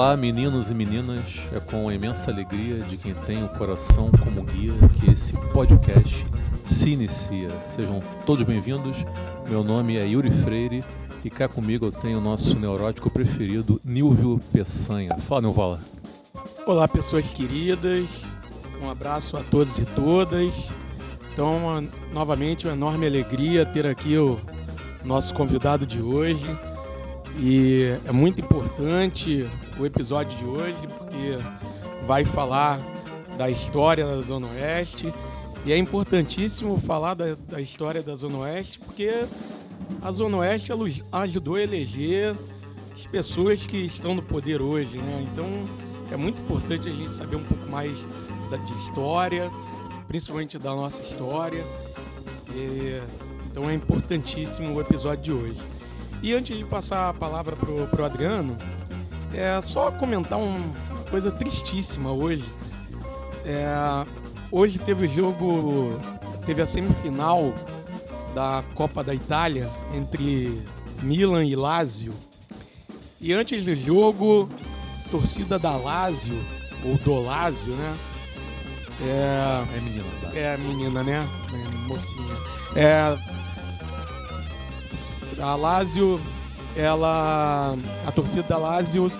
Olá, meninos e meninas. É com imensa alegria de quem tem o coração como guia que esse podcast se inicia. Sejam todos bem-vindos. Meu nome é Yuri Freire e cá comigo eu tenho o nosso neurótico preferido, Nilvio Peçanha. Fala, Nilvala. Olá, pessoas queridas. Um abraço a todos e todas. Então, uma, novamente, uma enorme alegria ter aqui o nosso convidado de hoje. E é muito importante o episódio de hoje, porque vai falar da história da Zona Oeste. E é importantíssimo falar da, da história da Zona Oeste, porque a Zona Oeste ajudou a eleger as pessoas que estão no poder hoje. Né? Então é muito importante a gente saber um pouco mais da, de história, principalmente da nossa história. E, então é importantíssimo o episódio de hoje. E antes de passar a palavra pro, pro Adriano, é só comentar um, uma coisa tristíssima hoje. É, hoje teve o jogo, teve a semifinal da Copa da Itália entre Milan e Lazio. E antes do jogo, torcida da Lazio, ou do Lazio, né? É, é menina, tá? É menina, né? É mocinha. É, a Lazio, ela, a torcida da Lazio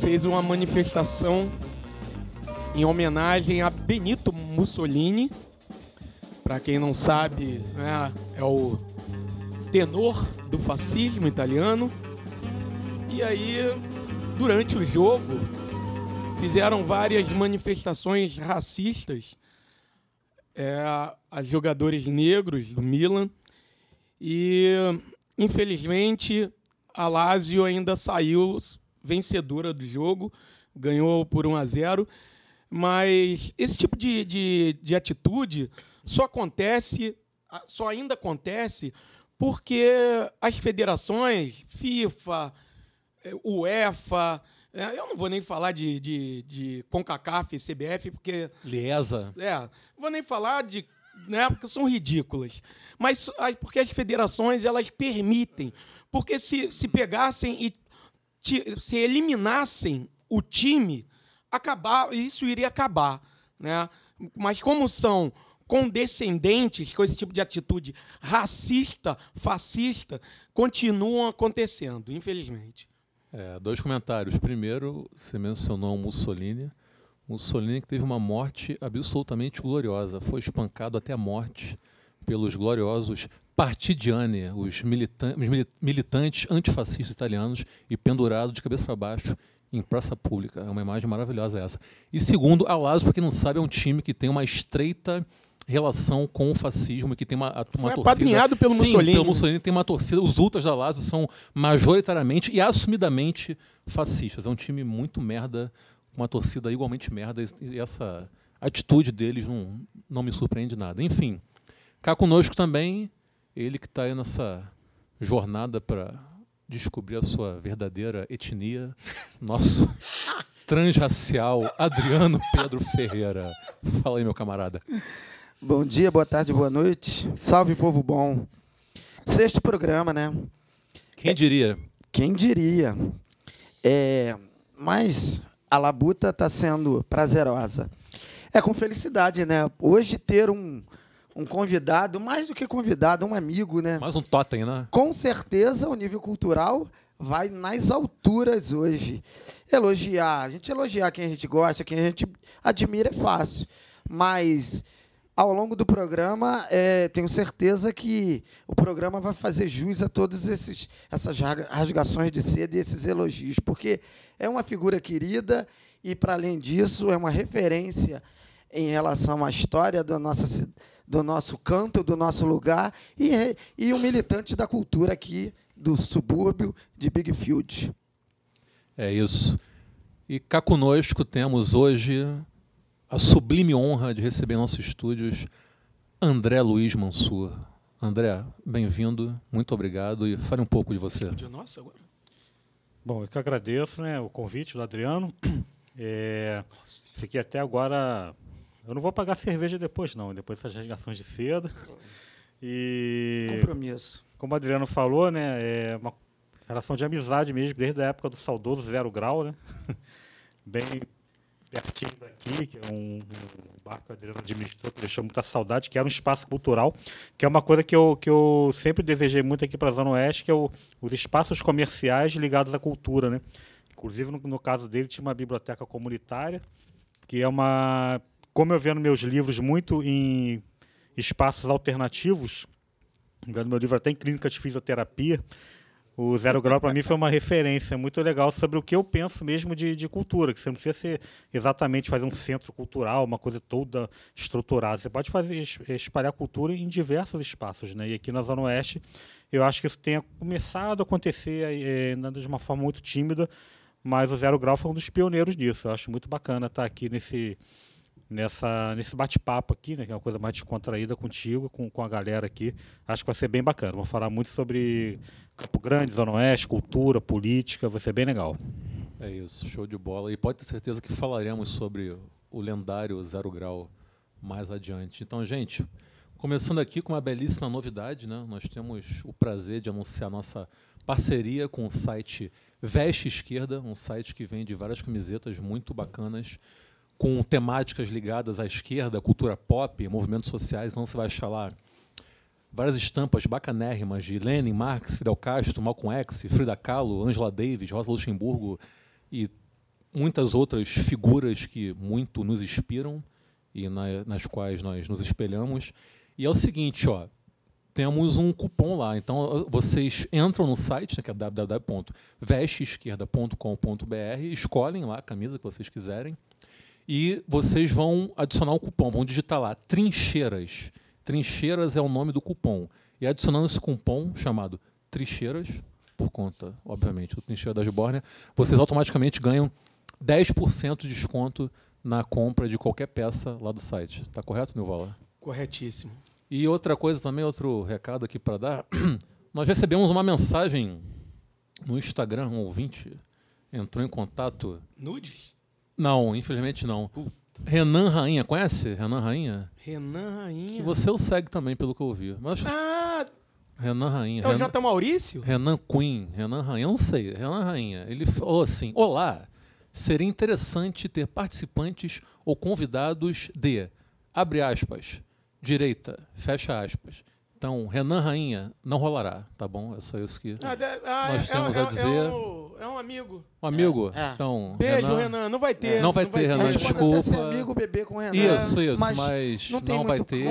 fez uma manifestação em homenagem a Benito Mussolini. Para quem não sabe, né, é o tenor do fascismo italiano. E aí, durante o jogo, fizeram várias manifestações racistas é, a jogadores negros do Milan e, infelizmente, a Lazio ainda saiu vencedora do jogo, ganhou por 1 a 0. Mas esse tipo de, de, de atitude só acontece, só ainda acontece porque as federações, FIFA, eh, UEFA, eh, eu não vou nem falar de, de, de CONCACAF e CBF, porque. Liesa. É, vou nem falar de né, porque são ridículas. Mas porque as federações elas permitem. Porque se, se pegassem e se eliminassem o time, acabar, isso iria acabar. Né? Mas como são condescendentes com esse tipo de atitude racista, fascista, continuam acontecendo, infelizmente. É, dois comentários. Primeiro, você mencionou o Mussolini. Mussolini que teve uma morte absolutamente gloriosa, foi espancado até a morte pelos gloriosos partigiani, os militantes antifascistas italianos, e pendurado de cabeça para baixo em praça pública. É uma imagem maravilhosa essa. E segundo, a Lazio, para quem não sabe, é um time que tem uma estreita relação com o fascismo, que tem uma, uma Foi torcida... apadrinhado pelo Sim, Mussolini. pelo Mussolini tem uma torcida, os ultras da Lazio são majoritariamente e assumidamente fascistas. É um time muito merda uma torcida igualmente merda e essa atitude deles não, não me surpreende nada. Enfim, cá conosco também ele que está aí nessa jornada para descobrir a sua verdadeira etnia, nosso transracial Adriano Pedro Ferreira. Fala aí, meu camarada. Bom dia, boa tarde, boa noite. Salve, povo bom. Sexto programa, né? Quem diria? Quem diria? É, mas a labuta está sendo prazerosa. É com felicidade, né? Hoje ter um, um convidado, mais do que convidado, um amigo, né? Mais um totem, né? Com certeza o nível cultural vai nas alturas hoje. Elogiar, a gente elogiar quem a gente gosta, quem a gente admira é fácil. Mas ao longo do programa, é, tenho certeza que o programa vai fazer jus a todas essas rasgações de seda e esses elogios, porque é uma figura querida e, para além disso, é uma referência em relação à história do, nossa, do nosso canto, do nosso lugar e, e um militante da cultura aqui do subúrbio de Big Field. É isso. E cá conosco temos hoje a sublime honra de receber em nossos estúdios André Luiz Mansur. André, bem-vindo, muito obrigado e fale um pouco de você. De nossa agora. Bom, eu que agradeço né, o convite do Adriano. É, fiquei até agora. Eu não vou pagar cerveja depois, não, depois dessas ligações de cedo. E. Compromisso. Como o Adriano falou, né, é uma, relação de amizade mesmo, desde a época do saudoso Zero Grau, né? Bem pertinho daqui, que é um, um bar que o Adriano administrou, que deixou muita saudade, que era um espaço cultural, que é uma coisa que eu, que eu sempre desejei muito aqui para a Zona Oeste, que é o, os espaços comerciais ligados à cultura, né? Inclusive, no, no caso dele, tinha uma biblioteca comunitária, que é uma... Como eu vendo meus livros muito em espaços alternativos, vendo meu livro até em clínica de fisioterapia, o Zero Grau para mim foi uma referência muito legal sobre o que eu penso mesmo de, de, cultura, que você não precisa ser exatamente fazer um centro cultural, uma coisa toda estruturada. Você pode fazer espalhar cultura em diversos espaços, né? E aqui na Zona Oeste, eu acho que isso tenha começado a acontecer é, de uma forma muito tímida, mas o Zero Grau foi um dos pioneiros disso. Eu acho muito bacana estar aqui nesse nessa, nesse bate-papo aqui, né, que é uma coisa mais descontraída contigo, com, com a galera aqui. Acho que vai ser bem bacana. Vamos falar muito sobre Campo Grande, Zona Oeste, cultura, política, vai ser bem legal. É isso, show de bola. E pode ter certeza que falaremos sobre o lendário Zero Grau mais adiante. Então, gente, começando aqui com uma belíssima novidade, né? Nós temos o prazer de anunciar nossa parceria com o site Veste Esquerda, um site que vende várias camisetas muito bacanas com temáticas ligadas à esquerda, cultura pop, movimentos sociais, não se vai achar lá várias estampas bacanérrimas de Lenin, Marx, Fidel Castro, Malcolm X, Frida Kahlo, Angela Davis, Rosa Luxemburgo e muitas outras figuras que muito nos inspiram e na, nas quais nós nos espelhamos. E é o seguinte, ó, temos um cupom lá. Então vocês entram no site, né, que é www.vesteesquerda.com.br, escolhem lá a camisa que vocês quiserem e vocês vão adicionar um cupom, vão digitar lá trincheiras. Trincheiras é o nome do cupom. E adicionando esse cupom chamado Trincheiras, por conta, obviamente, do Trincheira das Bórnia, vocês automaticamente ganham 10% de desconto na compra de qualquer peça lá do site. Está correto, Nilvala? Corretíssimo. E outra coisa também, outro recado aqui para dar. Nós recebemos uma mensagem no Instagram, um ouvinte entrou em contato. Nudes? Não, infelizmente não. Puta. Renan Rainha, conhece Renan Rainha? Renan Rainha. Que você o segue também, pelo que eu ouvi. Mas ah! Renan Rainha. É o J. Maurício? Renan Queen. Renan Rainha, eu não sei. Renan Rainha. Ele falou assim: Olá, seria interessante ter participantes ou convidados de, abre aspas, direita, fecha aspas. Então, Renan Rainha não rolará, tá bom? É só isso que ah, ah, nós é, temos é, a dizer. É um, é um amigo. Um amigo? É, é. Então, Beijo, Renan. Renan. Não vai ter. Não vai não ter, vai Renan, desculpa. Pode amigo, bebê com Renan. Isso, isso, mas, mas não, não vai ter.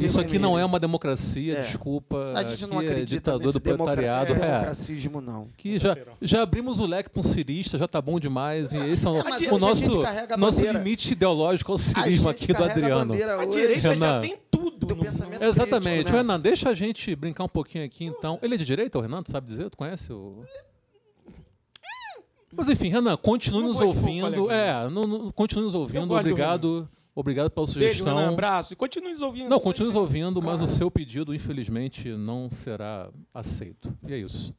Isso aqui não é uma democracia, é. desculpa. A gente não acredita é ditador do proletariado. É, democracismo, não. Que já, já abrimos o leque para um cirista, já tá bom demais. E esse é o, o nosso, nosso limite ideológico ao cirismo aqui do Adriano. A direita já tem tudo. Exatamente. Renan, deixa a gente brincar um pouquinho aqui, então. Ele é de direita, o Renan? Tu sabe dizer? Tu conhece o... Mas enfim, Renan, continue nos ouvindo. É, não, não, continue nos ouvindo. Obrigado. Obrigado pela sugestão. Beijo, Renan, abraço. E continue nos ouvindo. Não, continue nos ouvindo, mas o seu pedido, infelizmente, não será aceito. E é isso.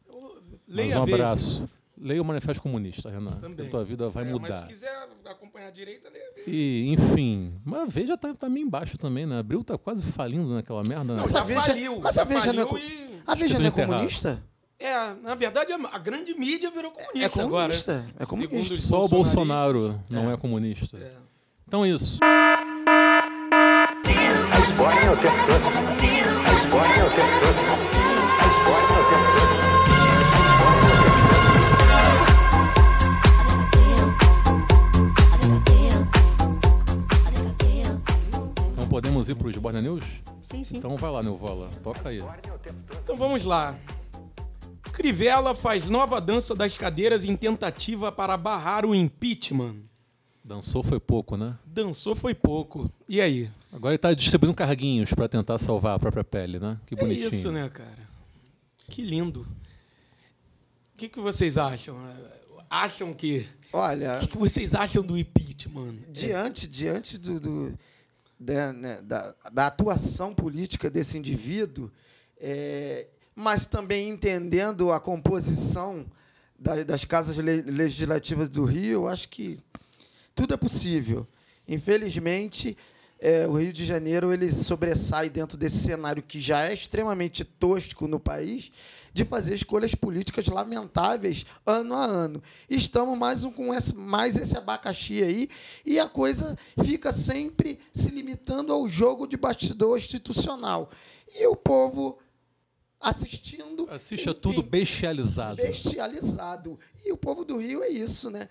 Leia mas um abraço. Leia o Manifesto Comunista, Renan. Também. A tua vida vai é, mudar. Mas se quiser acompanhar a direita, leia a E, enfim. Mas a Veja tá, tá meio embaixo também, né? Abril tá quase falindo naquela merda. Né? Mas a Veja, faliu, mas a Veja não é, e... a Veja não é comunista? É, na verdade, a grande mídia virou comunista. É comunista. Agora. É comunista. Só o Bolsonaro não é, é comunista. É. Então é isso. A é o tempo todo. A é o tempo todo. Podemos ir para os Borna News? Sim, sim. Então vai lá, Neuvola. Toca aí. Então vamos lá. Crivella faz nova dança das cadeiras em tentativa para barrar o impeachment. Dançou foi pouco, né? Dançou foi pouco. E aí? Agora ele está distribuindo carguinhos para tentar salvar a própria pele, né? Que bonitinho. É isso, né, cara? Que lindo. O que, que vocês acham? Acham que. Olha. O que, que vocês acham do impeachment? Diante, diante do, do da, né, da, da, atuação política desse indivíduo, é, mas também entendendo a composição das casas legislativas do Rio, acho que tudo é possível. Infelizmente, é, o Rio de Janeiro ele sobressai dentro desse cenário que já é extremamente tosco no país, de fazer escolhas políticas lamentáveis ano a ano. Estamos mais um, com esse, mais esse abacaxi aí e a coisa fica sempre se limitando ao jogo de bastidor institucional. E o povo assistindo. Assiste a enfim, tudo bestializado. bestializado. E o povo do Rio é isso, né?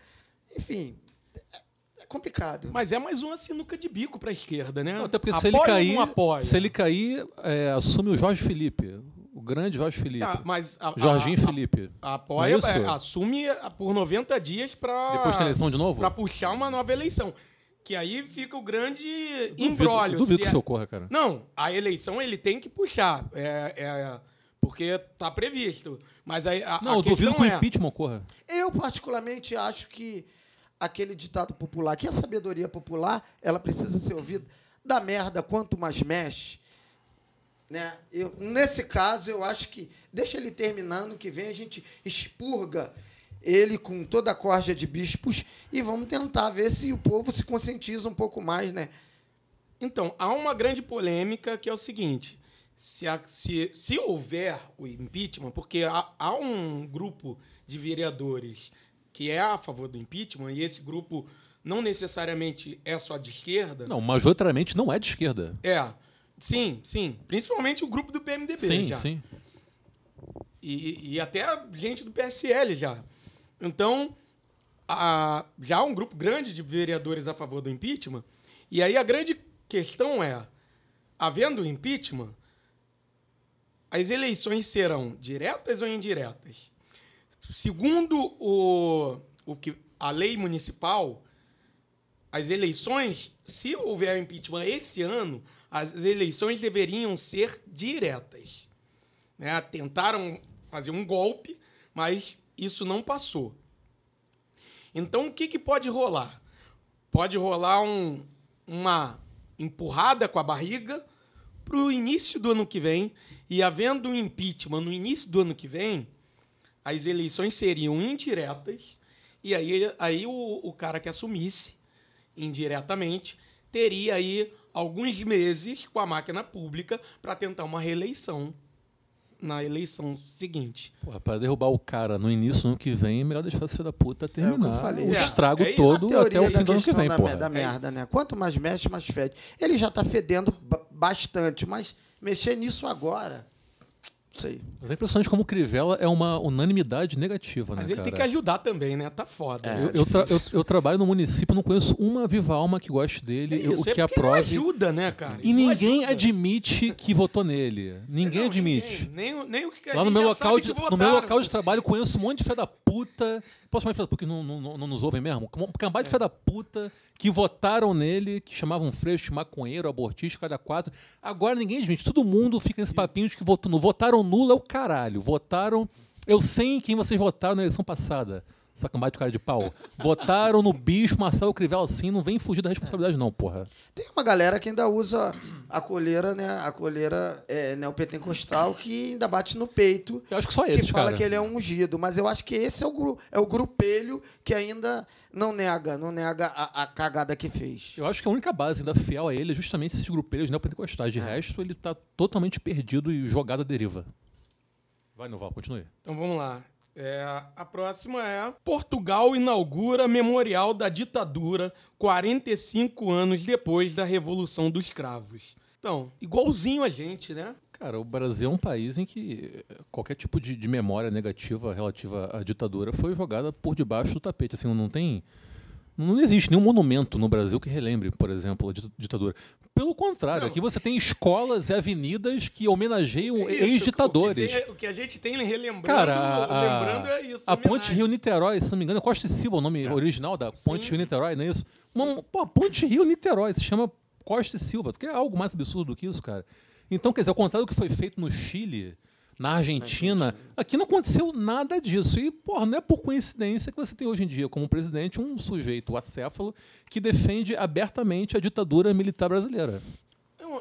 Enfim, é- é complicado. Mas é mais uma sinuca de bico para a esquerda, né? Não, até porque se ele cair, se ele cair, é, assume o Jorge Felipe, grande Jorge Felipe. Ah, mas a, Jorginho a- Felipe. a- apoia, é é, assume por 90 dias para Depois tem eleição de novo? para puxar uma nova eleição. Que aí fica o grande Duvido- embrólio. Duvido que é- isso ocorra, cara. Não, a eleição ele tem que puxar. É, é- porque tá previsto. Mas aí a, Não, a eu duvido que o é, impeachment ocorra. Eu, particularmente, acho que aquele ditado popular, que a sabedoria popular, ela precisa ser ouvida. Da merda, quanto mais mexe. Né? Eu, nesse caso, eu acho que deixa ele terminando, que vem a gente expurga ele com toda a corja de bispos e vamos tentar ver se o povo se conscientiza um pouco mais, né? Então, há uma grande polêmica que é o seguinte: se, a- se- se houver o impeachment, porque há, há um grupo de vereadores que é a favor do impeachment, e esse grupo não necessariamente é só de esquerda. Não, majoritariamente não é de esquerda. É. Sim, sim. Principalmente o grupo do PMDB Sim, já. sim. E, e até a gente do PSL já. Então, a- já há um grupo grande de vereadores a favor do impeachment. E aí a grande questão é: havendo impeachment, as eleições serão diretas ou indiretas? Segundo o, o que, a lei municipal, as eleições, se houver impeachment esse ano, as eleições deveriam ser diretas né? Tentaram fazer um golpe, mas isso não passou. Então, o que, que pode rolar? Pode rolar um- uma empurrada com a barriga para o início do ano que vem, e havendo um impeachment no início do ano que vem, as eleições seriam indiretas, e aí, aí o, o cara que assumisse indiretamente teria aí alguns meses com a máquina pública para tentar uma reeleição na eleição seguinte. Porra, pra derrubar o cara no início do ano que vem, é melhor deixar esse filho da puta terminar falei. o É, estrago é isso. todo até o fim do ano que vem, da, porra. da É merda, né? Quanto mais mexe, mais fede. Ele já está fedendo ba- bastante, mas mexer nisso agora, sei. Mas é impressionante como o Crivella é uma unanimidade negativa, Mas né, ele cara? tem que ajudar também, né? Tá foda. É. Eu, eu, tra- eu- eu trabalho no município, não conheço uma viva alma que goste dele, eu- Isso, o é que não aprove. ajuda, né, cara? E Não ninguém ajuda. admite que votou nele. Ninguém Não, admite. ninguém. Nem, o- nem o que Lá no meu, já local sabe de, que no meu local de trabalho, conheço um monte de fé da puta. Posso chamar de fé da puta que não, não, não, nos ouvem mesmo? Um cambada de fé da puta que votaram nele, que chamavam freixo, maconheiro, abortista, cada quatro. Agora ninguém admite. Todo mundo fica nesse papinho de que votou, não votaram nulo é o caralho. Votaram. Eu sei em quem vocês votaram na eleição passada. Essa cambada de cara de pau. Votaram no bicho Marcelo Crivella assim, não vem fugir da responsabilidade, não, porra. Tem uma galera que ainda usa a coleira, né? A coleira é, neopentecostal que ainda bate no peito. Eu acho que só que esses, fala cara. que ele é um ungido, mas eu acho que esse é o, gru, é o grupelho que ainda não nega, não nega a, a cagada que fez. Eu acho que a única base ainda fiel a ele é justamente esses grupelhos neopentecostais. De resto, ele tá totalmente perdido e jogado à deriva. Vai, Noval, continue. Então vamos lá. É, a próxima é: Portugal inaugura Memorial da Ditadura 45 anos depois da Revolução dos Cravos. Então, igualzinho a gente, né? Cara, o Brasil é um país em que qualquer tipo de, de memória negativa relativa à ditadura foi jogada por debaixo do tapete. Assim, não tem. Não existe nenhum monumento no Brasil que relembre, por exemplo, a dita- ditadura. Pelo contrário, Não. aqui você tem escolas e avenidas que homenageiam É ex-ditadores. O, o que a gente tem relembrando, Cara, a, a- lembrando é isso. a Ponte homenagem. Rio-Niterói, se não me engano, é Costa e Silva o nome original da Ponte. Rio-Niterói, não é isso? Uma, pô, a Ponte Rio-Niterói se chama Costa e Silva, que é algo mais absurdo do que isso, cara. Então, quer dizer, ao contrário do que foi feito no Chile, na Argentina, aqui não aconteceu nada disso. E, porra, não é por coincidência que você tem hoje em dia como presidente um sujeito acéfalo que defende abertamente a ditadura militar brasileira.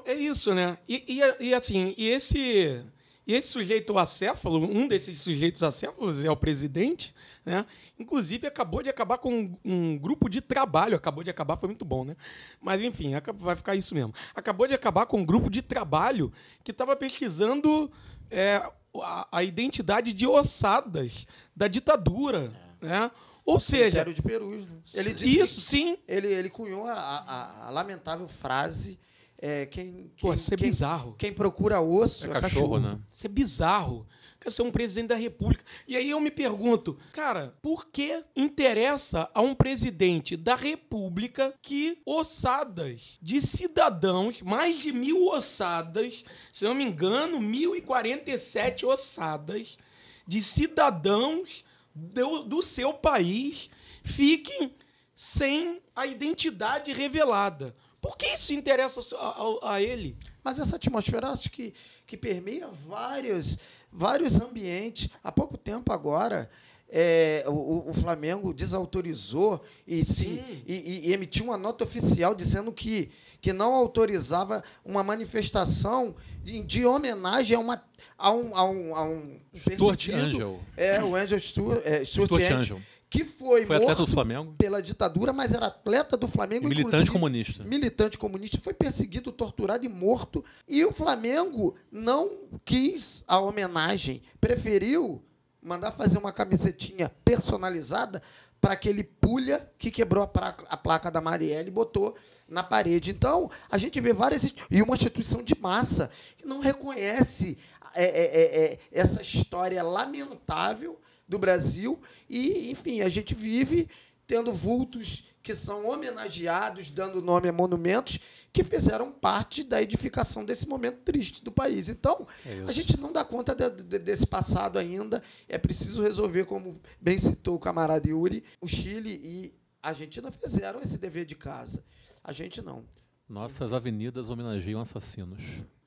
É isso, né? E, e- e, assim, e esse, esse sujeito acéfalo, um desses sujeitos acéfalos é o presidente, né? Inclusive acabou de acabar com um, um grupo de trabalho. Acabou de acabar, foi muito bom, né? Mas enfim, vai ficar isso mesmo. Acabou de acabar com um grupo de trabalho que estava pesquisando é, a, a identidade de ossadas da ditadura, né? Ou seja, Cemitério de Perus. Né? Ele disse isso sim. que ele, ele cunhou a, a- a lamentável frase: é, quem, Pô, quem, isso é quem, bizarro. quem procura osso É é, cachorro, né? Isso é bizarro. Quero ser um presidente da República. E aí eu me pergunto, cara, por que interessa a um presidente da República que ossadas de cidadãos, mais de mil ossadas, se não me engano, 1.047 ossadas de cidadãos do, do seu país fiquem sem a identidade revelada? Por que isso interessa a- a- a ele? Mas essa atmosfera acho que, que permeia vários, vários ambientes. Há pouco tempo agora, é, o- o, Flamengo desautorizou e, se, e, e- emitiu uma nota oficial dizendo que, que não autorizava uma manifestação de, de homenagem a, uma, a um, a um, a um Stuart. Angel. É, o Angel Stuart, é, Stuart, Stuart Angel, Angel. Que foi, Foi morto atleta do Flamengo. pela ditadura, mas era atleta do Flamengo. E militante comunista. militante comunista, foi perseguido, torturado e morto. E o Flamengo não quis a homenagem, preferiu mandar fazer uma camisetinha personalizada para aquele pulha que quebrou a placa, a placa da Marielle e botou na parede. Então, a gente vê várias. E uma instituição de massa que não reconhece é, é, é, é, essa história lamentável do Brasil. E, enfim, a gente vive tendo vultos que são homenageados, dando nome a monumentos que fizeram parte da edificação desse momento triste do país. Então, É a gente não dá conta de- de- desse passado ainda. É preciso resolver, como bem citou o camarada Yuri, o Chile e a Argentina fizeram esse dever de casa. A gente não. Nossas avenidas homenageiam assassinos.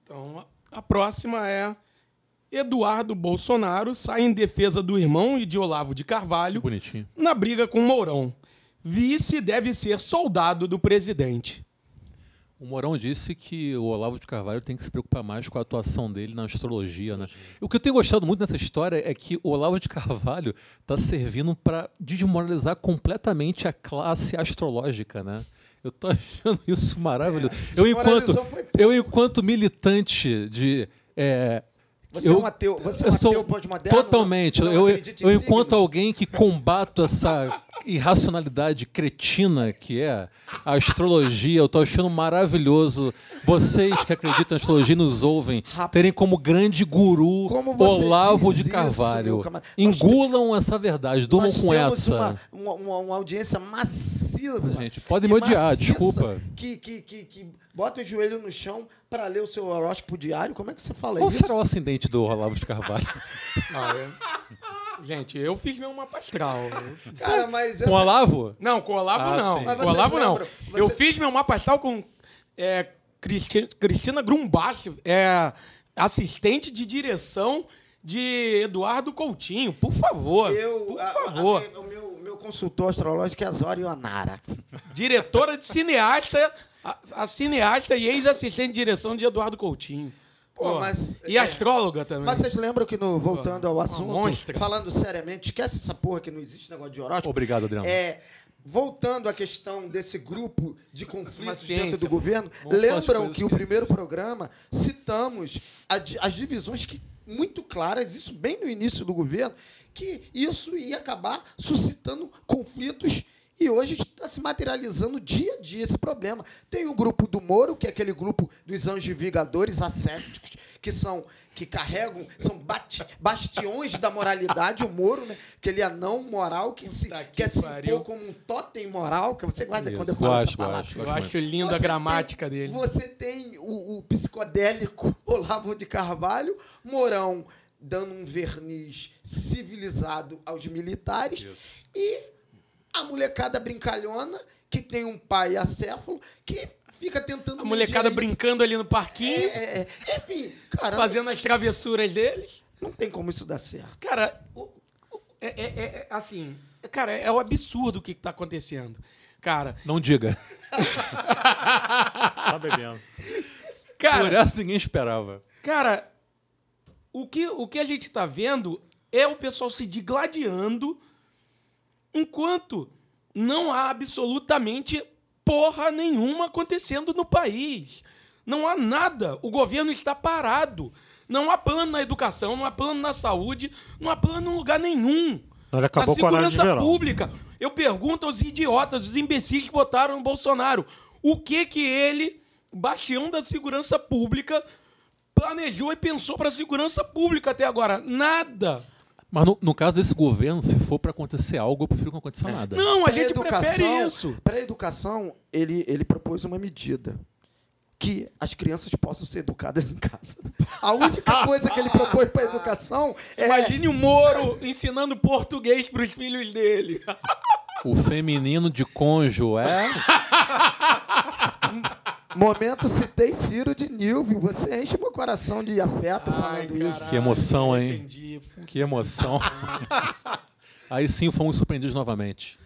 Então, a a próxima é Eduardo Bolsonaro sai em defesa do irmão e de Olavo de Carvalho bonitinho. na briga com Mourão. Vice deve ser soldado do presidente. O Mourão disse que o Olavo de Carvalho tem que se preocupar mais com a atuação dele na astrologia, né? O que eu tenho gostado muito nessa história é que o Olavo de Carvalho está servindo para desmoralizar completamente a classe astrológica, né? Eu tô achando isso maravilhoso. eu, enquanto, eu, enquanto militante de. é, Você eu- é um ateu, você é um eu sou ateu pós-moderno? Totalmente. Não eu, em eu signo? enquanto alguém que combato essa irracionalidade cretina que é a astrologia, eu tô achando maravilhoso vocês que acreditam em astrologia e nos ouvem terem como grande guru Como Olavo de isso, Carvalho. meu camarada? Nós Engulam essa verdade, durmam com essa. Uma, uma, uma- audiência massiva. Gente, podem me odiar, maciça, desculpa. Que, que, que, que bota o joelho no chão para ler o seu horóscopo diário. Como é que você fala Qual isso? será o ascendente do Olavo de Carvalho? Não, eu- Gente, eu fiz meu mapa astral. Cara, mas Com o Olavo? Não, com o Olavo Ah, não. Com o Olavo não. lembram? Eu Você- fiz meu mapa astral com é, Cristi- Cristina Grumbach, é, assistente de direção de Eduardo Coutinho. Por favor. eu, por a- a- favor. a- o meu, meu consultor astrológico é a Zório Onara. Diretora de cineasta, a, a cineasta e ex-assistente de direção de Eduardo Coutinho. Pô, Pô, mas- e é. astróloga também. Mas vocês lembram que, no, voltando ao assunto, falando seriamente, esquece essa porra que não existe negócio de horóscopo. Obrigado, Adriano. É, voltando à questão desse grupo de conflitos ciência, dentro do governo, lembram que o primeiro programa citamos as divisões que muito claras, isso bem no início do governo, que isso ia acabar suscitando conflitos e hoje está se materializando dia a dia esse problema. Tem o grupo do Moro, que é aquele grupo dos anjos vingadores ascéticos, que são que carregam, são bati- bastiões da moralidade, o Moro, né? Aquele anão moral que se que quer se impor como um totem moral, que você guarda quando eu Isso, falo gosto, essa palavra. gosto, eu gosto acho linda a gramática tem- dele. Você tem o, o psicodélico Olavo de Carvalho, Mourão dando um verniz civilizado aos militares e a molecada brincalhona que tem um pai acéfalo que fica tentando A molecada brincando ali no parquinho, É, é, é. enfim, cara, fazendo as travessuras deles. não tem como isso dar certo. Cara, o- o- é, é- é- é assim, cara, é o absurdo o que está acontecendo. Cara, Não diga. Tá bebendo. Por cara, essa ninguém esperava. cara, O que, o que a gente está vendo é o pessoal se digladiando enquanto não há absolutamente porra nenhuma acontecendo no país. Não há nada. O governo está parado. Não há plano na educação, não há plano na saúde, não há plano em lugar nenhum. Ele acabou com de segurança verão. pública. Eu pergunto aos idiotas, os imbecis que votaram no Bolsonaro, o que que ele, bastião da segurança pública, planejou e pensou para a segurança pública até agora? Nada. Mas no, no caso desse governo, se for para acontecer algo, eu prefiro que não aconteça nada. Não, a gente prefere isso. Para a educação, ele, ele propôs uma medida. Que as crianças possam ser educadas em casa. A única coisa que ele propôs para a educação é Imagine o Moro ensinando português para os filhos dele. O feminino de cônjuge é. Momento citei Ciro de Nilve. Você enche meu coração de afeto falando isso. Que emoção, hein? Entendi. Que emoção. aí sim fomos surpreendidos novamente.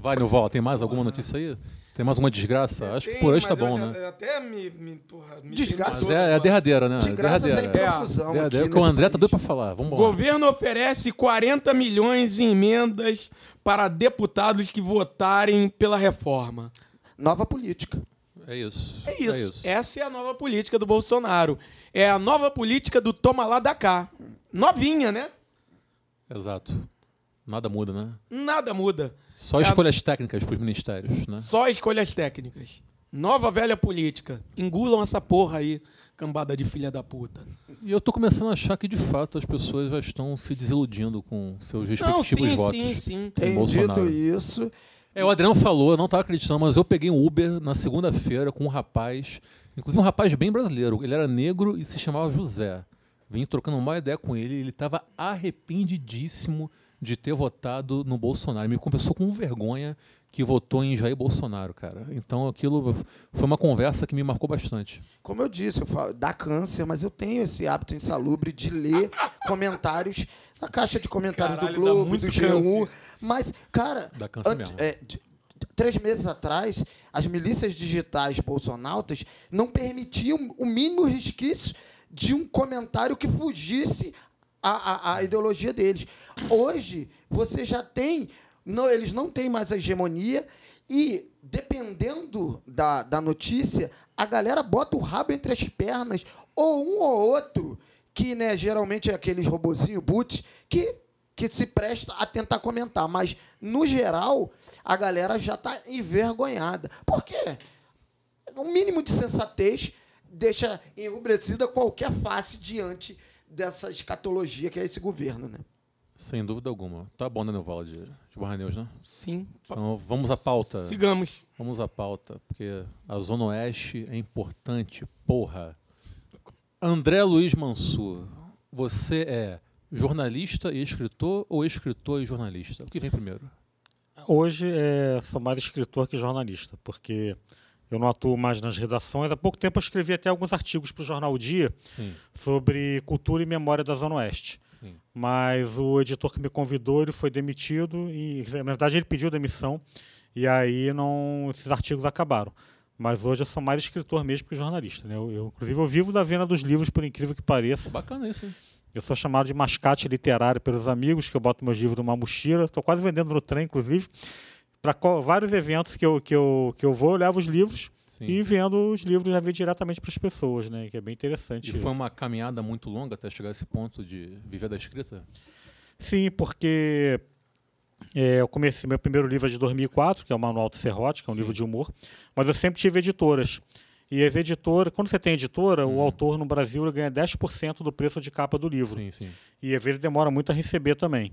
Vai, Nilval, tem mais alguma notícia aí? Tem mais alguma desgraça? Acho que por hoje tá bom, né? Até me. me, porra, me Desgraça. Mas é, é a derradeira, né? De graças em derradeira. profusão. Derradeira, aqui porque o André tá país. doido pra falar. Vamos O lá. governo oferece 40 milhões em emendas para deputados que votarem pela reforma. Nova política. É isso. É isso. Essa é a nova política do Bolsonaro. É a nova política do toma lá da cá. Novinha, né? Exato. Nada muda, né? Nada muda. Só É a- escolhas técnicas pros ministérios, né? Só escolhas técnicas. Nova velha política. Engulam essa porra aí, cambada de filha da puta. E eu tô começando a achar que, de fato, as pessoas já estão se desiludindo com seus Não, respectivos sim, votos. sim, sim. Tem Bolsonaro. dito isso. É, o Adriano falou, eu não estava acreditando, mas eu peguei um Uber na segunda-feira com um rapaz, inclusive um rapaz bem brasileiro. Ele era negro e se chamava José. Vim trocando uma ideia com ele, ele estava arrependidíssimo de ter votado no Bolsonaro. Me confessou com vergonha que votou em Jair Bolsonaro, cara. Então aquilo foi uma conversa que me marcou bastante. Como eu disse, eu falo, dá câncer, mas eu tenho esse hábito insalubre de ler comentários na caixa de comentários Caralho, do dá Globo, muito do G1. câncer. Mas, cara, Dá câncer mesmo. é, três meses atrás, as milícias digitais bolsonautas não permitiam o mínimo resquício de um comentário que fugisse à, à- à ideologia deles. Hoje, você já tem. Não, eles não têm mais a hegemonia e, dependendo da, da notícia, a galera bota o rabo entre as pernas, ou um ou outro, que né, geralmente é aqueles robozinho boot, que, que se presta a tentar comentar. Mas, no geral, a galera já está envergonhada. Por quê? um mínimo de sensatez deixa enrubrecida qualquer face diante dessa escatologia que é esse governo, né? Sem dúvida alguma. Tá bom, né, Neuval, de, de Barra News, né? Sim. Então vamos à pauta. Sigamos. Vamos à pauta, porque a Zona Oeste é importante, porra. André Luiz Mansur, você é jornalista e escritor ou escritor e jornalista? O que vem primeiro? Hoje é, sou mais escritor que jornalista, porque eu não atuo mais nas redações. Há pouco tempo eu escrevi até alguns artigos para o Jornal o Dia Sim, sobre cultura e memória da Zona Oeste. sim. Mas o editor que me convidou, ele foi demitido e, na verdade, ele pediu demissão e aí não esses artigos acabaram. Mas hoje eu sou mais escritor mesmo que jornalista. Né? Eu, eu, inclusive, eu vivo da venda dos livros, por incrível que pareça. Bacana isso, hein? Eu sou chamado de mascate literário pelos amigos, que eu boto meus livros numa mochila. Estou quase vendendo no trem, inclusive. Para vários eventos que eu, que, eu, que eu vou, eu levo os livros Sim. e vendo os livros já diretamente para as pessoas, né? Que é bem interessante. E foi uma caminhada muito longa até chegar a esse ponto de viver da escrita? Sim, porque é, eu comecei meu primeiro livro é de 2004, que é o Manual do Serrote, que é um Sim. livro de humor, mas eu sempre tive editoras. E as editoras, quando você tem editora, Uhum. o autor no Brasil ganha 10% do preço de capa do livro. Sim, sim. E às vezes demora muito a receber também.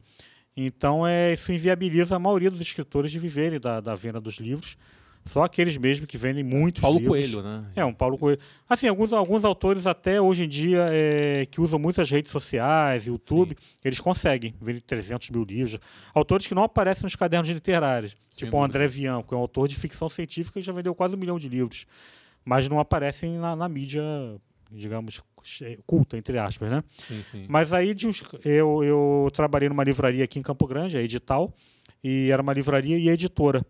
Então é, isso inviabiliza a maioria dos escritores de viverem da, da venda dos livros. Só aqueles mesmo que vendem muitos Paulo livros. Coelho, né? É, um Paulo Coelho. Assim, alguns, alguns autores até hoje em dia é, que usam muitas redes sociais, YouTube, eles conseguem vender 300 mil livros. Autores que não aparecem nos cadernos literários. Sem tipo o. André Vian, que é um autor de ficção científica e já vendeu quase um milhão de livros. Mas não aparecem na, na mídia, digamos, culta, entre aspas, né? Sim, sim. Mas aí de uns- eu, eu trabalhei numa livraria aqui em Campo Grande, a Edital, e era uma livraria e editora.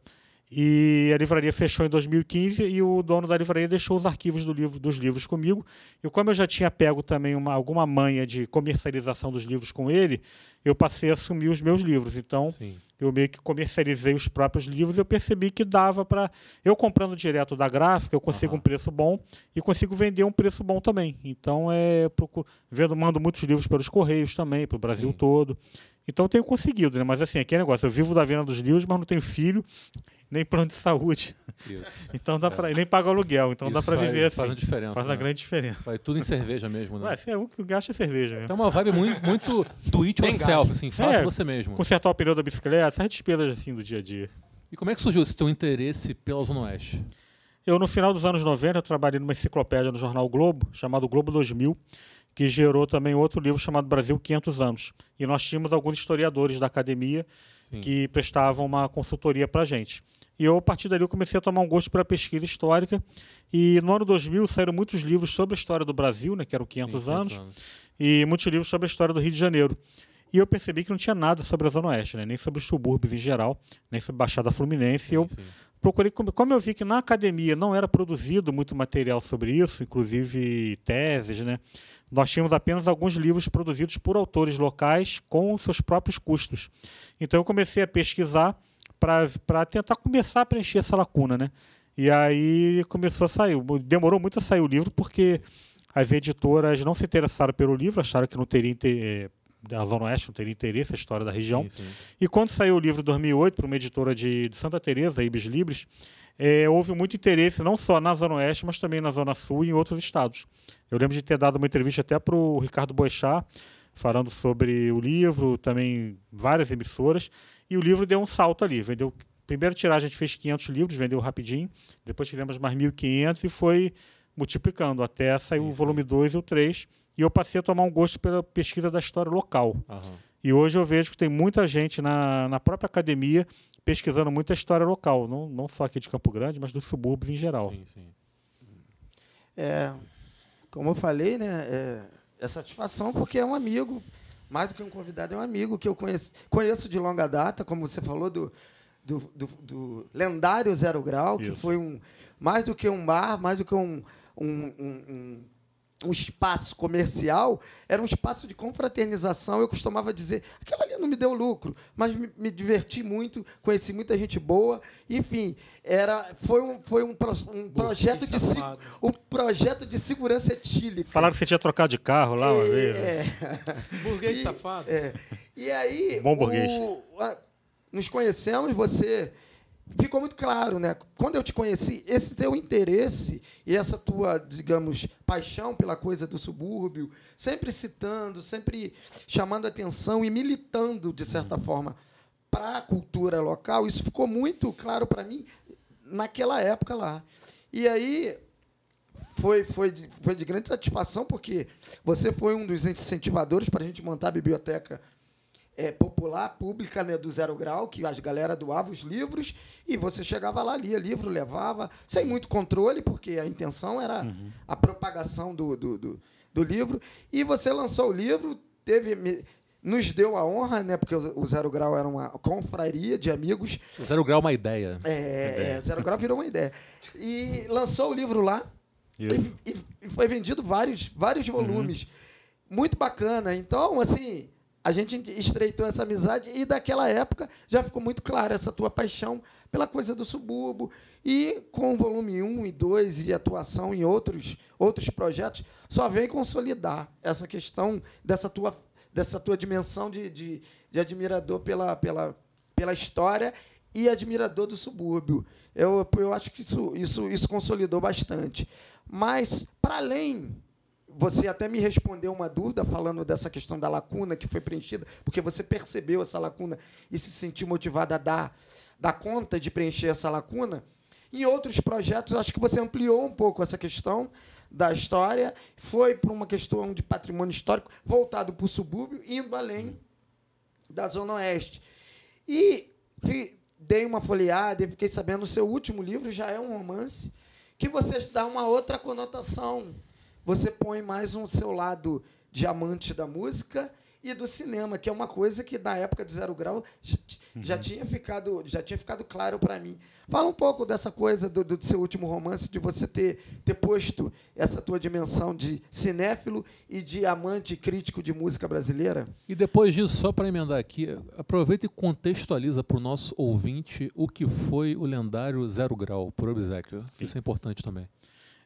E a livraria fechou em 2015 e o dono da livraria deixou os arquivos do livro, dos livros comigo. E como eu já tinha pego também uma, alguma manha de comercialização dos livros com ele, eu passei a assumir os meus livros. Então, Sim. eu meio que comercializei os próprios livros e eu percebi que dava para. Eu comprando direto da gráfica, eu consigo Aham. um preço bom e consigo vender um preço bom também. Então, é, procuro, vendo, mando muitos livros pelos Correios também, para o Brasil Sim. todo. Então, eu tenho conseguido, né? Mas assim, aquele negócio, eu vivo da venda dos livros, mas não tenho filho, nem plano de saúde. Isso. Então dá para nem pagar aluguel, então dá Isso para faz- viver assim. faz a diferença, Faz né? uma grande diferença. Vai tudo em cerveja mesmo, né? Ué, é o que gasta é cerveja, né? Tem uma vibe muito, muito do it yourself, assim, faça É, você mesmo. Consertar o pneu da bicicleta, essas despesas assim do dia a dia. E como é que surgiu esse teu interesse pela Zona Oeste? Eu, no final dos anos 90, eu trabalhei numa enciclopédia no jornal Globo, chamado Globo 2000, que gerou também outro livro chamado Brasil 500 anos. E nós tínhamos alguns historiadores da academia Sim. que prestavam uma consultoria para a gente. E eu, a partir dali, eu comecei a tomar um gosto pela pesquisa histórica. E no ano 2000 saíram muitos livros sobre a história do Brasil, né, que eram 500, Sim, anos, e muitos livros sobre a história do Rio de Janeiro. E eu percebi que não tinha nada sobre a Zona Oeste, né, nem sobre os subúrbios em geral, nem sobre a Baixada Fluminense. E eu Sim, sim. procurei, como eu vi que na academia não era produzido muito material sobre isso, inclusive teses, né? Nós tínhamos apenas alguns livros produzidos por autores locais com seus próprios custos. Então eu comecei a pesquisar para tentar começar a preencher essa lacuna, né? E aí começou a sair. Demorou muito a sair o livro porque as editoras não se interessaram pelo livro, acharam que não teria eh, a Zona Oeste não teria interesse, a história da região. Sim, sim. E quando saiu o livro em 2008 para uma editora de, de Santa Teresa, Ibis Libris, eh, houve muito interesse não só na Zona Oeste, mas também na Zona Sul e em outros estados. Eu lembro de ter dado uma entrevista até para o Ricardo Boechat, falando sobre o livro, também várias emissoras, e o livro deu um salto ali. Vendeu, primeira tiragem a gente fez 500 livros, vendeu rapidinho, depois fizemos mais 1.500 e foi multiplicando até sair o volume 2 e o 3. E eu passei a tomar um gosto pela pesquisa da história local. Aham. E hoje eu vejo que tem muita gente na, na própria academia pesquisando muita história local, não, não só aqui de Campo Grande, mas dos subúrbios em geral. Sim, sim. É, como eu falei, né? É, é satisfação porque é um amigo, mais do que um convidado, é um amigo que eu conheço, conheço de longa data, como você falou, do, do, do- do lendário Zero Grau, que Isso. foi um mais do que um bar, mais do que um, um, um- um- um espaço comercial, era um espaço de confraternização. Eu costumava dizer, aquilo ali não me deu lucro, mas me, me diverti muito, conheci muita gente boa. Enfim, era, foi um, foi um, pro- um projeto de se- um projeto de segurança etílica. Falaram que você tinha trocado de carro lá uma vez. né? É, Burguês E- safado. é. E aí, Bom burguês. o- a- nos conhecemos, você ficou muito claro, né? Quando eu te conheci, esse teu interesse e essa tua, digamos, paixão pela coisa do subúrbio, sempre citando, sempre chamando atenção e militando de certa forma para a cultura local, isso ficou muito claro para mim naquela época lá. E aí foi, foi, de, foi de grande satisfação, porque você foi um dos incentivadores para a gente montar a biblioteca é, popular, pública, né, do Zero Grau, que as galera doava os livros, e você chegava lá, lia livro, levava, sem muito controle, porque a intenção era a propagação do, do, do, do livro. E você lançou o livro, teve. me- nos deu a honra, né? Porque o Zero Grau era uma confraria de amigos Zero grau é uma ideia. é, é, Zero Grau virou uma ideia. E lançou o livro lá e, e- foi vendido vários, vários volumes. Muito bacana. Então, assim, a gente estreitou essa amizade e daquela época já ficou muito clara essa tua paixão pela coisa do subúrbio. E com o volume 1 e 2 e atuação em outros, outros projetos, só vem consolidar essa questão dessa tua, dessa tua dimensão de, de, de admirador pela, pela, pela história e admirador do subúrbio. Eu, eu acho que isso, isso, isso consolidou bastante. Mas, para além, você até me respondeu uma dúvida falando dessa questão da lacuna que foi preenchida, porque você percebeu essa lacuna e se sentiu motivado a dar, dar conta de preencher essa lacuna. Em outros projetos, acho que você ampliou um pouco essa questão da história, foi para uma questão de patrimônio histórico voltado para o subúrbio, indo além da Zona Oeste. E dei uma folheada e fiquei sabendo o seu último livro já é um romance que você dá uma outra conotação. Você põe mais um seu lado de amante da música e do cinema, que é uma coisa que na época de Zero Grau já, já Uhum. tinha ficado já tinha ficado claro para mim. Fala um pouco dessa coisa do, do seu último romance, de você ter, ter posto essa tua dimensão de cinéfilo e de amante crítico de música brasileira. E depois disso, só para emendar aqui, aproveita e contextualiza para o nosso ouvinte o que foi o lendário Zero Grau, por obsequio. Isso é importante também.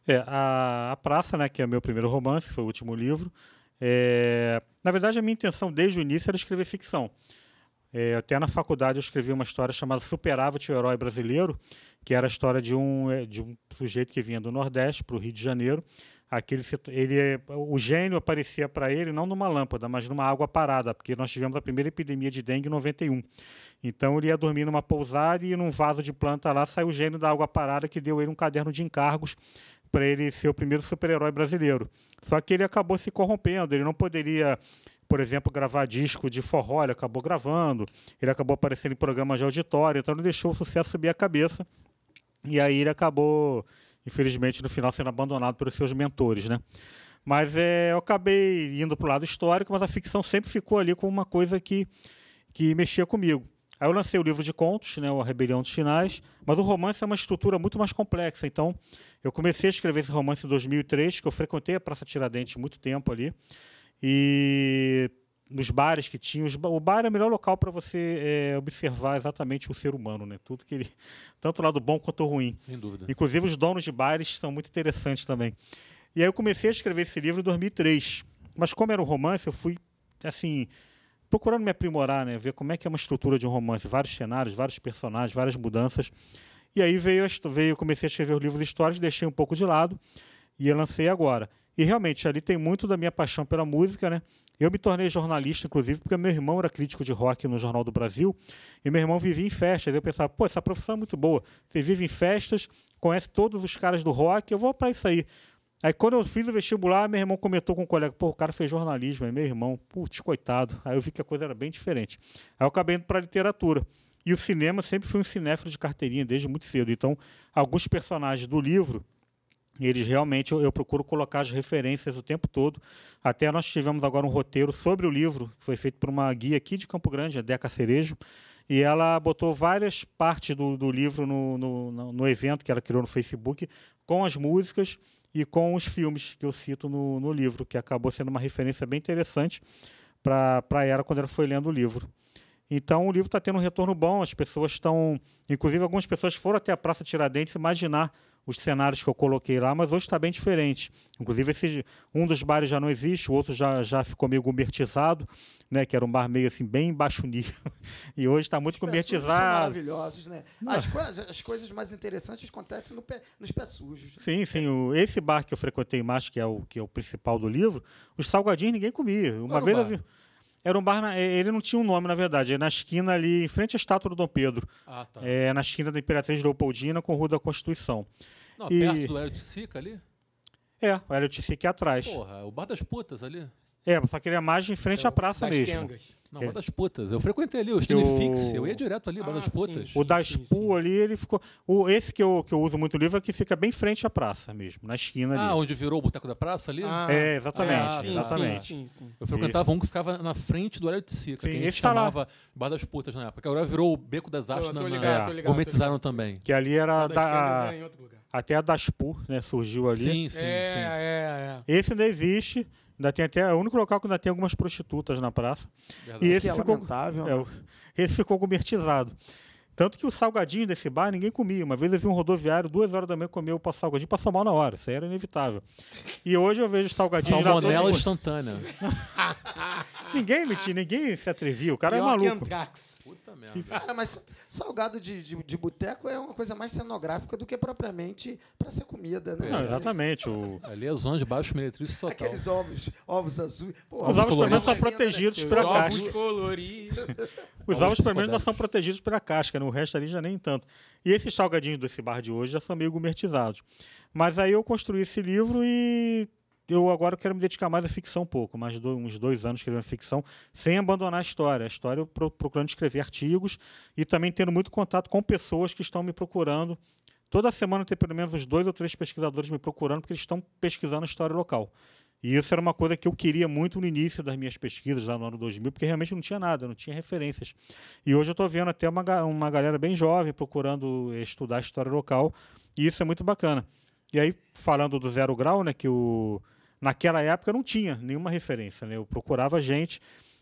É, a, a Praça, né, que é meu primeiro romance, foi o último livro. É, na verdade, a minha intenção desde o início era escrever ficção. É, até na faculdade eu escrevi uma história chamada Superávit, o Herói Brasileiro, que era a história de um, é, de um sujeito que vinha do Nordeste para o Rio de Janeiro. Aquele, ele, o gênio aparecia para ele não numa lâmpada, mas numa água parada, porque nós tivemos a primeira epidemia de dengue em 91. Então ele ia dormir numa pousada e num vaso de planta lá saiu o gênio da água parada que deu ele um caderno de encargos para ele ser o primeiro super-herói brasileiro. Só que ele acabou se corrompendo, ele não poderia, por exemplo, gravar disco de forró, ele acabou gravando, ele acabou aparecendo em programas de auditório, então ele deixou o sucesso subir a cabeça. E aí ele acabou, infelizmente, no final sendo abandonado pelos seus mentores, né? Mas é, eu acabei indo para o lado histórico, mas a ficção sempre ficou ali como uma coisa que, que mexia comigo. Aí eu lancei o livro de contos, né, o A Rebelião dos Finais, mas o romance é uma estrutura muito mais complexa. Então, eu comecei a escrever esse romance em 2003, que eu frequentei a Praça Tiradentes muito tempo ali. E nos bares que tinha, o bar é o melhor local para você é, observar exatamente o ser humano, né? Tudo que ele, tanto o lado bom quanto o ruim. Sem dúvida. Inclusive os donos de bares são muito interessantes também. E aí eu comecei a escrever esse livro em 2003. Mas como era um romance, eu fui assim procurando me aprimorar, né, ver como é que é uma estrutura de um romance, vários cenários, vários personagens, várias mudanças. E aí veio, veio comecei a escrever os livros históricos, deixei um pouco de lado e lancei agora. E realmente ali tem muito da minha paixão pela música, né? Eu me tornei jornalista, inclusive, porque meu irmão era crítico de rock no Jornal do Brasil e meu irmão vivia em festas. Eu pensava, pô, essa profissão é muito boa. Você vive em festas, conhece todos os caras do rock, eu vou para isso aí. Aí quando eu fiz o vestibular, meu irmão comentou com um colega, pô, o cara fez jornalismo, é meu irmão, putz, coitado. Aí eu vi que a coisa era bem diferente. Aí eu acabei indo para literatura. E o cinema sempre foi um cinéfilo de carteirinha desde muito cedo. Então, alguns personagens do livro, eles realmente eu, eu procuro colocar as referências o tempo todo. Até nós tivemos agora um roteiro sobre o livro, que foi feito por uma guia aqui de Campo Grande, a Deca Cerejo, e ela botou várias partes do, do livro no, no, no- evento que ela criou no Facebook, com as músicas e com os filmes que eu cito no, no livro, que acabou sendo uma referência bem interessante para ela quando ela foi lendo o livro. Então o livro está tendo um retorno bom, as pessoas estão. Inclusive, algumas pessoas foram até a Praça Tiradentes imaginar os cenários que eu coloquei lá, mas hoje está bem diferente. Inclusive, esse, um dos bares já não existe, o outro já, já ficou meio gourmetizado, né, que era um bar meio assim, bem baixo nível. E hoje está muito Os São gourmetizado. maravilhosos, né? As, coisas, as coisas mais interessantes acontecem no pé- nos pés sujos. Sim, sim. O, esse bar que eu frequentei mais, que é o, que é o principal do livro, os salgadinhos ninguém comia. Uma o vez eu vi. Era um bar, na- eh, ele não tinha um nome, na verdade. É na esquina ali, em frente à estátua do Dom Pedro. Ah, tá. É na esquina da Imperatriz Leopoldina com Rua da Constituição. Não, e- perto do Hélio de Sica ali? É, o Hélio Tissi aqui atrás. Porra, o Bar das Putas ali. É, só que ele é mais em frente à praça das mesmo. Quengas. Não, É. Bar das Putas. Eu frequentei ali, o Eu- Stilifix. Eu ia direto ali, Bar Ah, das sim, Putas. O da sim, Expo sim. ali, ele ficou. O, esse que eu, que eu uso muito o livro é que fica bem em frente à praça mesmo, na esquina Ah, ali. onde virou o Boteco da Praça ali? Ah, É, exatamente, ah, sim, exatamente. Sim, sim, sim. Eu frequentava um que ficava na frente do Hélio de Sica, Sim, que a gente esse tá chamava Bar das Putas na época. Agora virou o Beco das Artes na, ligado, tô Gourmetizaram também. Que ali era da. é em outro lugar. Até a Daspu, né? Surgiu ali. Sim, sim, é, sim. é, é. Esse ainda existe. Ainda tem até, é o único local que ainda tem algumas prostitutas na praça. Verdade. E Que esse é ficou, lamentável. é, o- esse ficou gourmetizado. Tanto que o salgadinho desse bar ninguém comia. Uma vez eu vi um rodoviário, duas horas da manhã, comer o salgadinho, passou mal na hora. Isso aí era inevitável. E hoje eu vejo já Salmonela todos- instantânea. Ninguém metia, ninguém se atrevia. O cara é Pior que maluco. Antrax. Puta merda. Cara, mas salgado de, de, de boteco é uma coisa mais cenográfica do que propriamente para ser comida, né? Não, exatamente. O... Ali é zona de baixo meretriz total. Aqueles ovos, ovos azuis. Pô, Os ovos, pelo menos, são protegidos pela ovos casca. coloridos. Os ovos, pelo menos, ainda são protegidos pela casca, né? o resto ali já nem tanto. E esses salgadinhos desse bar de hoje já são meio gourmetizados. Mas aí eu construí esse livro e eu agora quero me dedicar mais à ficção um pouco, mais uns dois anos escrevendo ficção, sem abandonar a história. A história eu pro- procurando escrever artigos e também tendo muito contato com pessoas que estão me procurando. Toda semana tem pelo menos uns dois ou três pesquisadores me procurando, porque eles estão pesquisando a história local. E isso era uma coisa que eu queria muito no início das minhas pesquisas, lá no ano 2000, porque realmente não tinha nada, não tinha referências. E hoje eu estou vendo até uma, uma galera bem jovem procurando estudar história local, e isso é muito bacana. E aí, falando do Zero Grau, né, que o, naquela época não tinha nenhuma referência. Né? Eu procurava gente.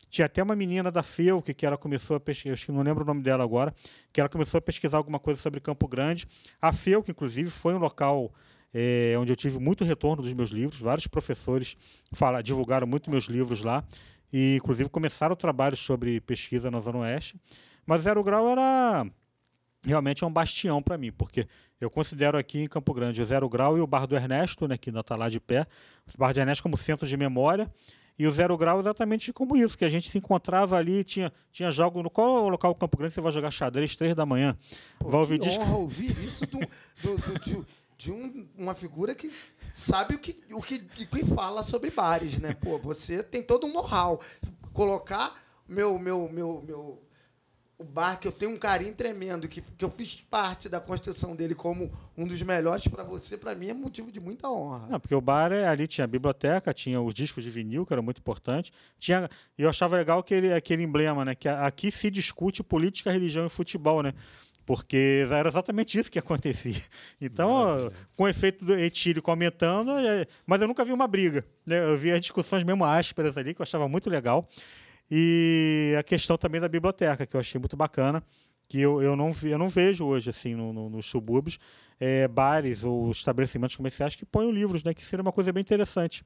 Tinha até uma menina da FEU que, que ela começou a pesquisar, que não lembro o nome dela agora, que ela começou a pesquisar alguma coisa sobre Campo Grande. A FEU, que inclusive foi um local eh, onde eu tive muito retorno dos meus livros, vários professores fala, divulgaram muito meus livros lá, e inclusive começaram o trabalho sobre pesquisa na Zona Oeste. Mas Zero Grau era realmente é um bastião para mim, porque eu considero aqui em Campo Grande o Zero Grau e o Bar do Ernesto, né, que ainda está lá de pé, o Bar do Ernesto como centro de memória, e o Zero Grau exatamente como isso, que a gente se encontrava ali, tinha, tinha jogo, no qual é o local do Campo Grande você vai jogar xadrez três da manhã, Pô, vai ouvir que disco, honra ouvir isso do- do- do- de, um- uma figura que sabe o que, o, que, o que fala sobre bares, né? Pô, você tem todo um know-how. Colocar meu, meu, meu, meu, o bar que eu tenho um carinho tremendo, que, que eu fiz parte da construção dele como um dos melhores para você, para mim é motivo de muita honra. Não, porque o bar é- ali tinha a biblioteca, tinha os discos de vinil, que era muito importante. Tinha, eu achava legal aquele, aquele emblema, né? Que aqui se discute política, religião e futebol, né? Porque era exatamente isso que acontecia. Então, ó, com o efeito do etílico aumentando, é, mas eu nunca vi uma briga. Né? Eu vi as discussões mesmo ásperas ali, que eu achava muito legal. E a questão também da biblioteca, que eu achei muito bacana, que eu, eu, não, eu não vejo hoje assim no- no- nos subúrbios é, bares ou estabelecimentos comerciais que ponham livros, né, que seria uma coisa bem interessante.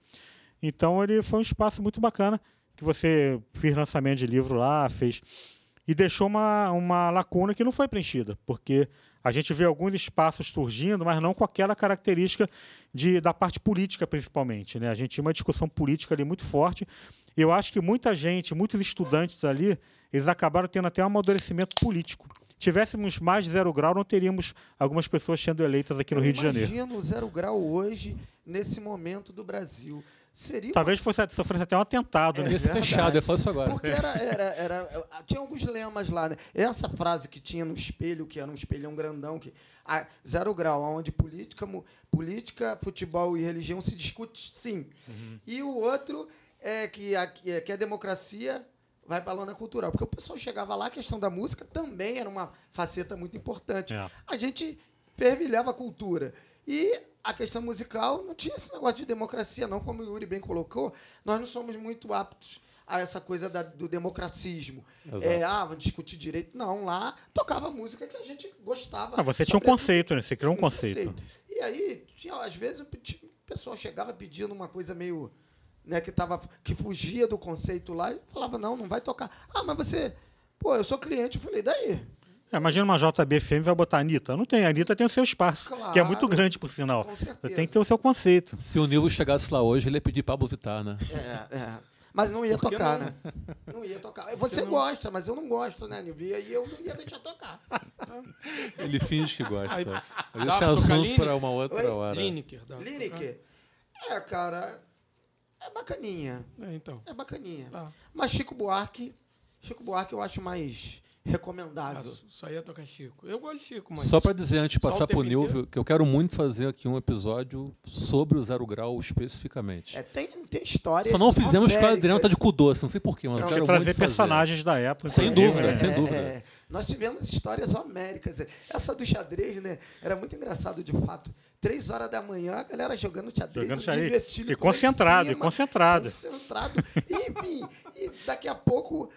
Então ele foi um espaço muito bacana que você fez lançamento de livro lá, fez e deixou uma, uma lacuna que não foi preenchida, porque a gente vê alguns espaços surgindo, mas não com aquela característica de, da parte política, principalmente. Né? A gente tinha uma discussão política ali muito forte. E eu acho que muita gente, muitos estudantes ali, eles acabaram tendo até um amadurecimento político. Tivéssemos mais de zero grau, não teríamos algumas pessoas sendo eleitas aqui no Eu Rio de Janeiro. Imagina o zero grau hoje, nesse momento do Brasil. Seria uma Talvez fosse, sofresse até um atentado, É né? Ia ser fechado, eu falar isso agora. Porque era, era, era, tinha alguns lemas lá, né? Essa frase que tinha no espelho, que era um espelhão grandão, que a, zero grau, onde política, política, futebol e religião se discute sim. E o outro é que a, que a- que a democracia vai para a lona cultural. Porque o pessoal chegava lá, a questão da música também era uma faceta muito importante. É. A gente fervilhava a cultura. E a questão musical não tinha esse negócio de democracia, não, como o Yuri bem colocou. Nós não somos muito aptos a essa coisa da- do democracismo. Exato. É, ah, vamos discutir direito. Não, lá tocava música que a gente gostava. Ah, você tinha um conceito, né? Você criou um um conceito. E aí, tinha, às vezes, o pessoal chegava pedindo uma coisa meio. Né, que, tava, que fugia do conceito lá e falava, não, não vai tocar. Ah, mas você. Pô, eu sou cliente. Eu falei, daí? É, imagina uma JBFM vai botar a Anitta. Não tem, a Anitta tem o seu espaço, que é muito Claro. grande, por sinal. Com certeza. Tem que ter o seu conceito. Se o Nilvo chegasse lá hoje, ele ia pedir Pablo Vittar, né? É, é. Mas não ia tocar, não? né? Não ia tocar. Você gosta, mas eu não gosto, né, Nilvio? E aí eu não ia deixar tocar. Ele finge que gosta. Aí, Mas esse é assunto para uma outra Oi? hora. Lineker. dá Lineker? É, cara, é bacaninha. É, então. É bacaninha. Tá. Mas Chico Buarque, Chico Buarque eu acho mais Ah, recomendável. só ia tocar Chico. Eu gosto de Chico, mas. Só para dizer, antes de o passar tempo pro Nilvio, que eu quero muito fazer aqui um episódio sobre o Zero Grau especificamente. É, tem, tem histórias. Só não fizemos porque o. Adriano tá de cu doce, não sei porquê, mas Não, eu quero que trazer muito fazer. personagens da época. Sem inclusive, dúvida, né? sem dúvida. É, nós tivemos histórias homéricas. Essa do xadrez, né? Era muito engraçado, de fato. Três horas da manhã, a galera jogando xadrez. Jogando o xadrez. E concentrado, e cima, concentrado. Concentrado. E, enfim, e daqui a pouco,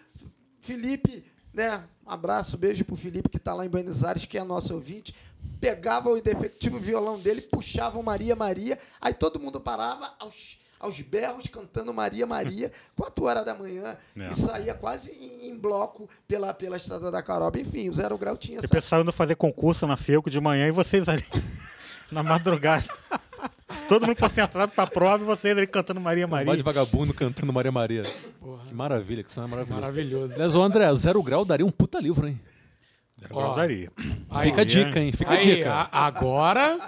Felipe, né? Um abraço, beijo pro Felipe, que está lá em Buenos Aires, que é nosso ouvinte. Pegava o indefectível violão dele, puxava o Maria Maria, aí todo mundo parava aos, aos berros cantando Maria Maria, 4 horas da manhã, É. e saía quase em, em bloco pela, pela estrada da Caroba. Enfim, o Zero Grau tinha essa. pessoal indo fazer concurso na FEUCO de manhã e vocês ali na madrugada. Todo mundo concentrado pra prova e vocês ali cantando Maria Um Maria. de vagabundo cantando Maria Maria. Porra, Que maravilha, que cena maravilhosa. maravilhoso. Aliás, o André, Zero Grau daria um puta livro, hein? Ó, Daria. Aí, Fica a dica, hein? Fica a Aí, dica. a- agora.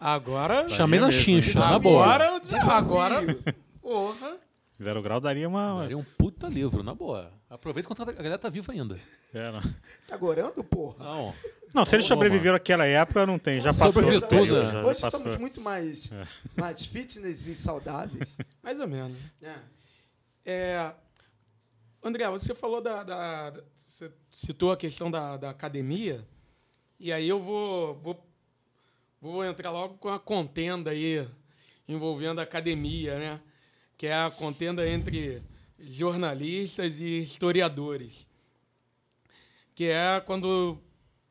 Agora. Chamei na mesmo, chincha, na boa. Agora. Agora. Porra. Zero Grau daria uma. Daria um puta livro, na boa. Aproveita enquanto a galera tá viva ainda. É, não. Tá gorando, porra? Não. Não, se eles sobreviveram àquela época, não tem. Já passou. Sobreviver tudo, Já- né? já Hoje passou. somos muito mais, mais fitness e saudáveis. Mais ou menos. É. É, André, você falou da, da- da- Você citou a questão da, da academia, e aí eu vou, vou, vou entrar logo com a contenda aí envolvendo a academia, né? Que é a contenda entre jornalistas e historiadores. Que é quando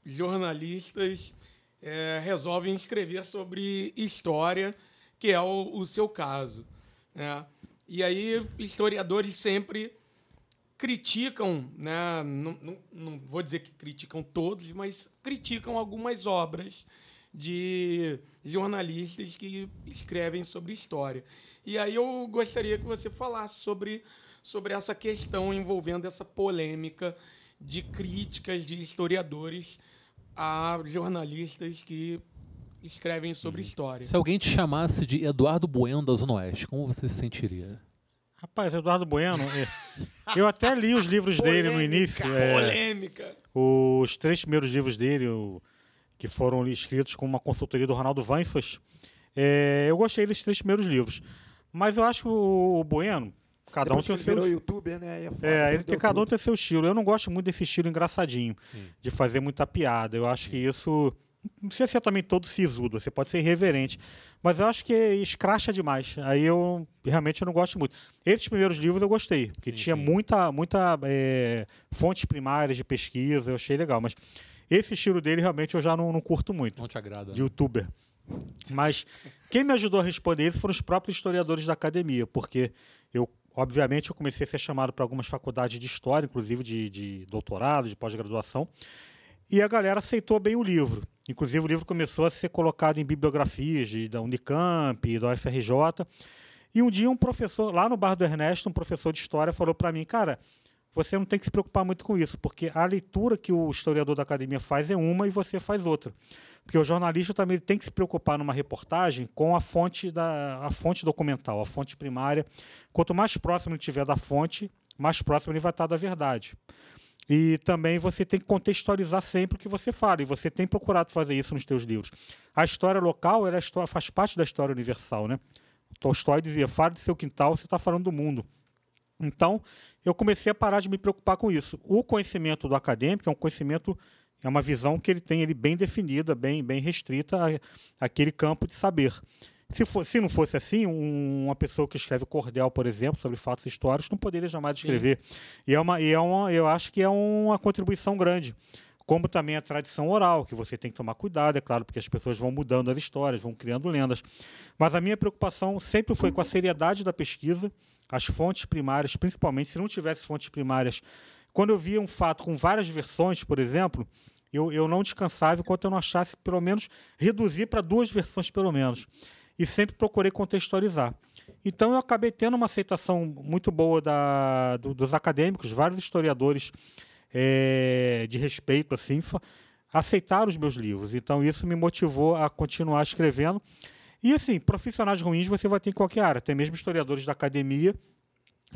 jornalistas é, resolvem escrever sobre história, que é o, o seu caso. Né? E aí, historiadores sempre criticam, né? não, não, não vou dizer que criticam todos, mas criticam algumas obras de jornalistas que escrevem sobre história. E aí eu gostaria que você falasse sobre, sobre essa questão envolvendo essa polêmica de críticas de historiadores a jornalistas que escrevem sobre história. Se alguém te chamasse de Eduardo Bueno da Zona Oeste, como você se sentiria? Rapaz, Eduardo Bueno, é, eu até li os livros dele no Polêmica, início. é, Polêmica. os três primeiros livros dele, o- que foram escritos com uma consultoria do Ronaldo Vanfas, é, eu gostei desses três primeiros livros. Mas eu acho que o, o Bueno, cada um Depois que tem o ele seu. virou youtuber, né? aí foda, É, ele fudeu tem, cada um tem seu estilo. Eu não gosto muito desse estilo engraçadinho, de fazer muita piada. Eu acho que isso. Não precisa ser também todo sisudo, você pode ser irreverente. Mas eu acho que escracha demais. Aí eu realmente eu não gosto muito. Esses primeiros livros eu gostei, porque Sim, tinha sim. muita, muita é, fontes primárias de pesquisa, eu achei legal. Mas esse estilo dele realmente eu já não, não curto muito Não te agrada? de youtuber. Mas quem me ajudou a responder isso foram os próprios historiadores da academia, porque eu, obviamente, eu comecei a ser chamado para algumas faculdades de história, inclusive de, de doutorado, de pós-graduação, e a galera aceitou bem o livro. Inclusive, o livro começou a ser colocado em bibliografias de, da Unicamp, da UFRJ. E um dia, um professor, lá no bar do Ernesto, um professor de história, falou para mim: Cara, você não tem que se preocupar muito com isso, porque a leitura que o historiador da academia faz é uma e você faz outra. Porque o jornalista também tem que se preocupar numa reportagem com a fonte, da, a fonte documental, a fonte primária. Quanto mais próximo ele estiver da fonte, mais próximo ele vai estar da verdade. E também você tem que contextualizar sempre o que você fala, e você tem procurado fazer isso nos teus livros. A história local ela é história- faz parte da história universal. Né? Tolstói dizia, fale de seu quintal, você está falando do mundo. Então, eu comecei a parar de me preocupar com isso. O conhecimento do acadêmico é um conhecimento, é uma visão que ele tem ele bem definida, bem, bem restrita a- àquele campo de saber. Se, for- se não fosse assim, um- uma pessoa que escreve cordel, por exemplo, sobre fatos históricos, não poderia jamais escrever. E, é uma, e é uma, eu acho que é uma contribuição grande. Como também a tradição oral, que você tem que tomar cuidado, é claro, porque as pessoas vão mudando as histórias, vão criando lendas. Mas a minha preocupação sempre foi com a seriedade da pesquisa, as fontes primárias, principalmente, se não tivesse fontes primárias. Quando eu via um fato com várias versões, por exemplo, eu, eu não descansava enquanto eu não achasse, pelo menos, reduzir para duas versões, pelo menos. E sempre procurei contextualizar. Então eu acabei tendo uma aceitação muito boa da, do- dos acadêmicos, vários historiadores eh, de respeito, assim, aceitaram os meus livros. Então isso me motivou a continuar escrevendo. E assim, profissionais ruins você vai ter em qualquer área, até mesmo historiadores da academia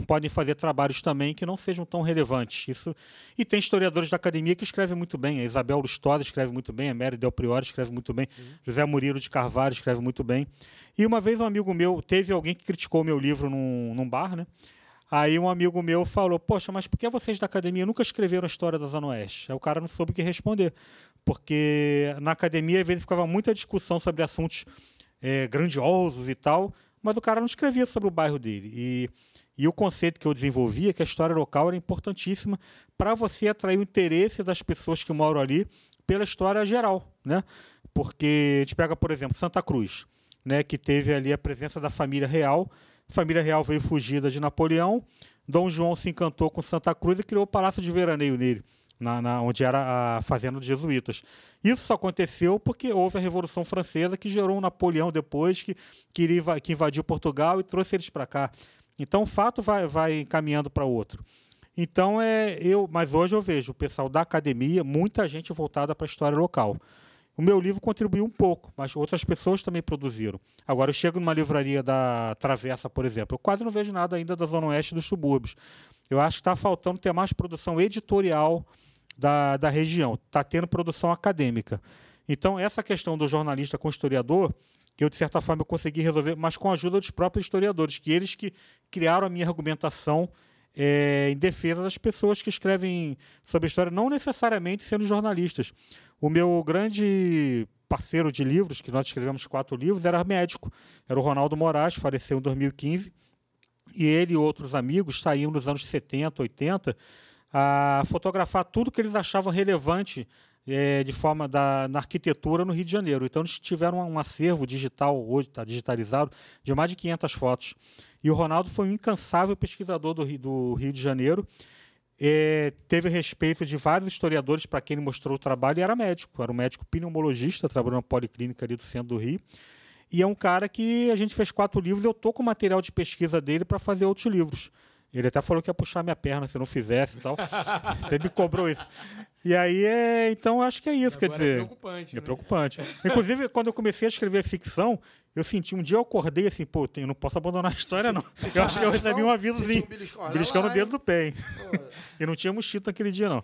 podem fazer trabalhos também que não sejam tão relevantes. Isso e tem historiadores da academia que escrevem muito bem. A Isabel Lustosa escreve muito bem, a Mary Del Priori escreve muito bem, José Murilo de Carvalho escreve muito bem. E uma vez um amigo meu, teve alguém que criticou meu livro num, num bar, né? Aí um amigo meu falou, poxa, mas por que vocês da academia nunca escreveram a história da Zona Oeste? Aí o cara não soube o que responder. Porque na academia, às vezes, ficava muita discussão sobre assuntos eh, grandiosos e tal, mas o cara não escrevia sobre o bairro dele. E, e o conceito que eu desenvolvia, que a história local era importantíssima para você atrair o interesse das pessoas que moram ali pela história geral, né? Porque a gente pega, por exemplo, Santa Cruz, né, que teve ali a presença da família real. A família real veio fugida de Napoleão. Dom João se encantou com Santa Cruz e criou o Palácio de Veraneio nele, na, na- onde era a fazenda dos jesuítas. Isso só aconteceu porque houve a Revolução Francesa que gerou um Napoleão depois que, que, que invadiu Portugal e trouxe eles para cá. Então o fato vai, vai caminhando para outro. Então é eu, mas hoje eu vejo o pessoal da academia, muita gente voltada para a história local. o meu livro contribuiu um pouco, mas outras pessoas também produziram. Agora, eu chego numa livraria da Travessa, por exemplo, eu quase não vejo nada ainda da Zona Oeste dos subúrbios. Eu acho que está faltando ter mais produção editorial da, da região. Está tendo produção acadêmica. Então, essa questão do jornalista com historiador, eu, de certa forma, eu consegui resolver, mas com a ajuda dos próprios historiadores, que eles que criaram a minha argumentação é, em defesa das pessoas que escrevem sobre história, não necessariamente sendo jornalistas. O meu grande parceiro de livros, que nós escrevemos quatro livros, era médico. Era o Ronaldo Moraes, faleceu em 2015. E ele e outros amigos saíam nos anos 70, 80 a fotografar tudo que eles achavam relevante é, de forma da, na arquitetura no Rio de Janeiro. Então eles tiveram um acervo digital, hoje está digitalizado, de mais de 500 fotos. E o Ronaldo foi um incansável pesquisador do do Rio de Janeiro. É, teve respeito de vários historiadores para quem ele mostrou o trabalho e era médico. Era um médico pneumologista, trabalhando na policlínica ali do centro do Rio. E é um cara que a gente fez quatro livros. Eu estou com o material de pesquisa dele para fazer outros livros. Ele até falou que ia puxar minha perna se não fizesse e tal. Você me cobrou isso. E aí, é, então, acho que é isso, quer Agora dizer. É preocupante. É né? preocupante. Inclusive, quando eu comecei a escrever ficção, eu senti, um dia eu acordei assim, pô, eu não posso abandonar a história, não. Eu acho que eu recebi um avisozinho. Beliscão? No dedo do pé, hein? E não tinha mosquito naquele dia, não.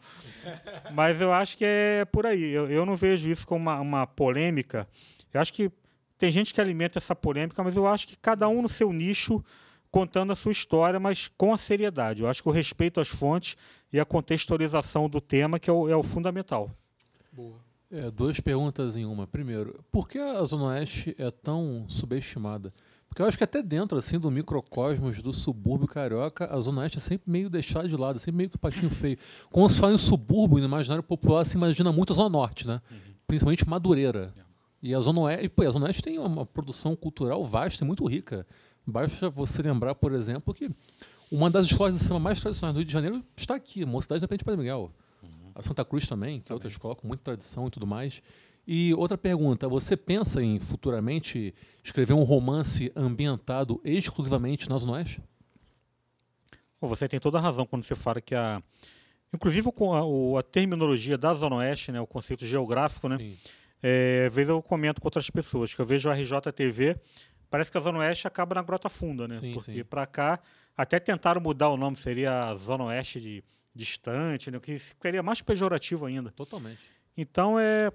Mas eu acho que é por aí. Eu, eu não vejo isso como uma, uma polêmica. Eu acho que tem gente que alimenta essa polêmica, mas eu acho que cada um no seu nicho contando a sua história, mas com a seriedade. Eu acho que o respeito às fontes e a contextualização do tema que é o, é o fundamental. Boa. É, duas perguntas em uma. Primeiro, por que a Zona Oeste é tão subestimada? Porque eu acho que até dentro assim do microcosmos do subúrbio carioca, a Zona Oeste é sempre meio deixada de lado, é sempre meio que patinho feio. Quando se fala em subúrbio, no imaginário popular, se imagina muito a Zona Norte, né? Principalmente Madureira. E a Zona Oeste, pô, a Zona Oeste tem uma produção cultural vasta e muito rica. Basta você lembrar, por exemplo, que uma das escolas de samba mais tradicionais do Rio de Janeiro está aqui, Mocidade da Frente Padre Miguel. A Santa Cruz também, que é outra escola com muita tradição e tudo mais. E outra pergunta, você pensa em futuramente escrever um romance ambientado exclusivamente na Zona Oeste? Bom, Você tem toda a razão quando você fala que a. Inclusive com a, a terminologia da Zona Oeste, né, o conceito geográfico, né? Sim. É, às vezes eu comento com outras pessoas, que eu vejo a RJTV, parece que a Zona Oeste acaba na Grota Funda, né? Sim, Porque para cá, até tentaram mudar o nome, seria a Zona Oeste de distante, né? que ficaria mais pejorativo ainda. Totalmente. Então, é,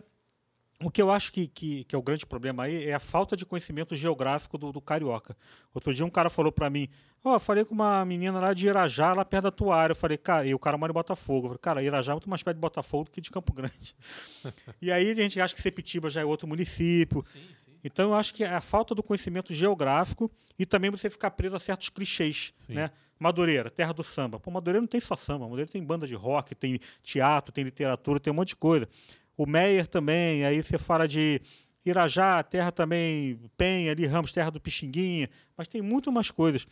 o que eu acho que, que, que é o grande problema aí é a falta de conhecimento geográfico do, do carioca. Outro dia um cara falou para mim, ó, eu falei com uma menina lá de Irajá, lá perto da tua área. Eu falei, cara, e o cara mora em Botafogo. Eu falei, cara, Irajá é muito mais perto de Botafogo do que de Campo Grande. e aí a gente acha que Sepitiba já é outro município. Sim, sim. Então eu acho que é a falta do conhecimento geográfico e também você ficar preso a certos clichês, Sim. né? Madureira, terra do samba. Pô, Madureira não tem só samba, Madureira tem banda de rock, tem teatro, tem literatura, tem um monte de coisa. O Meyer também, aí você fala de Irajá, terra também, Penha, ali, Ramos, terra do Pixinguinha, mas tem muito mais coisas.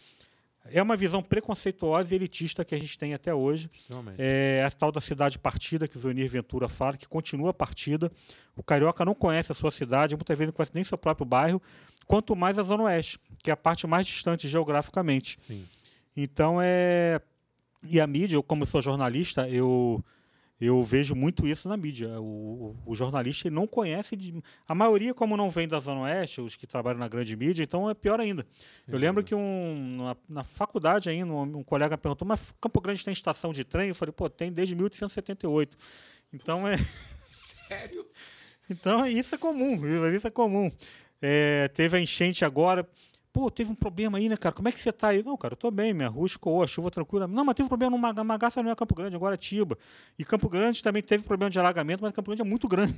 É uma visão preconceituosa e elitista que a gente tem até hoje. É essa tal da cidade partida que o Zonir Ventura fala, que continua partida. O carioca não conhece a sua cidade, muitas vezes não conhece nem seu próprio bairro, quanto mais a Zona Oeste, que é a parte mais distante geograficamente. Sim. Então é. E a mídia, eu, como sou jornalista, eu, eu vejo muito isso na mídia. O, o, o jornalista ele não conhece. De, a maioria, como não vem da Zona Oeste, os que trabalham na grande mídia, então é pior ainda. Sem eu lembro dúvida. que um, na, na faculdade ainda, um, um colega perguntou, mas Campo Grande tem estação de trem? Eu falei, pô, tem desde 1878. Então é. Sério? Então isso é comum, isso é comum. É, teve a enchente agora. Pô, teve um problema aí, né, cara? Como é que você tá aí? Não, cara, eu tô bem, minha rua escoou, a chuva tranquila. Não, mas teve um problema no Maga- Magaça, não é Campo Grande, agora é Tiba. E Campo Grande também teve problema de alagamento, mas Campo Grande é muito grande.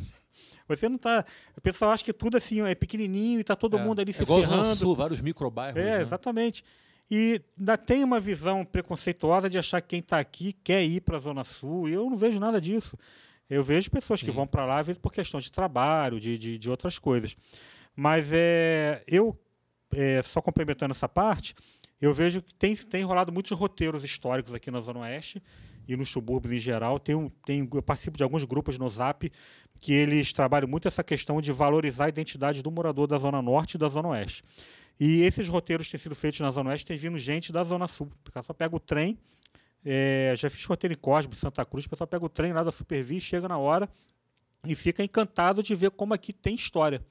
Você não tá. O pessoal acha que tudo assim é pequenininho e tá todo É, mundo ali é se igual ferrando. Sul, vários microbairros. É, né? exatamente. E ainda tem uma visão preconceituosa de achar que quem está aqui quer ir para a Zona Sul, e eu não vejo nada disso. Eu vejo pessoas que Sim. vão para lá, às vezes por questão de trabalho, de, de, de outras coisas. Mas é, eu, é, só complementando essa parte, eu vejo que tem, tem rolado muitos roteiros históricos aqui na Zona Oeste e nos subúrbios em geral. Tem, um- tem, eu participo de alguns grupos no Zap que eles trabalham muito essa questão de valorizar a identidade do morador da Zona Norte e da Zona Oeste. E esses roteiros têm sido feitos na Zona Oeste tem vindo gente da Zona Sul. O pessoal pega o trem, é, já fiz roteiro em Cosme, Santa Cruz, o pessoal pega o trem lá da Supervi, chega na hora, e fica encantado de ver como aqui tem história.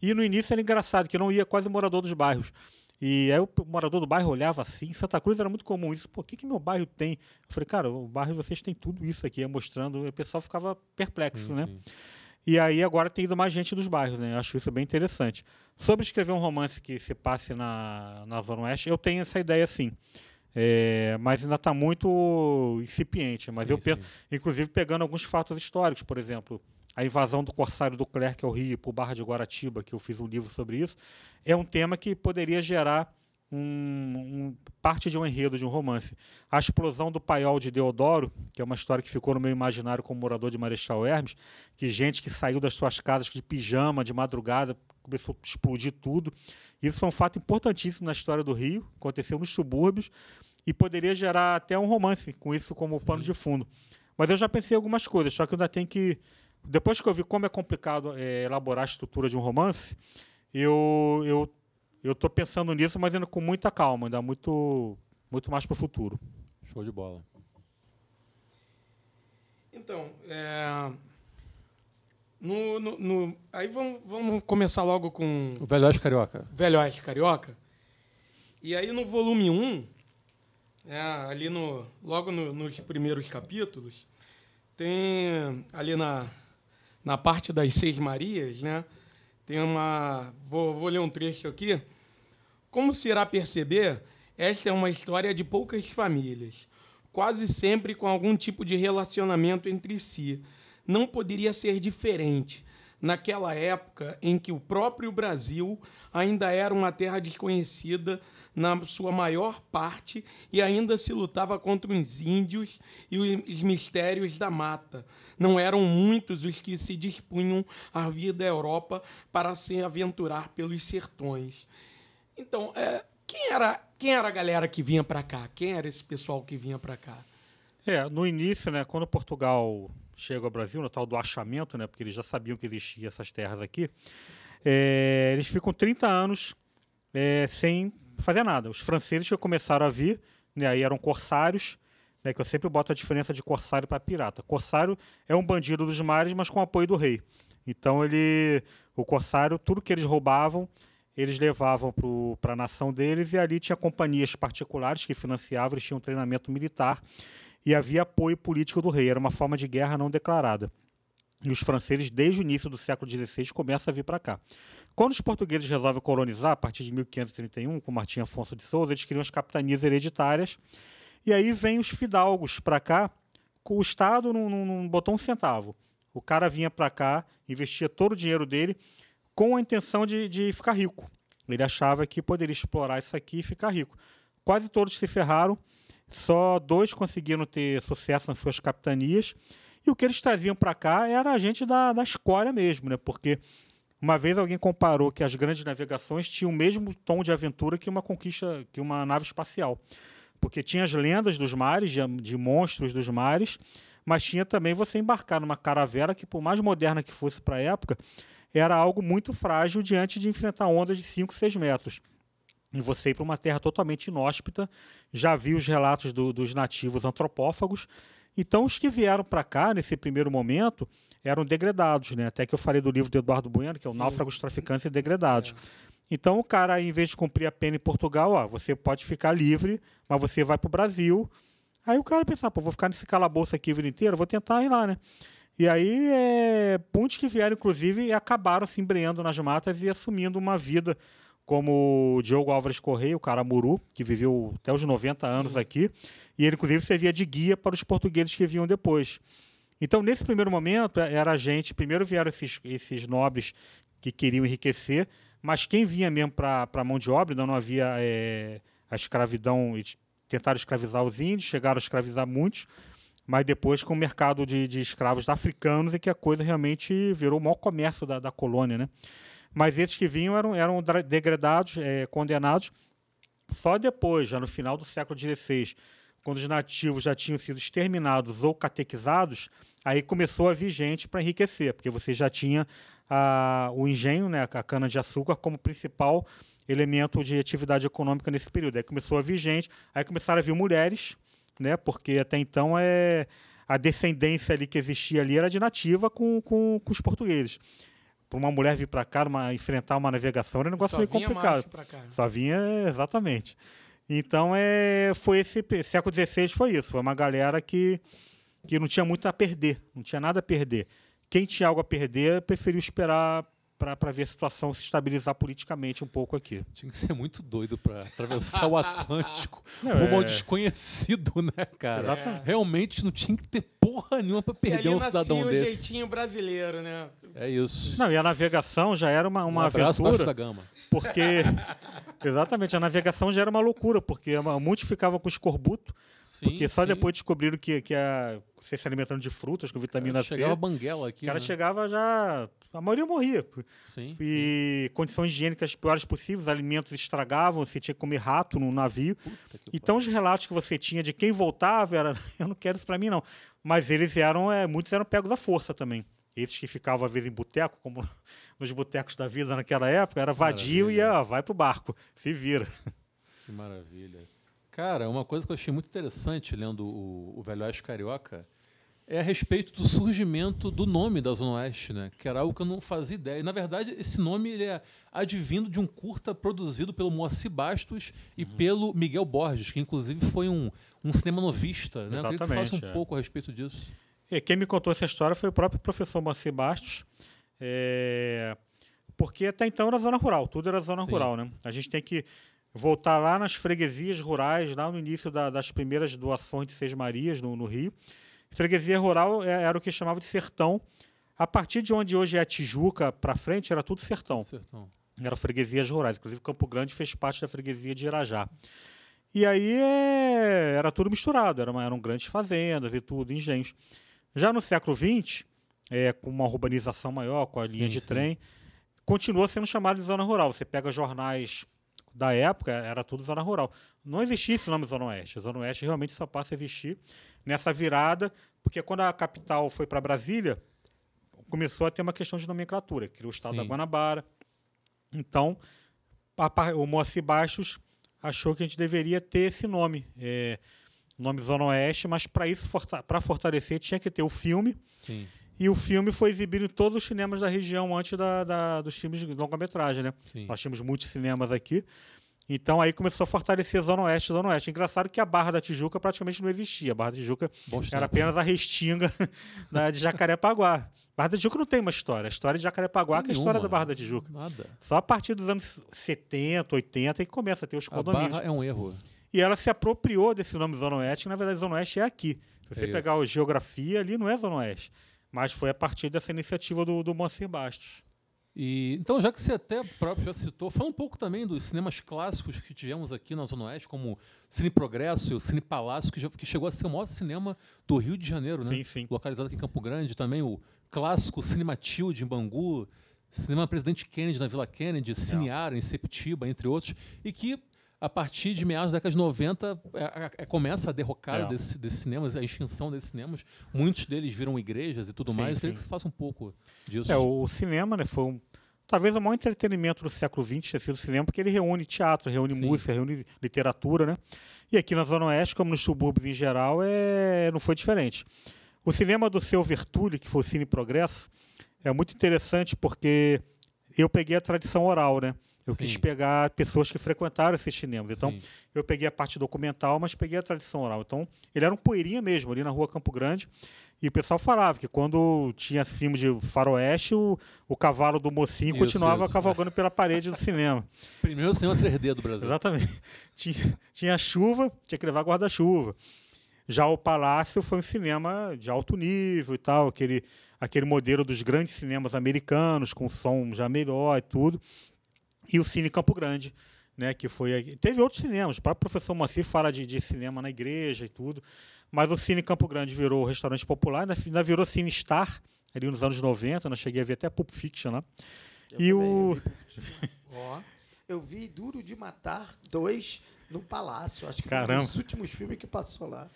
E no início era engraçado, que não ia quase morador dos bairros. E aí o morador do bairro olhava assim, Santa Cruz era muito comum isso. Pô, o que, que meu bairro tem? Eu falei, cara, o bairro de vocês tem tudo isso aqui, mostrando. O pessoal ficava perplexo, Sim, né? sim. E aí agora tem ido mais gente dos bairros, né? Eu acho isso bem interessante. Sobre escrever um romance que se passe na, na Zona Oeste, eu tenho essa ideia sim. É, mas ainda está muito incipiente. Mas Sim, eu penso, inclusive pegando alguns fatos históricos, por exemplo, a invasão do Corsário do Clerc ao Rio por Barra de Guaratiba, que eu fiz um livro sobre isso, é um tema que poderia gerar um, um- parte de um enredo de um romance. A explosão do paiol de Deodoro, que é uma história que ficou no meu imaginário como morador de Marechal Hermes, que gente que saiu das suas casas de pijama, de madrugada, começou a explodir tudo. Isso foi um fato importantíssimo na história do Rio, aconteceu nos subúrbios, e poderia gerar até um romance com isso como pano de fundo. Mas eu já pensei em algumas coisas, só que eu ainda tenho que. Depois que eu vi como é complicado eh, elaborar a estrutura de um romance, eu eu eu estou pensando nisso, mas ainda com muita calma, ainda muito muito mais para o futuro. Show de bola. Então, é, no, no- no- aí vamos, vamos começar logo com O Velho Oeste Carioca. Velho Oeste Carioca. E aí no volume 1, né, ali no, logo no- nos primeiros capítulos, tem ali na, na parte das Seis Marias, né, tem uma. Vou, vou ler um trecho aqui. Como se irá perceber, esta é uma história de poucas famílias, quase sempre com algum tipo de relacionamento entre si. Não poderia ser diferente naquela época em que o próprio Brasil ainda era uma terra desconhecida na sua maior parte e ainda se lutava contra os índios e os mistérios da mata. Não eram muitos os que se dispunham a vir da Europa para se aventurar pelos sertões. Então, é, quem, era, quem era a galera que vinha para cá? Quem era esse pessoal que vinha para cá? É, no início, né, quando Portugal chega ao Brasil, no tal do achamento, né, porque eles já sabiam que existiam essas terras aqui, é, eles ficam 30 anos é, sem fazer nada. Os franceses que começaram a vir, né, aí eram corsários, né, que eu sempre boto a diferença de corsário para pirata. Corsário é um bandido dos mares, mas com apoio do rei. Então ele, o corsário, tudo que eles roubavam, eles levavam para a nação deles e ali tinha companhias particulares que financiavam, eles tinham treinamento militar e havia apoio político do rei. Era uma forma de guerra não declarada. E os franceses, desde o início do século XVI, começam a vir para cá. Quando os portugueses resolvem colonizar, a partir de 1531, com Martim Afonso de Souza, eles criam as capitanias hereditárias. E aí vêm os fidalgos para cá, o Estado não, não- não botou um centavo. O cara vinha para cá, investia todo o dinheiro dele com a intenção de, de ficar rico. Ele achava que poderia explorar isso aqui e ficar rico. Quase todos se ferraram, só dois conseguiram ter sucesso nas suas capitanias. E o que eles traziam para cá era a gente da, da escória mesmo, né? Porque uma vez alguém comparou que as grandes navegações tinham o mesmo tom de aventura que uma conquista, que uma nave espacial. Porque tinha as lendas dos mares, de, de monstros dos mares, mas tinha também você embarcar numa caravela que, por mais moderna que fosse para a época, era algo muito frágil diante de enfrentar ondas de 5, 6 metros. E você ir para uma terra totalmente inóspita, já vi os relatos do- dos nativos antropófagos. Então, os que vieram para cá, nesse primeiro momento, eram degredados, né? Até que eu falei do livro do Eduardo Bueno, que é o Sim. Náufragos, Traficantes e Degredados. Então, o cara, em vez de cumprir a pena em Portugal, ó, você pode ficar livre, mas você vai para o Brasil. Aí o cara pensa, pô, vou ficar nesse calabouço aqui a vida inteira, vou tentar ir lá, né? E aí, é, muitos que vieram, inclusive, e acabaram se embreando nas matas e assumindo uma vida como o Diogo Álvares Correia, o cara Muru, que viveu até os 90 anos aqui, e ele, inclusive, servia de guia para os portugueses que vinham depois. Então, nesse primeiro momento, é- era a gente. Primeiro vieram esses, esses nobres que queriam enriquecer, mas quem vinha mesmo para a mão de obra, ainda não havia é, a escravidão, tentaram escravizar os índios, chegaram a escravizar muitos, mas depois com o mercado de, de escravos africanos é que a coisa realmente virou o maior comércio da, da colônia. Né? Mas esses que vinham eram, eram degradados, é, condenados, só depois, já no final do século XVI, quando os nativos já tinham sido exterminados ou catequizados, aí começou a vir gente para enriquecer, porque você já tinha ah, o engenho, né, a cana-de-açúcar, como principal elemento de atividade econômica nesse período. Aí começou a vir gente, aí começaram a vir mulheres, né, porque até então é, a descendência ali que existia ali era de nativa com, com, com os portugueses. Para uma mulher vir para cá, uma, enfrentar uma navegação, era um negócio Só meio vinha complicado. cá. Só vinha, exatamente. Então, é, foi esse século XVI foi isso. Foi uma galera que, que não tinha muito a perder, não tinha nada a perder. Quem tinha algo a perder preferiu esperar para ver a situação se estabilizar politicamente um pouco aqui. Tinha que ser muito doido para atravessar o Atlântico Não, rumo ao é- desconhecido, né, cara? Exatamente. Realmente não tinha que ter porra nenhuma para perder um cidadão nascia o desse. jeitinho brasileiro, né? É isso. Não, e a navegação já era uma, uma um aventura. da Gama. Porque. Exatamente, a navegação já era uma loucura, porque muitos ficavam com escorbuto, Sim, porque só sim. depois descobriram que, que a, você se alimentando de frutas, com vitamina C. Chegava banguela O aqui. cara né? chegava já. A maioria morria. Sim, E condições higiênicas piores possíveis, alimentos estragavam, você tinha que comer rato no navio. Então os relatos que você tinha de quem voltava era, eu não quero isso pra mim não. Mas eles eram, é, muitos eram pegos da força também. Eles que ficavam às vezes em boteco, como nos botecos da vida naquela época, era vadio e ia, vai pro barco, se vira. Que maravilha. Cara, uma coisa que eu achei muito interessante lendo o, o Velho Oeste Carioca é a respeito do surgimento do nome da Zona Oeste, né? Que era algo que eu não fazia ideia. E, na verdade, esse nome ele é advindo de um curta produzido pelo Moacir Bastos e Uhum. pelo Miguel Borges, que inclusive foi um, um cinema novista. Né? Eu queria que você falasse um Exatamente, é. pouco a respeito disso. E quem me contou essa história foi o próprio professor Moacir Bastos, é, porque até então era zona rural, tudo era zona Sim. rural, né? A gente tem que voltar lá nas freguesias rurais, lá no início da- das primeiras doações de Seis Marias, no, no Rio. Freguesia rural é- era o que chamava de sertão. A partir de onde hoje é a Tijuca para frente, era tudo sertão. Sertão. Eram freguesias rurais. Inclusive, Campo Grande fez parte da freguesia de Irajá. E aí é, era tudo misturado, era uma- eram grandes fazendas e tudo, engenhos. Já no século XX, é, com uma urbanização maior, com a linha Sim, de sim. trem, continua sendo chamado de zona rural. Você pega jornais da época, era tudo zona rural. Não existia esse nome Zona Oeste. A Zona Oeste realmente só passa a existir nessa virada, porque quando a capital foi para Brasília, começou a ter uma questão de nomenclatura. Criou o estado Sim. da Guanabara. Então, a o Moacir Baixos achou que a gente deveria ter esse nome. É, nome Zona Oeste, mas para isso, para fortalecer, tinha que ter o filme. Sim, E o filme foi exibido em todos os cinemas da região antes da, da- dos filmes de longa-metragem, né? sim. Nós tínhamos muitos cinemas aqui. Então aí começou a fortalecer Zona Oeste, Zona Oeste. Engraçado que a Barra da Tijuca praticamente não existia. A Barra da Tijuca Bons era tempos. apenas a restinga da, de Jacarepaguá. Barra da Tijuca não tem uma história. A história de Jacarepaguá que é a história da Nenhuma. Barra da Tijuca. Nada. Só a partir dos anos 70, 80 que começa a ter os A condomínios. barra é um erro. E ela se apropriou desse nome Zona Oeste, que na verdade Zona Oeste é aqui. Se você É pegar a geografia, ali não é Zona Oeste. Mas foi a partir dessa iniciativa do, do Moacir Bastos. E, então, já que você até próprio já citou, fala um pouco também dos cinemas clássicos que tivemos aqui na Zona Oeste, como Cine Progresso e o Cine Palácio, que, já, que chegou a ser o maior cinema do Rio de Janeiro, né? Sim, sim. Localizado aqui em Campo Grande. Também o clássico Cine Matilde em Bangu, Cinema Presidente Kennedy na Vila Kennedy, Cineara em Septiba, entre outros. E que, a partir de meados da década de 90, é, é, começa a derrocada É. desse- desses cinemas, a extinção desses cinemas. Muitos deles viram igrejas e tudo Sim, mais. Eu queria sim. que você faça um pouco disso. É, o cinema, né, foi um, talvez o maior entretenimento do século XX ter sido o cinema, porque ele reúne teatro, reúne Sim. música, reúne literatura, né? E aqui na Zona Oeste, como nos subúrbios em geral, é, não foi diferente. O cinema do seu Vertulli, que foi o Cine Progresso, é muito interessante porque eu peguei a tradição oral, né? Eu Sim. quis pegar pessoas que frequentaram esses cinemas. Então, Sim. eu peguei a parte documental, mas peguei a tradição oral. Então, ele era um poeirinha mesmo, ali na rua Campo Grande. E o pessoal falava que quando tinha filme de faroeste, o, o cavalo do mocinho Isso, continuava isso. cavalgando pela parede do cinema. Primeiro cinema 3D do Brasil. Exatamente. Tinha, tinha chuva, tinha que levar guarda-chuva. Já o Palácio foi um cinema de alto nível e tal, aquele, aquele modelo dos grandes cinemas americanos, com som já melhor e tudo. E o Cine Campo Grande, né, que foi... Teve outros cinemas, o próprio professor Moacir fala de, de cinema na igreja e tudo, mas o Cine Campo Grande virou restaurante popular, ainda, ainda virou Cine Star, ali nos anos 90, nós cheguei a ver até Pulp Fiction lá. Eu E o- eu vi- Ó. Eu vi Duro de Matar dois no Palácio. Acho que Caramba. foi um dos últimos filmes que passou lá.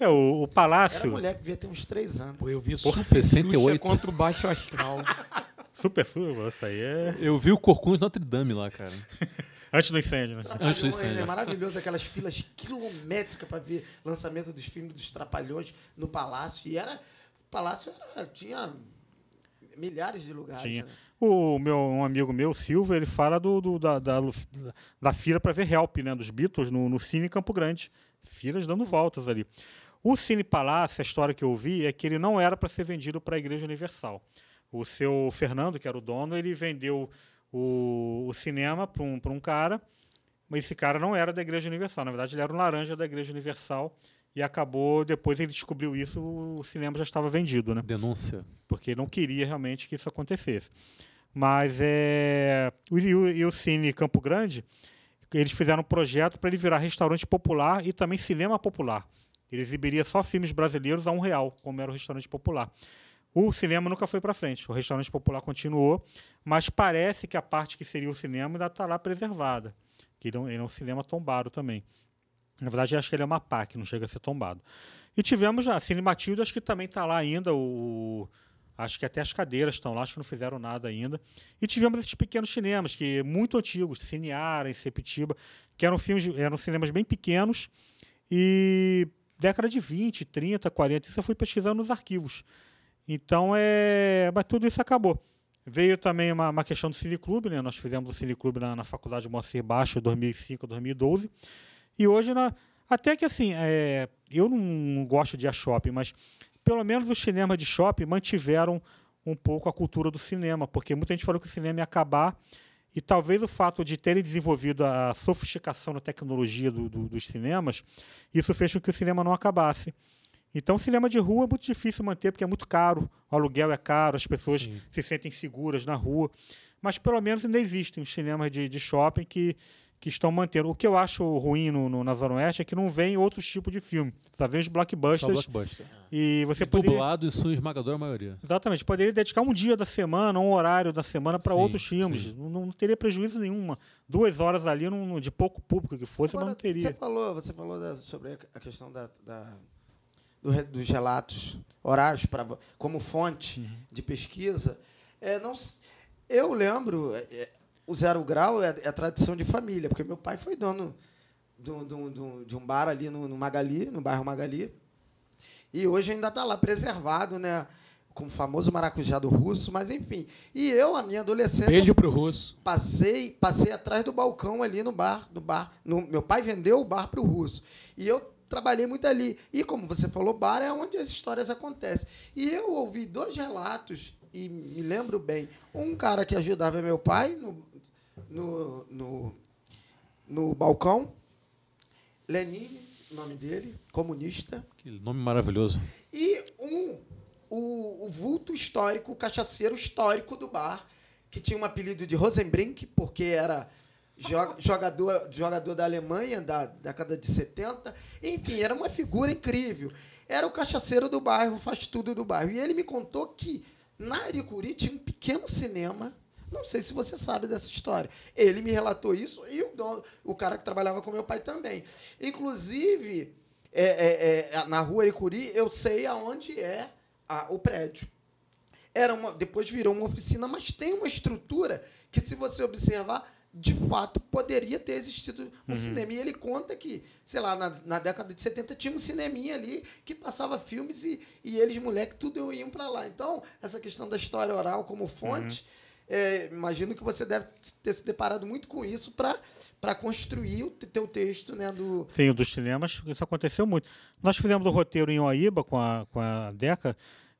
É, o, o Era Palácio... mulher que devia ter uns três anos. Pô, eu vi Por Super 68. Xuxa contra o Baixo Astral. Super Sul, isso aí é... Eu vi o Corcunda de Notre Dame lá, cara. Antes do incêndio, né? Antes do incêndio. é maravilhoso aquelas filas quilométricas para ver lançamento dos filmes dos Trapalhões no Palácio. E era. O Palácio era- tinha milhares de lugares. Tinha. né? O meu, um amigo meu, Silva, ele fala do, do- da, da, da fila para ver Help, né? Dos Beatles no, no Cine Campo Grande. Filas dando voltas ali. O Cine Palácio, a história que eu ouvi é que ele não era para ser vendido para a Igreja Universal. O seu Fernando, que era o dono, ele vendeu o, o cinema para um, pra um cara, mas esse cara não era da Igreja Universal. Na verdade, ele era um laranja da Igreja Universal e acabou, depois ele descobriu isso, o cinema já estava vendido, né? Denúncia. porque não queria realmente que isso acontecesse. Mas é, o, e, o, e o Cine Campo Grande, eles fizeram um projeto para ele virar restaurante popular e também cinema popular. Ele exibiria só filmes brasileiros a um real, como era o restaurante popular. O cinema nunca foi para frente, o restaurante popular continuou, mas parece que a parte que seria o cinema ainda está lá preservada. Que é um- ele é um cinema tombado também. Na verdade, acho que ele é uma PAC, não chega a ser tombado. E tivemos já, Cine Matilde, acho que também está lá ainda, o, acho que até as cadeiras estão lá, acho que não fizeram nada ainda. E tivemos esses pequenos cinemas, que muito antigos, Cineara, Sepitiba, que eram filmes, eram cinemas bem pequenos, e década de 20, 30, 40, isso eu fui pesquisando nos arquivos. Então, é, mas tudo isso acabou. Veio também uma, uma questão do Cineclube, né? Nós fizemos o Cineclube na, na Faculdade Moacir Baixo, 2005, 2012. E hoje, na, até que assim, é, eu não gosto de ir a shopping, mas pelo menos os cinemas de shopping mantiveram um pouco a cultura do cinema, porque muita gente falou que o cinema ia acabar e talvez o fato de terem desenvolvido a sofisticação na tecnologia do- do- dos cinemas, isso fez com que o cinema não acabasse. Então, o cinema de rua é muito difícil manter, porque é muito caro, o aluguel é caro, as pessoas Sim. se sentem seguras na rua. Mas, pelo menos, ainda existem os cinemas de, de shopping que, que estão mantendo. O que eu acho ruim no, no- na Zona Oeste é que não vem outros tipos de filme. Só vem os Só blockbusters. blockbuster. E você E poderia... Dublado e sua esmagadora maioria. Exatamente, poderia dedicar um dia da semana, um horário da semana para outros filmes. Não, não teria prejuízo nenhuma. Duas horas ali, não- de pouco público que fosse, mas Agora, não teria. Você falou, você falou da- sobre a- a questão da, da- do dos relatos orais pra, como fonte Uhum. de pesquisa. É, não, eu lembro, é, é, o Zero Grau é, é tradição de família, porque meu pai foi dono do- do- do- de um bar ali no, no Magali, no bairro Magali, e hoje ainda está lá preservado, né? Com o famoso maracujá do russo, mas enfim. E eu, a minha adolescência, Beijo pro russo. passei passei atrás do balcão ali no bar do bar no, meu pai vendeu o bar para o russo e eu trabalhei muito ali. E como você falou bar é onde as histórias acontecem. E eu ouvi dois relatos e me lembro bem. Um cara que ajudava meu pai no no, no, no balcão. Lenine nome dele comunista. Que nome maravilhoso. e um, o, o vulto histórico, o cachaceiro histórico do bar, que tinha um apelido de Rosenbrink, porque era jogador, jogador da Alemanha, da década de 70. Enfim, era uma figura incrível. Era o cachaceiro do bairro, faz tudo do bairro. E ele me contou que na Aricuri tinha um pequeno cinema. Não sei se você sabe dessa história. Ele me relatou isso e o, dono, o cara que trabalhava com meu pai também. Inclusive, é, é, é, na rua Aricuri, eu sei aonde é a- o prédio. Era uma, depois virou uma oficina, mas tem uma estrutura que, se você observar, de fato poderia ter existido um cinema. E ele conta que, sei lá, na, na década de 70 tinha um cineminha ali que passava filmes e, e eles, moleque, tudo iam para lá. Então, essa questão da história oral como fonte, é, imagino que você deve ter se deparado muito com isso para construir o te- teu texto né, do, Sim, o dos cinemas, isso aconteceu muito. Nós fizemos o roteiro em Oaíba com a, com a Deca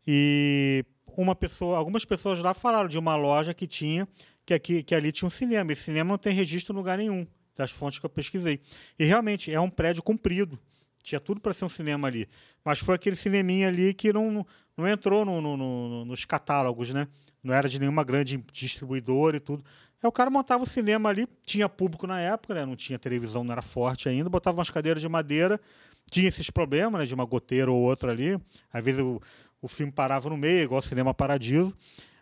e uma pessoa, algumas pessoas lá falaram de uma loja que tinha, que, aqui, que ali tinha um cinema. Esse cinema não tem registro em lugar nenhum, das fontes que eu pesquisei. E realmente é um prédio comprido. Tinha tudo para ser um cinema ali. Mas foi aquele cineminha ali que não, não entrou no- no- no- nos catálogos, né? Não era de nenhuma grande distribuidora e tudo. Aí o cara montava o cinema ali, tinha público na época, né? Não tinha televisão, não era forte ainda, botava umas cadeiras de madeira, tinha esses problemas, né? De uma goteira ou outra ali. Às vezes o, o filme parava no meio, igual o Cinema Paradiso.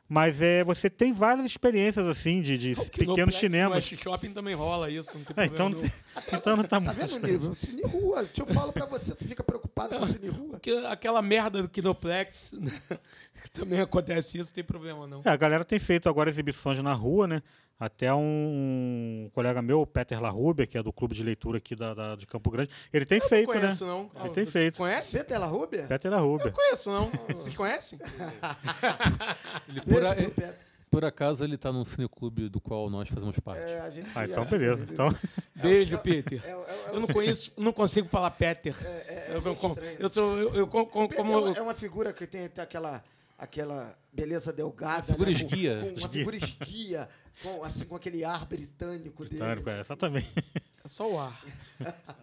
Mas é, você tem várias experiências assim de, de O pequenos cinemas. West Shopping também rola isso, não tem É, problema então, nenhum. então não tá Tá muito vendo o distante. nível? Cine Rua. Deixa eu falar pra você, tu fica preocupado com Cine Rua? Porque aquela merda do Kinoplex, também acontece isso, não tem problema não. É, a galera tem feito agora exibições na rua, né? Até um, um colega meu, o Peter Larrubia, que é do clube de leitura aqui da, da- de Campo Grande, ele tem feito, não conheço, né? não. Ele tem Você feito. Conhece? Vê tela Rúbia? Peter Larrubia. Não conheço, não. Vocês conhecem? Ele, por, Beijo a- Peter. por acaso ele está num cineclube do qual nós fazemos parte. É, a gente Ah, então é- beleza. Então, Beijo, Peter. É, é, é, Eu não conheço, não consigo falar Peter. é, é Eu, eu sou, eu, eu como, Peter é uma- é uma figura que tem até aquela, aquela beleza delgada. figura né? Com- esguia. Com, uma figura esguia, com, assim, com aquele ar britânico dele. Britânico, é, exatamente. é só o ar.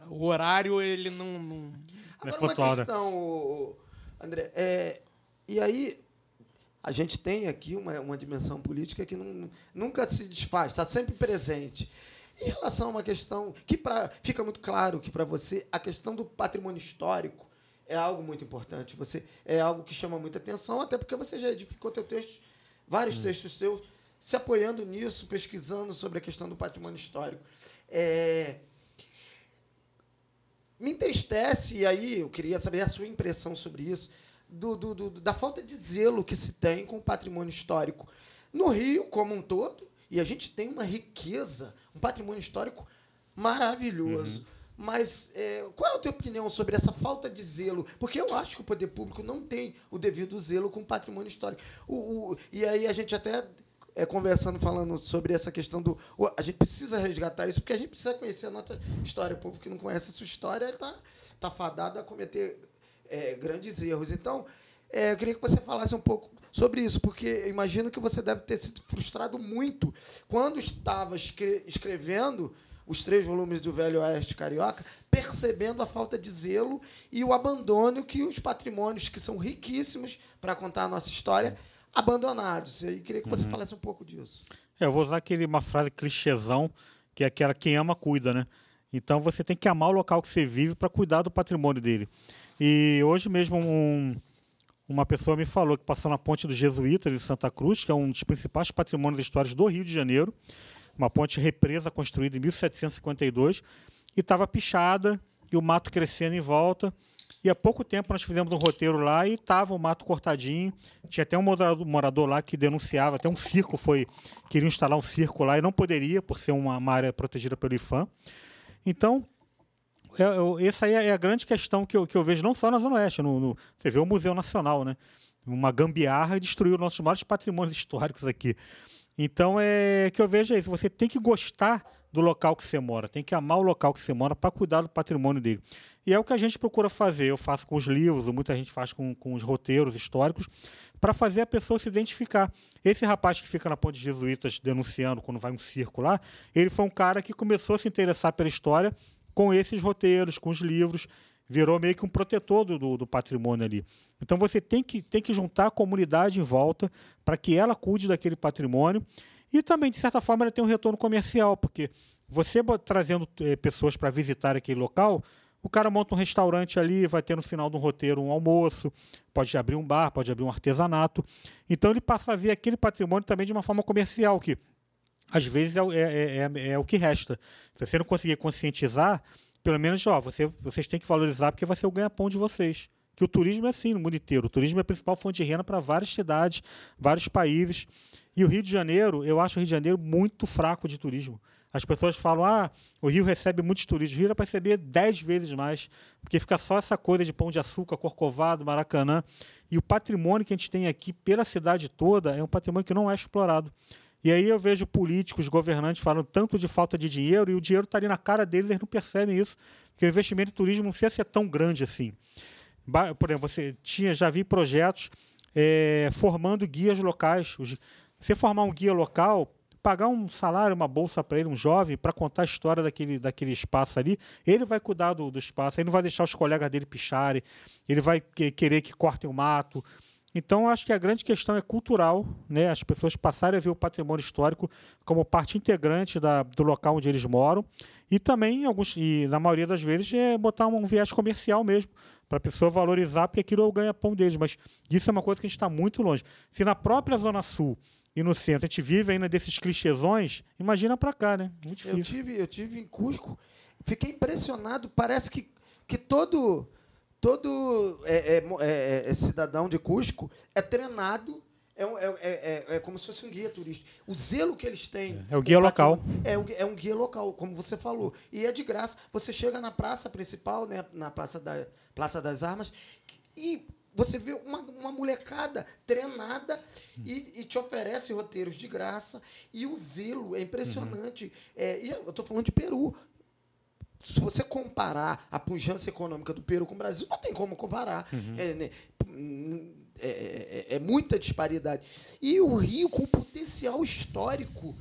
O horário ele não, não- Agora, pontual, uma né? questão, o- o- André, é, e aí a gente tem aqui uma, uma dimensão política que não- nunca se desfaz, está sempre presente. Em relação a uma questão que pra, fica muito claro que para você a questão do patrimônio histórico é algo muito importante. Você é algo que chama muita atenção, até porque você já edificou teu texto, vários textos seus, se apoiando nisso, pesquisando sobre a questão do patrimônio histórico. É, me entristece, e aí eu queria saber a sua impressão sobre isso, do, do- do- da falta de zelo que se tem com o patrimônio histórico no Rio como um todo, e a gente tem uma riqueza, um patrimônio histórico maravilhoso. Mas é, qual é a tua opinião sobre essa falta de zelo? Porque eu acho que o poder público não tem o devido zelo com o patrimônio histórico. O- o- e aí a gente até é, conversando, falando sobre essa questão do. A gente precisa resgatar isso, porque a gente precisa conhecer a nossa história. O povo que não conhece a sua história está tá fadado a cometer é, grandes erros. Então, é, eu queria que você falasse um pouco sobre isso, porque imagino que você deve ter sido frustrado muito quando estava escre- escrevendo os três volumes do Velho Oeste Carioca, percebendo a falta de zelo e o abandono que os patrimônios, que são riquíssimos para contar a nossa história, abandonados. Eu queria que você falasse um pouco disso. É, eu vou usar aquele, uma frase clichêzão, que é aquela quem ama, cuida, né? Então você tem que amar o local que você vive para cuidar do patrimônio dele. E hoje mesmo um- uma pessoa me falou que passou na ponte dos Jesuítas de Santa Cruz, que é um dos principais patrimônios históricos do Rio de Janeiro, uma ponte represa construída em 1752, e estava pichada e o mato crescendo em volta. E há pouco tempo nós fizemos um roteiro lá e estava o mato cortadinho. Tinha até um morador, morador lá que denunciava, até um circo foi. Queriam instalar um circo lá e não poderia, por ser uma, uma área protegida pelo IFAM. Então, é, eu- essa aí é a grande questão que eu, que eu vejo, não só na Zona Oeste. No, no- você vê o Museu Nacional, né? Uma gambiarra destruiu nossos maiores patrimônios históricos aqui. Então, é que eu vejo é isso. Você tem que gostar do local que você mora, tem que amar o local que você mora para cuidar do patrimônio dele. E é o que a gente procura fazer. Eu faço com os livros, muita gente faz com, com os roteiros históricos, para fazer a pessoa se identificar. Esse rapaz que fica na Ponte de Jesuítas denunciando quando vai um circo lá, ele foi um cara que começou a se interessar pela história com esses roteiros, com os livros, virou meio que um protetor do, do, patrimônio ali. Então você tem que, tem que juntar a comunidade em volta para que ela cuide daquele patrimônio e também, de certa forma, ela tem um retorno comercial, porque você trazendo eh, pessoas para visitar aquele local, o cara monta um restaurante ali, vai ter no final do roteiro um almoço, pode abrir um bar, pode abrir um artesanato. Então ele passa a ver aquele patrimônio também de uma forma comercial, que às vezes é, é- é- é- é o que resta. Se você não conseguir conscientizar, pelo menos ó, você, vocês têm que valorizar porque vai ser o ganha-pão de vocês. Que o turismo é assim no mundo inteiro. O turismo é a principal fonte de renda para várias cidades, vários países. E o Rio de Janeiro, eu acho o Rio de Janeiro muito fraco de turismo. As pessoas falam, ah, o Rio recebe muitos turistas. O Rio era para receber 10 vezes mais, porque fica só essa coisa de pão de açúcar, corcovado, maracanã. E o patrimônio que a gente tem aqui pela cidade toda é um patrimônio que não é explorado. E aí eu vejo políticos, governantes falando tanto de falta de dinheiro e o dinheiro está ali na cara deles, eles não percebem isso, porque o investimento em turismo não precisa ser tão grande assim. Por exemplo, você tinha, já vi projetos eh, formando guias locais. Você formar um guia local, pagar um salário, uma bolsa para ele, um jovem, para contar a história daquele, daquele espaço ali, ele vai cuidar do, do espaço, ele não vai deixar os colegas dele picharem, ele vai que- querer que cortem o mato. Então, eu acho que a grande questão é cultural, né? as pessoas passarem a ver o patrimônio histórico como parte integrante da, do local onde eles moram e também, alguns, e na maioria das vezes, é botar um viés comercial mesmo, para a pessoa valorizar, porque aquilo é o ganha-pão deles. Mas isso é uma coisa que a gente está muito longe. Se na própria Zona Sul e no centro a gente vive ainda desses clichêsões, imagina para cá, né? Muito Eu difícil. tive, eu tive em Cusco, fiquei impressionado. Parece que, que todo, todo é, é, mo- é, é, cidadão de Cusco é treinado é, é- é- é- é como se fosse um guia turístico. O zelo que eles têm. É o guia local. É, é um guia local, como você falou. E é de graça. Você chega na praça principal, né, na Praça, da, praça das Armas, e você vê uma, uma molecada treinada e, e te oferece roteiros de graça. E o zelo é impressionante. É, e eu estou falando de Peru. Se você comparar a pujança econômica do Peru com o Brasil, não tem como comparar. É, né, é- é- é muita disparidade. E o Rio, com o potencial histórico,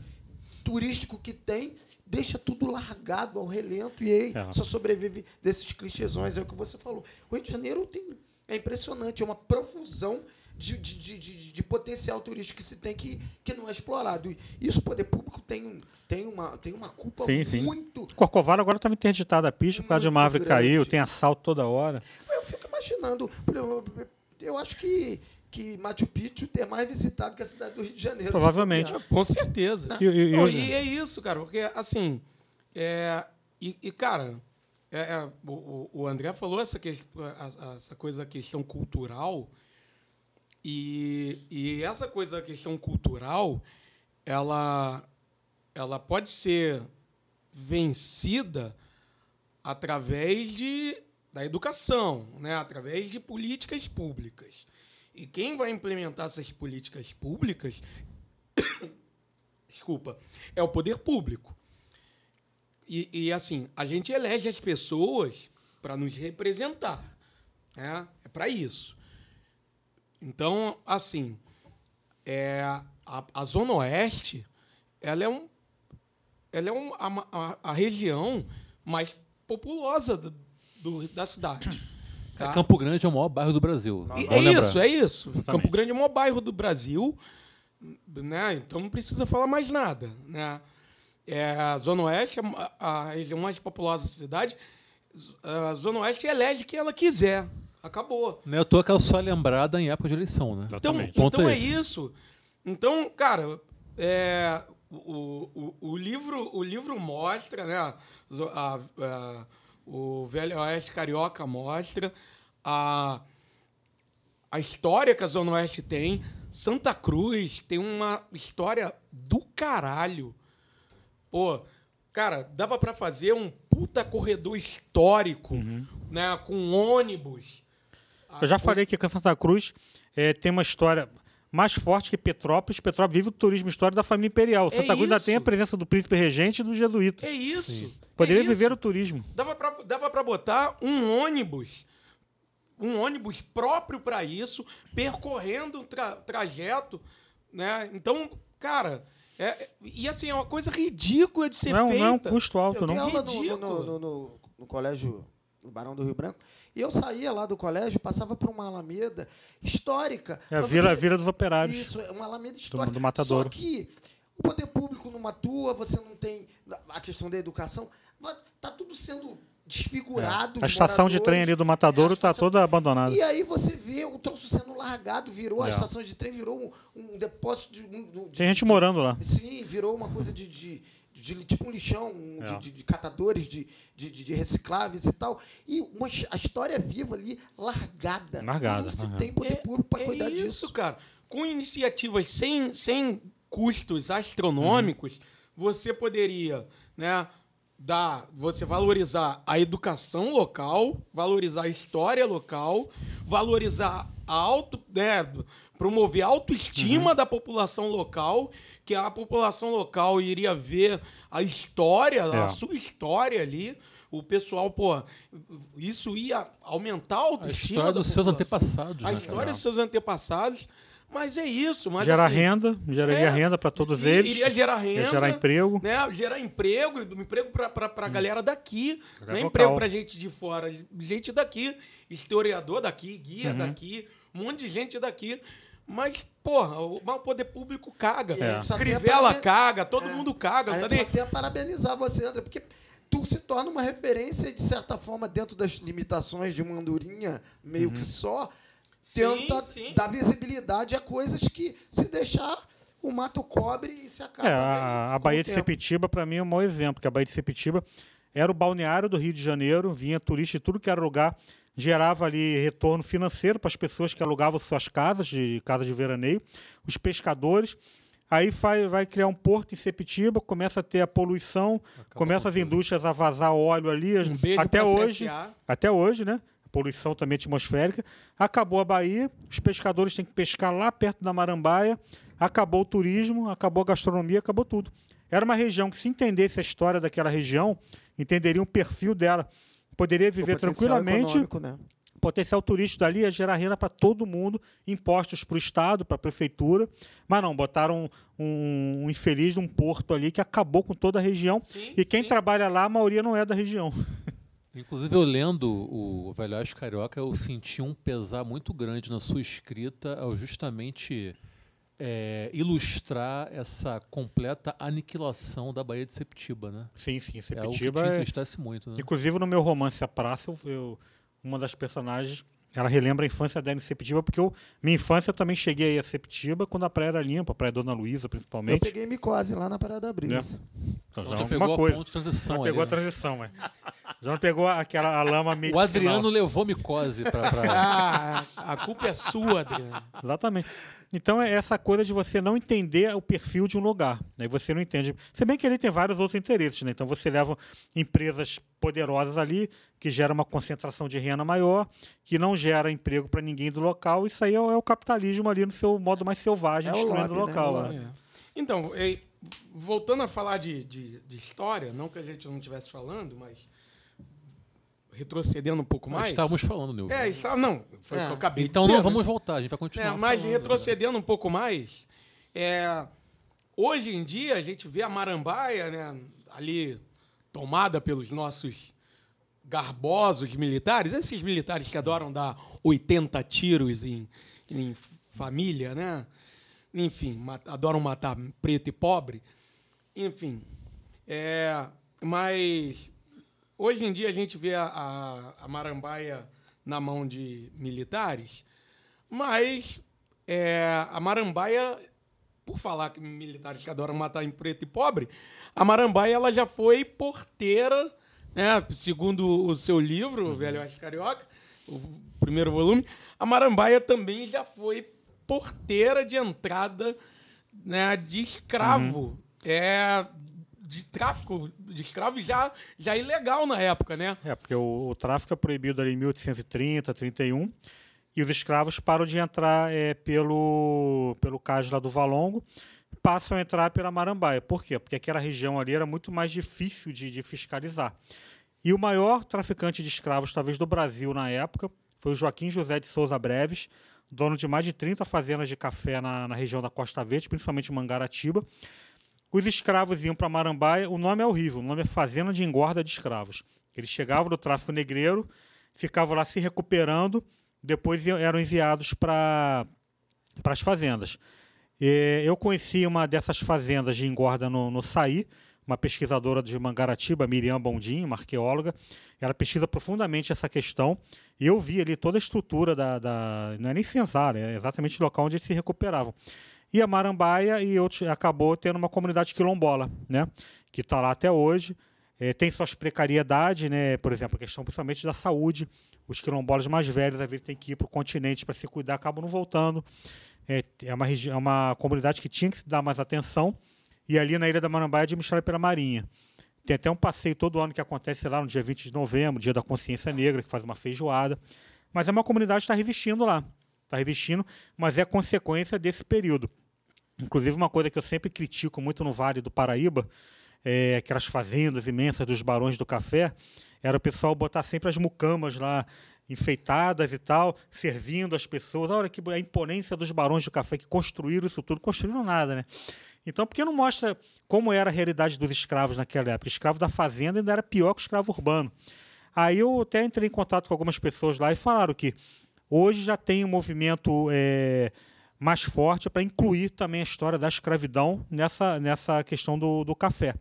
turístico que tem, deixa tudo largado ao relento e aí É. só sobrevive desses clichêsões, é o que você falou. O Rio de Janeiro tem, é impressionante, é uma profusão de, de, de, de- de potencial turístico que se tem que, que não é explorado. Isso o poder público tem, tem, uma, tem uma culpa Sim, sim. muito. Corcovado agora estava interditada a pista por causa de uma árvore grande. caiu, tem assalto toda hora. Eu fico imaginando, eu, acho que, que Machu Picchu é mais visitado que a cidade do Rio de Janeiro. Provavelmente. Com certeza. E, e- e Não, e é isso, cara, porque assim. É, e, e, cara, é, é, o, o- André falou essa, que, essa coisa da questão cultural. E, e essa coisa da questão cultural, ela, ela pode ser vencida através de, da educação, né? através de políticas públicas. E quem vai implementar essas políticas públicas desculpa, é o poder público. E, e, assim, a gente elege as pessoas para nos representar. Né? É para isso. Então, assim, é, a, a Zona Oeste, ela é, um, ela é um, a, a- a região mais populosa do, do- da cidade. tá? Campo Grande é o maior bairro do Brasil. E- Vamos é lembrar. isso, é isso. Exatamente. Campo Grande é o maior bairro do Brasil, né? então não precisa falar mais nada. Né? É, a Zona Oeste é a, a região mais populosa da cidade. A Zona Oeste elege quem ela quiser. Acabou. Não é à toa que ela só é lembrada em época de eleição, né? Então, Exatamente. Ponto então é é isso. Então, cara, é, o, o, o, livro, o livro mostra, né? a- a- o Velho Oeste Carioca mostra a, a história que a Zona Oeste tem. Santa Cruz tem uma história do caralho. Pô, cara, dava pra fazer um puta corredor histórico, né? Com ônibus. Eu já falei que Santa Cruz eh, tem uma história mais forte que Petrópolis. Petrópolis vive o turismo histórico da família imperial. É Santa Cruz ainda tem a presença do príncipe regente e dos jesuítas. É isso. Poderia é viver isso. o turismo. Dava pra botar um ônibus, um ônibus próprio para isso, percorrendo o tra- trajeto, né? Então, cara, é, é- e assim, é uma coisa ridícula de ser Não é, feita. não é um custo alto, Eu não. Ridículo. no, no, no- no colégio no Barão do Rio Branco. E eu saía lá do colégio, passava por uma alameda histórica. É a vila, a você- vila dos operários. Isso, é uma alameda histórica. do Matadouro. Só que o poder público não atua, você não tem a questão da educação. Está tudo sendo desfigurado. É. A estação de trem ali do Matadouro É, a está estação- toda abandonada. E aí você vê o troço sendo largado, virou a É. estação de trem, virou um, um depósito de, um- de- Tem gente de- morando lá. Sim, virou uma coisa de, de, de- tipo um lixão, um de, É. de- de catadores de, de, de- de recicláveis e tal. E uma, a história viva ali, largada. Largada, não se aham. tem poder público para é cuidar isso, disso. cara. Com iniciativas sem, sem custos astronômicos, você poderia, né, dar, você valorizar a educação local, valorizar a história local, valorizar a auto, né, promover a autoestima da população local, que a população local iria ver a história, É. a sua história ali. O pessoal, pô, isso ia aumentar a A autoestima história da dos seus antepassados. a né, história cara? dos seus antepassados. Mas é isso. Mas, Gerar assim, renda, geraria é, renda para todos i- eles. Iria gerar renda. Ia gerar emprego. Né? Gerar emprego, emprego para a galera daqui. Não é emprego para gente de fora, gente daqui, historiador daqui, Uhum. guia daqui, um monte de gente daqui. Mas, porra, o, mas o poder público caga. A Crivella paraben- caga, todo É. mundo caga. A Tá gente nem... só tem a parabenizar você, André, porque tu se torna uma referência, de certa forma, dentro das limitações de uma andorinha meio Uhum. que só, Sim, tenta sim. dar visibilidade a coisas que, se deixar, o mato cobre e se acaba. É, com a, a Baía de tempo. Sepitiba, para mim, é um mau exemplo, porque a Baía de Sepitiba era o balneário do Rio de Janeiro, vinha turista de tudo que era lugar gerava ali retorno financeiro para as pessoas que alugavam suas casas, de casas de veraneio, os pescadores. Aí vai, vai criar um porto em Sepitiba, começa a ter a poluição, começa as indústrias a vazar óleo ali, Um até hoje. CSA. Até hoje, né? Poluição também atmosférica. Acabou a Bahia, os pescadores têm que pescar lá perto da Marambaia. Acabou o turismo, acabou a gastronomia, acabou tudo. Era uma região que, se entendesse a história daquela região, entenderia o perfil dela. Poderia viver O potencial tranquilamente. né? Potencial turístico dali ia gerar renda para todo mundo, impostos para o Estado, para a Prefeitura. Mas não, botaram um, um, um infeliz num porto ali que acabou com toda a região. Sim, e quem sim. trabalha lá, a maioria não é da região. Inclusive, eu lendo o Velho Oeste Carioca, eu senti um pesar muito grande na sua escrita ao justamente é, ilustrar essa completa aniquilação da Baía de Septiba, né? Sim, sim. É algo que te é, entristece muito, né? Inclusive, no meu romance A Praça, eu, eu- uma das personagens, ela relembra a infância dela em Sepitiba, porque eu, minha infância eu também cheguei aí a Sepitiba quando a praia era limpa, a praia Dona Luísa, Eu principalmente. peguei micose lá na Parada da Brisa. Então, Então já já é pegou alguma a coisa. ponto de transição Já ali, pegou a né? transição, é. Já não pegou aquela a lama O medicinal. Adriano levou micose pra... pra... Ah, a culpa é sua, Adriano. Exatamente. Então é essa coisa de você não entender o perfil de um lugar. Né? Você não entende. Se bem que ele tem vários outros interesses. Né? Então você leva empresas poderosas ali, que gera uma concentração de renda maior, que não gera emprego para ninguém do local. Isso aí é o, é o capitalismo ali no seu modo mais selvagem, É o destruindo o lobby, né? local. O né? lobby. É. Então, voltando a falar de, de, de história, não que a gente não estivesse falando, mas retrocedendo um pouco Nós mais. estávamos falando, Nilvio. É, está, não, foi o É. que eu acabei Então de não, dizer, né? vamos voltar, a gente vai continuar É, mas falando, retrocedendo um pouco mais, é, hoje em dia a gente vê a Marambaia né, ali tomada pelos nossos garbosos militares, esses militares que adoram dar 80 tiros em, em família, né? Enfim, ma- adoram matar preto e pobre. Enfim, é, mas hoje em dia a gente vê a, a, a Marambaia na mão de militares, mas é, a Marambaia, por falar que militares que adoram matar em preto e pobre, a Marambaia ela já foi porteira, né, segundo o seu livro, Velho Oeste Carioca, o primeiro volume, a Marambaia também já foi porteira de entrada né, de escravo. É, de tráfico de escravos já, já ilegal na época, né? É, porque o, o tráfico é proibido ali em 1830, 31, e os escravos param de entrar é, pelo, pelo cais lá do Valongo, passam a entrar pela Marambaia. Por quê? Porque aquela região ali era muito mais difícil de, de fiscalizar. E o maior traficante de escravos, talvez, do Brasil na época, foi o Joaquim José de Souza Breves, dono de mais de 30 fazendas de café na, na região da Costa Verde, principalmente Mangaratiba. Os escravos iam para Marambaia, o nome é horrível, o nome é Fazenda de Engorda de Escravos. Eles chegavam do tráfico negreiro, ficavam lá se recuperando, depois eram enviados para as fazendas. Eh, Eu conheci uma dessas fazendas de engorda no, no Saí, uma pesquisadora de Mangaratiba, Miriam Bondinho, uma arqueóloga. Ela pesquisa profundamente essa questão. E eu vi ali toda a estrutura da. da não é nem senzala, é exatamente o local onde eles se recuperavam. E a Marambaia e outros, acabou tendo uma comunidade quilombola, né? que está lá até hoje. Eh, tem suas precariedades, né? por exemplo, a questão principalmente da saúde. Os quilombolas mais velhos, às vezes, têm que ir para o continente para se cuidar, acabam não voltando. É, é, uma, é uma comunidade que tinha que se dar mais atenção. E ali na Ilha da Marambaia é administrada pela Marinha. Tem até um passeio todo ano que acontece lá no dia 20 de novembro, dia da consciência negra, que faz uma feijoada. Mas é uma comunidade que está resistindo lá. Está resistindo, mas é consequência desse período. Inclusive, uma coisa que eu sempre critico muito no Vale do Paraíba, é, aquelas fazendas imensas dos barões do café, era o pessoal botar sempre as mucamas lá enfeitadas e tal, servindo as pessoas. Olha que a imponência dos barões do café que construíram isso tudo. Construíram nada, né? Então, por que não mostra como era a realidade dos escravos naquela época? O escravo da fazenda ainda era pior que o escravo urbano. Aí eu até entrei em contato com algumas pessoas lá e falaram que hoje já tem um movimento é, mais forte para incluir também a história da escravidão nessa, nessa questão do, do café.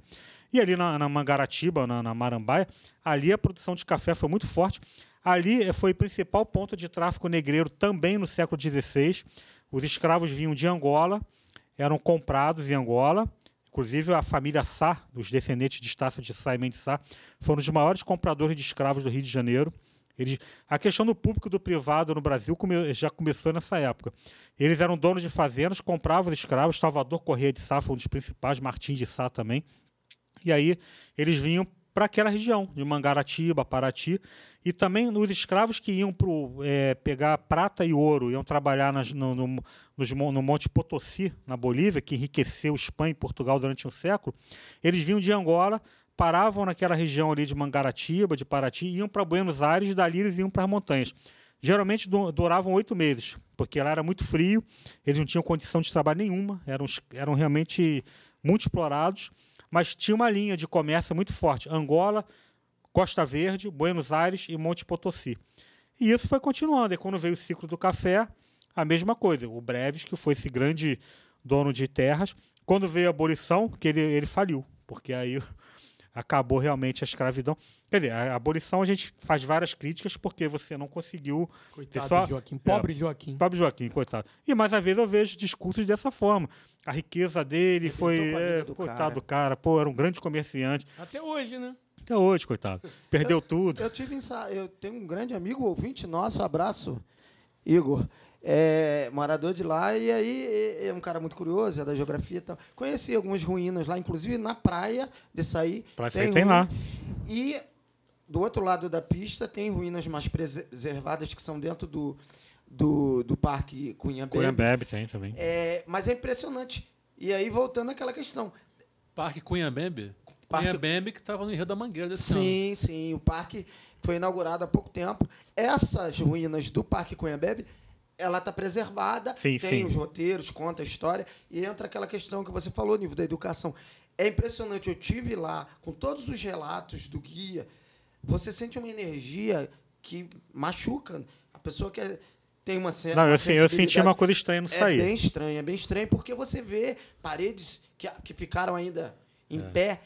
E ali na, na Mangaratiba, na, na Marambaia, ali a produção de café foi muito forte. Ali eh, foi o principal ponto de tráfico negreiro também no século XVI. Os escravos vinham de Angola, eram comprados em Angola. Inclusive, a família Sá, dos descendentes de Estácio de Sá e Mendes Sá, foram os maiores compradores de escravos do Rio de Janeiro. Eles, a questão do público e do privado no Brasil come- já começou nessa época. Eles eram donos de fazendas, compravam os escravos, Salvador Correia de Sá foi um dos principais, Martim de Sá também. E aí eles vinham para aquela região, de Mangaratiba, Paraty, e também os escravos que iam pro, eh, pegar prata e ouro, iam trabalhar nas- no, no- nos no Monte Potosí, na Bolívia, que enriqueceu Espanha e Portugal durante um século, eles vinham de Angola, paravam naquela região ali de Mangaratiba, de Paraty, iam para Buenos Aires, dali eles iam para as montanhas. Geralmente du- duravam oito meses, porque lá era muito frio, eles não tinham condição de trabalho nenhuma, eram, eram realmente muito explorados, mas tinha uma linha de comércio muito forte: Angola, Costa Verde, Buenos Aires e Monte Potosí. E isso foi continuando. E quando veio o ciclo do café, a mesma coisa. O Breves, que foi esse grande dono de terras, quando veio a abolição, que ele, ele faliu, porque aí acabou realmente a escravidão. Quer dizer, a abolição a gente faz várias críticas porque você não conseguiu. Coitado Só- Joaquim. Pobre Joaquim. Pobre Joaquim, coitado. E mais às vezes eu vejo discursos dessa forma. A riqueza dele Arrebentou foi. é, do coitado cara. do cara, pô, era um grande comerciante. Até hoje, né? Até hoje, coitado. Perdeu tudo. Eu tive eu tenho um grande amigo, ouvinte nosso, abraço, Igor. É, morador de lá, e aí é um cara muito curioso, é da geografia e tal. Conheci algumas ruínas lá, inclusive na praia de sair. Praia de Saí tem lá. E do outro lado da pista tem ruínas mais preservadas que são dentro do, do, do Parque Cunha Bebe. Cunhambebe tem também. É, mas é impressionante. E aí, voltando àquela questão. Parque Cunhambembe? Parque- Cunhambembe que estava no Rio da Mangueira desse ano. Sim, sim. O parque foi inaugurado há pouco tempo. Essas ruínas do Parque Cunhambebe, ela está preservada, Sim, tem sim. os roteiros, conta a história, e entra aquela questão que você falou, nível da educação. É impressionante, eu tive lá, com todos os relatos do guia, você sente uma energia que machuca. A pessoa que é- tem uma certa. Não, uma eu, assim, eu senti uma coisa estranha no é sair. bem estranho, é bem estranho, porque você vê paredes que, que ficaram ainda em pé,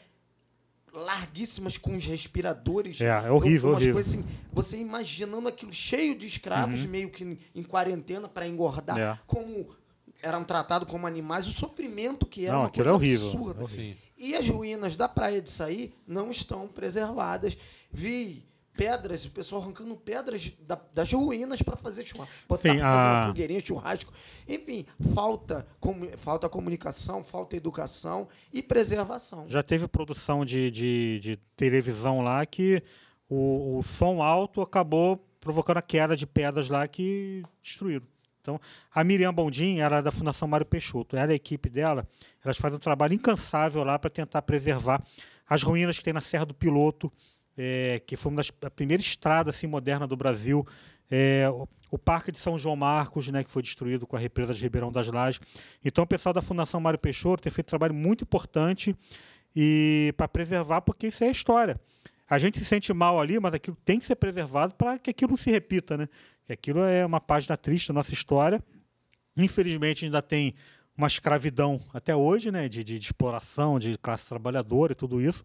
larguíssimas com os respiradores. É, é horrível, umas horrível. coisas assim, você imaginando aquilo cheio de escravos, meio que em, quarentena para engordar, Uhum. É. como eram tratados como animais, o sofrimento que era Não, uma aquilo coisa é horrível, absurda. é horrível. E as ruínas da Praia de Saí não estão preservadas. Vi pedras, o pessoal arrancando pedras da- das ruínas para fazer churrasco. Botar Sim, fazer a- uma fogueirinha, churrasco. Enfim, falta, comu- falta comunicação, falta educação e preservação. Já teve produção de, de, de televisão lá que o, o som alto acabou provocando a queda de pedras lá que destruíram. Então, a Miriam Bondin era da Fundação Mário Peixoto. Ela e a equipe dela, elas fazem um trabalho incansável lá para tentar preservar as ruínas que tem na Serra do Piloto, eh, que foi uma das a primeira estrada assim, moderna do Brasil. Eh, o, Parque de São João Marcos, né, que foi destruído com a represa de Ribeirão das Lajes. Então, o pessoal da Fundação Mário Peixoto tem feito um trabalho muito importante e para preservar, porque isso é história. A gente se sente mal ali, mas aquilo tem que ser preservado para que aquilo não se repita, né? Que aquilo é uma página triste da nossa história. Infelizmente ainda tem uma escravidão até hoje, né? De, de- de exploração, de classe trabalhadora e tudo isso.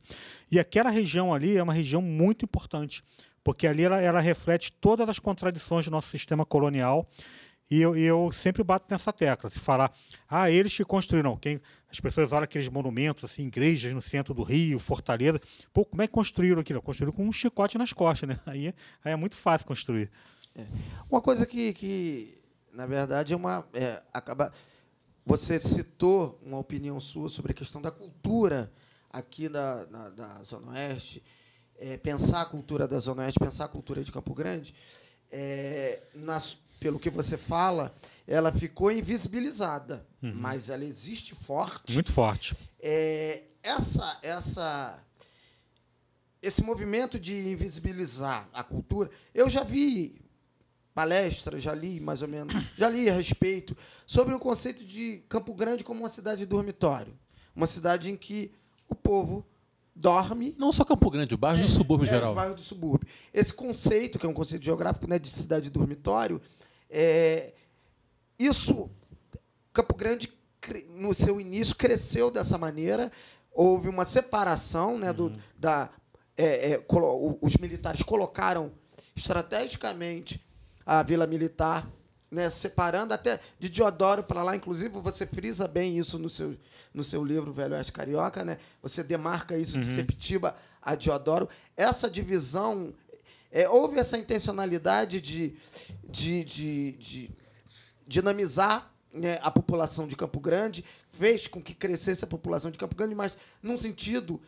E aquela região ali é uma região muito importante, porque ali ela, ela reflete todas as contradições do nosso sistema colonial. E eu, eu sempre bato nessa tecla. Se falar, ah, eles que construíram. Quem, as pessoas olham aqueles monumentos, assim, igrejas no centro do Rio, Fortaleza. Pô, como é que construíram aquilo? Construíram com um chicote nas costas, né? Aí, aí é muito fácil construir. Uma coisa que, que na verdade, é uma. é, acaba, você citou uma opinião sua sobre a questão da cultura aqui na, na, na Zona Oeste. É, pensar a cultura da Zona Oeste, pensar a cultura de Campo Grande, é, nas- pelo que você fala, ela ficou invisibilizada, mas ela existe forte. Muito forte. É, essa, essa, esse movimento de invisibilizar a cultura, eu já vi palestras, já li mais ou menos, já li a respeito sobre o conceito de Campo Grande como uma cidade dormitório, uma cidade em que o povo dorme Não só Campo Grande, o bairro do subúrbio em é, geral. Os bairros do subúrbio. Esse conceito, que é um conceito geográfico né, de cidade dormitório, é, isso, Campo Grande, no seu início, cresceu dessa maneira. Houve uma separação né, do, da. é, é, o- os militares colocaram estrategicamente a Vila Militar, né, separando até de Diodoro para lá. Inclusive, você frisa bem isso no seu, no seu livro Velho Oeste Carioca. Né? Você demarca isso de Sepitiba a Diodoro. Essa divisão É, houve essa intencionalidade de, de, de, de dinamizar né, a população de Campo Grande, fez com que crescesse a população de Campo Grande, mas num sentido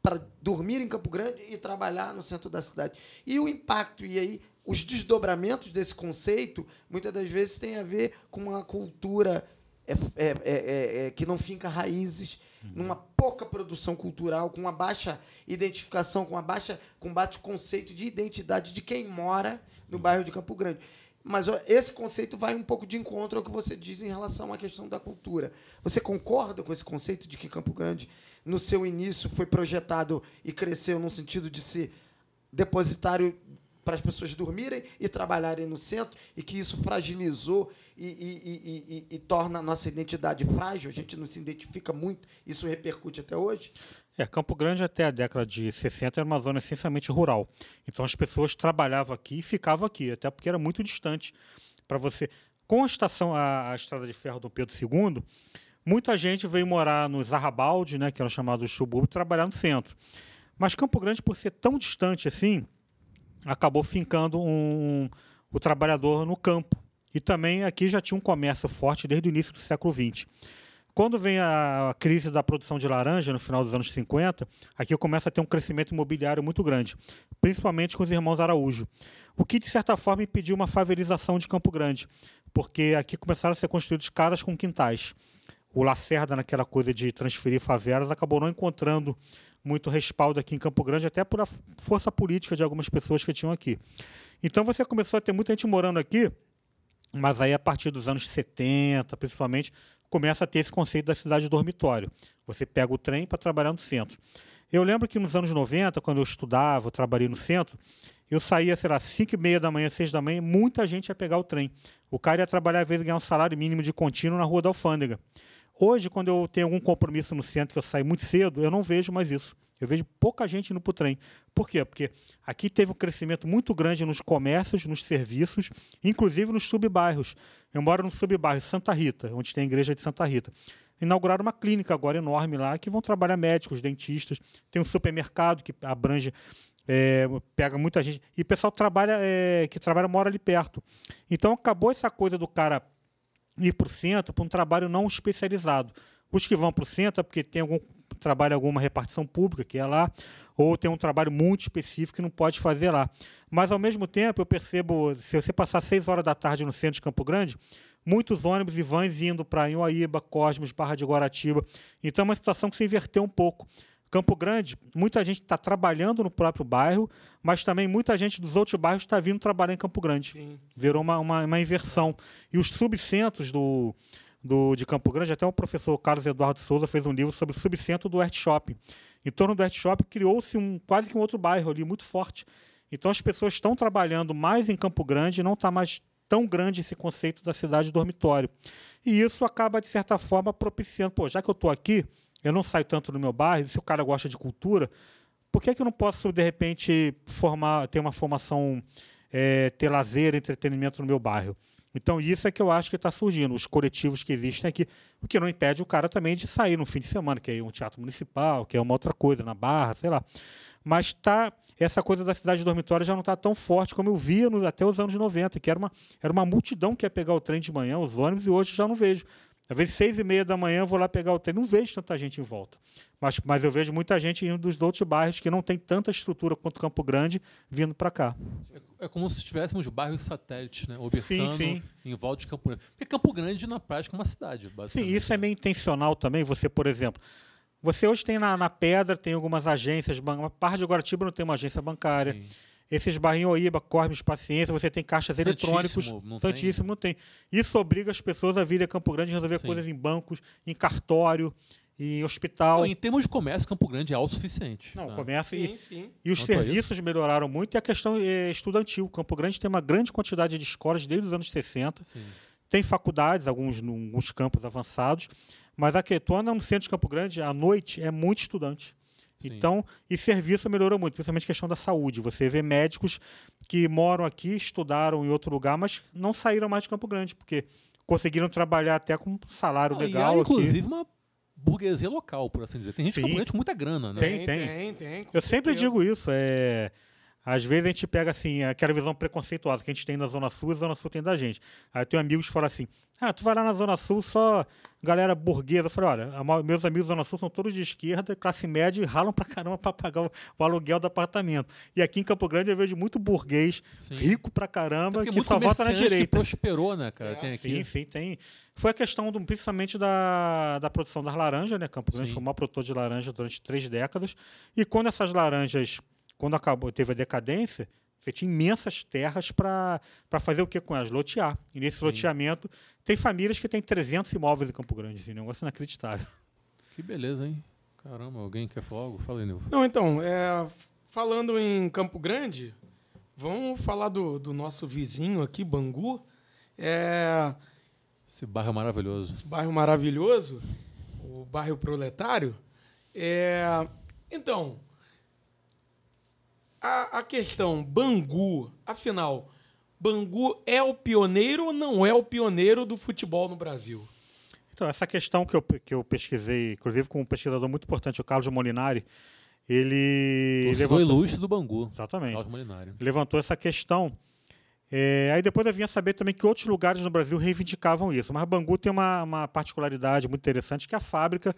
para dormir em Campo Grande e trabalhar no centro da cidade. E o impacto, e aí os desdobramentos desse conceito, muitas das vezes tem a ver com uma cultura é, é, é, é, é que não finca raízes, numa pouca produção cultural, com uma baixa identificação, com uma baixa, com baixo conceito de identidade de quem mora no bairro de Campo Grande. Mas ó, esse conceito vai um pouco de encontro ao que você diz em relação à questão da cultura. Você concorda com esse conceito de que Campo Grande, no seu início, foi projetado e cresceu no sentido de ser depositário para as pessoas dormirem e trabalharem no centro e que isso fragilizou e, e, e, e, torna a nossa identidade frágil, a gente não se identifica muito, isso repercute até hoje? É, Campo Grande até a década de 60 era uma zona essencialmente rural. Então as pessoas trabalhavam aqui e ficavam aqui, até porque era muito distante para você. Com a estação, a, a, estrada de ferro do Pedro II, muita gente veio morar nos arrabaldes, né, que eram chamados subúrbios, trabalhar no centro. Mas Campo Grande, por ser tão distante assim, acabou fincando um, um, o trabalhador no campo. E também aqui já tinha um comércio forte desde o início do século XX. Quando vem a crise da produção de laranja, no final dos anos 50, aqui começa a ter um crescimento imobiliário muito grande, principalmente com os irmãos Araújo. O que, de certa forma, impediu uma favelização de Campo Grande, porque aqui começaram a ser construídas casas com quintais. O Lacerda, naquela coisa de transferir favelas, acabou não encontrando muito respaldo aqui em Campo Grande, até por a força política de algumas pessoas que tinham aqui. Então você começou a ter muita gente morando aqui, mas aí a partir dos anos 70, principalmente, começa a ter esse conceito da cidade dormitório. Você pega o trem para trabalhar no centro. Eu lembro que nos anos 90, quando eu estudava, eu trabalhei no centro, eu saía, sei lá, 5 e meia da manhã, 6 da manhã, muita gente ia pegar o trem. O cara ia trabalhar, às vezes, ganhar um salário mínimo de contínuo na Rua da Alfândega. Hoje, quando eu tenho algum compromisso no centro que eu saio muito cedo, eu não vejo mais isso. Eu vejo pouca gente indo para o trem. Por quê? Porque aqui teve um crescimento muito grande nos comércios, nos serviços, inclusive nos subbairros. Eu moro no subbairro Santa Rita, onde tem a igreja de Santa Rita. Inauguraram uma clínica agora enorme lá, que vão trabalhar médicos, dentistas. Tem um supermercado que abrange é, pega muita gente. E o pessoal trabalha, é, que trabalha mora ali perto. Então acabou essa coisa do cara ir para o centro para um trabalho não especializado. Os que vão para o centro é porque tem algum trabalho, alguma repartição pública que é lá, ou tem um trabalho muito específico que não pode fazer lá. Mas, ao mesmo tempo, eu percebo, se você passar seis horas da tarde no centro de Campo Grande, muitos ônibus e vans indo para Inhoaíba, Cosmos, Barra de Guaratiba. Então, é uma situação que se inverteu um pouco. Campo Grande, muita gente está trabalhando no próprio bairro, mas também muita gente dos outros bairros está vindo trabalhar em Campo Grande. Sim. Virou uma, uma, uma, inversão. E os subcentros do, do, de Campo Grande, até o professor Carlos Eduardo Souza fez um livro sobre o subcentro do Art Shopping. Em torno do Art Shopping criou-se um, quase que um outro bairro ali, muito forte. Então as pessoas estão trabalhando mais em Campo Grande, não está mais tão grande esse conceito da cidade dormitório. E isso acaba, de certa forma, propiciando, pô, já que eu estou aqui, eu não saio tanto no meu bairro, se o cara gosta de cultura, por que, que eu não posso, de repente, formar, ter uma formação, é, ter lazer, entretenimento no meu bairro? Então, isso é que eu acho que está surgindo, os coletivos que existem aqui, o que não impede o cara também de sair no fim de semana, que é um teatro municipal, que é uma outra coisa, na Barra, sei lá. Mas tá, essa coisa da cidade dormitória já não está tão forte como eu via no, até os anos 90, que era uma, era uma multidão que ia pegar o trem de manhã, os ônibus, e hoje já não vejo. Às vezes, seis e meia da manhã, eu vou lá pegar o trem. Não vejo tanta gente em volta. Mas, mas eu vejo muita gente indo dos outros bairros que não tem tanta estrutura quanto Campo Grande vindo para cá. É, é, como se tivéssemos bairros satélites, né? Orbitando sim, sim. em volta de Campo Grande. Porque Campo Grande, na prática, é uma cidade, basicamente. Sim, isso é meio intencional também. Você, por exemplo, você hoje tem na, na Pedra, tem algumas agências, uma parte de Guaratiba não tem uma agência bancária. Sim. Esses barrinhos Oíba, Cormes, Paciência, você tem caixas Santíssimo, eletrônicos. Não Santíssimo, tem. não tem. Isso obriga as pessoas a virem a Campo Grande e resolver Sim. coisas em bancos, em cartório, em hospital. Não, em termos de comércio, Campo Grande é autossuficiente. Não, né? comércio sim, e, sim. e os Quanto serviços melhoraram muito e a questão é estudantil. Campo Grande tem uma grande quantidade de escolas desde os anos 60. Sim. Tem faculdades, alguns, alguns campos avançados, mas a anda no centro de Campo Grande, à noite, é muito estudante. Então, e serviço melhorou muito, principalmente a questão da saúde. Você vê médicos que moram aqui, estudaram em outro lugar, mas não saíram mais de Campo Grande, porque conseguiram trabalhar até com um salário não, legal. E há, inclusive, aqui. uma burguesia local, por assim dizer. Tem gente Sim. que com muita grana, né? Tem, tem. tem, tem Eu sempre digo isso. É... Às vezes a gente pega assim, aquela visão preconceituosa que a gente tem na Zona Sul e a Zona Sul tem da gente. Aí eu tenho amigos que falam assim: ah, tu vai lá na Zona Sul só galera burguesa. Eu falei: olha, meus amigos da Zona Sul são todos de esquerda, classe média e ralam pra caramba pra pagar o, o aluguel do apartamento. E aqui em Campo Grande eu vejo muito burguês, Sim. rico pra caramba, que só vota na comerciante que direita. prosperou, né, cara? Tem aqui. Sim, sim, tem. Foi a questão do, principalmente da, da produção das laranjas, né? Campo Grande Sim. foi o maior produtor de laranja durante três décadas. E quando essas laranjas, quando acabou, teve a decadência, você tinha imensas terras para fazer o que com elas? Lotear. E nesse loteamento, tem famílias que têm 300 imóveis em Campo Grande, assim, um negócio inacreditável. Que beleza, hein? Caramba, alguém quer falar algo? Fala aí, Nilson. Não, então, é, falando em Campo Grande, vamos falar do, do nosso vizinho aqui, Bangu. É, Esse bairro é maravilhoso. esse bairro maravilhoso, o bairro proletário. É, então, a, a questão Bangu, afinal, Bangu é o pioneiro ou não é o pioneiro do futebol no Brasil? Então, essa questão que eu, que eu pesquisei, inclusive com um pesquisador muito importante, o Carlos Molinari, ele. Torcedor levantou- ilustre do Bangu. Exatamente. Cláudio Molinari. levantou essa questão. É, aí depois eu vinha saber também que outros lugares no Brasil reivindicavam isso. Mas Bangu tem uma, uma particularidade muito interessante, que a fábrica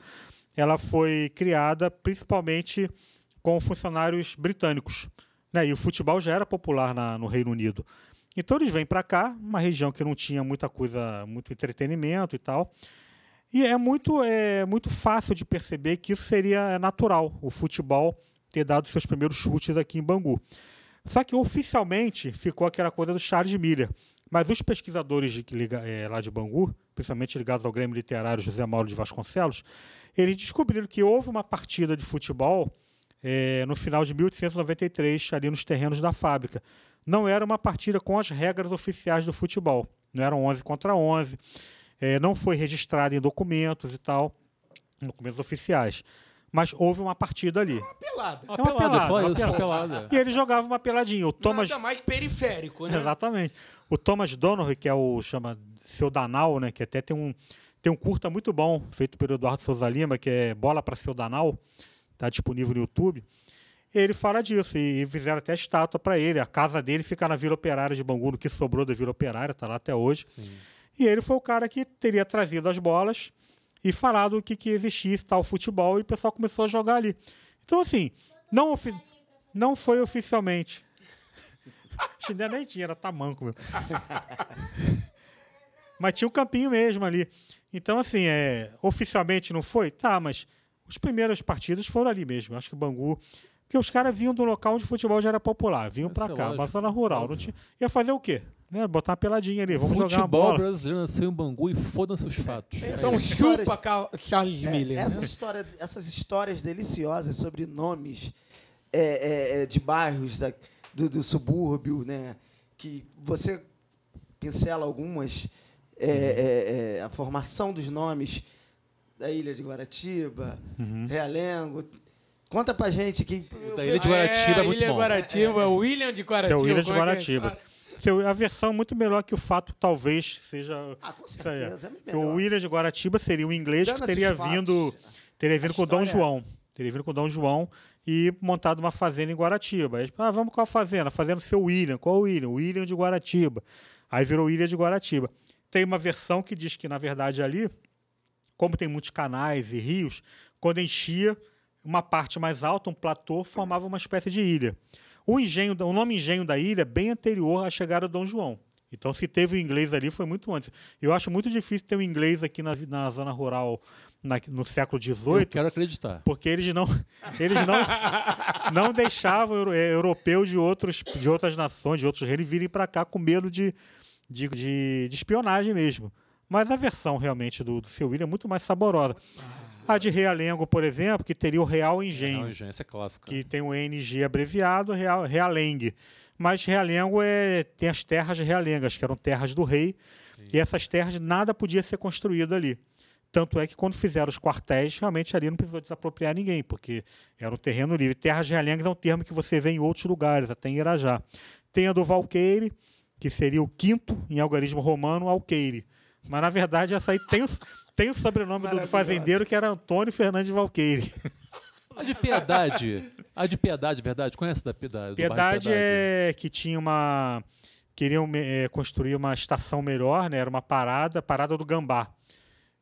ela foi criada principalmente com funcionários britânicos. Né? E o futebol já era popular na- no Reino Unido. Então eles vêm para cá, uma região que não tinha muita coisa, muito entretenimento e tal. E é muito, é muito fácil de perceber que isso seria natural, o futebol ter dado seus primeiros chutes aqui em Bangu. Só que oficialmente ficou aquela coisa do Charles Miller. Mas os pesquisadores de, eh, lá de Bangu, principalmente ligados ao Grêmio Literário José Mauro de Vasconcelos, eles descobriram que houve uma partida de futebol eh, no final de 1893, ali nos terrenos da fábrica. Não era uma partida com as regras oficiais do futebol. Não eram 11 contra 11. eh, não foi registrado em documentos e tal, documentos oficiais. Mas houve uma partida ali. Pelada. Uma É uma pelada, pelada, só uma isso, uma pelada. pelada. E ele jogava uma peladinha. O Thomas, Nada mais periférico, né? Exatamente. O Thomas Donohue, que é o chama Seu Danal, né, que até tem um tem um curta muito bom feito pelo Eduardo Souza Lima, que é Bola para Seu Danal, tá disponível no YouTube. Ele fala disso e, e fizeram até estátua para ele. A casa dele fica na Vila Operária de Bangu, no que sobrou da Vila Operária, tá lá até hoje. Sim. E ele foi o cara que teria trazido as bolas e falado que, que existia tal futebol e o pessoal começou a jogar ali. Então, assim, não, ofi- não foi oficialmente. Chinelo nem tinha, era tamanco mesmo. mas tinha o campinho mesmo ali. Então, assim, é, oficialmente não foi? Tá, mas os primeiros partidos foram ali mesmo. Acho que o Bangu. Porque os caras vinham do local onde o futebol já era popular, vinham pra é cá, lógico. zona rural. Não tinha, ia fazer o quê? Né? Botar uma peladinha ali, vamos jogar uma Futebol bola. brasileiro nasceu em Bangu e foda-se os fatos. Então Essas histórias- chupa Charles É, Miller. essa né? história, essas histórias deliciosas sobre nomes é, é, é, de bairros da- do, do subúrbio, né? Que você pincela algumas, é, é, é, a formação dos nomes da Ilha de Guaratiba, Realengo. Conta pra gente que Da Ilha de Guaratiba é muito Ilha bom. Guaratiba, o William de Que é Guaratiba. o Ilha de é que é? Guaratiba. A versão muito melhor que o fato talvez seja. Ah, com aí. certeza, é Que melhor. o Ilha de Guaratiba seria um inglês que Dando teria esses fatos, vindo, teria vindo com Dom história- João. Teria vindo com Dom João e montado uma fazenda em Guaratiba. Aí, ah, vamos com a fazenda? A fazenda do seu William. Qual o William? O William de Guaratiba. Aí virou Ilha de Guaratiba. Tem uma versão que diz que, na verdade, ali, como tem muitos canais e rios, quando enchia, uma parte mais alta, um platô, formava uma espécie de ilha. O, engenho, o nome engenho da ilha é bem anterior à chegada do Dom João. Então, se teve o inglês ali, foi muito antes. Eu acho muito difícil ter um inglês aqui na, na zona rural na- no século Eu XVIII, quero acreditar. porque eles não, eles não, não deixavam euro, eh, europeu de, outros, de outras nações, de outros reinos, virem para cá com medo de, de, de, de espionagem mesmo. Mas a versão realmente do, do seu William é muito mais saborosa. A de Realengo, por exemplo, que teria o Real Engenho gente, essa é clássica. que tem o NG abreviado, Real, Realengue. Mas Realengo é, tem as terras realengas, que eram terras do rei, e essas terras nada podia ser construído ali. Tanto é que quando fizeram os quartéis, realmente ali não precisou desapropriar ninguém, porque era um terreno livre. Terras realengas é um termo que você vê em outros lugares, até em Irajá. Tem a do Valqueire, que seria o quinto em algarismo romano, Alqueire. Mas na verdade essa aí tem o, tem o sobrenome do fazendeiro que era Antônio Fernandes Valqueire. A de Piedade. A de Piedade, verdade? Conhece da Piedade? Piedade é que tinha uma. Queriam eh, construir uma estação melhor, né? Era uma parada, parada do Gambá.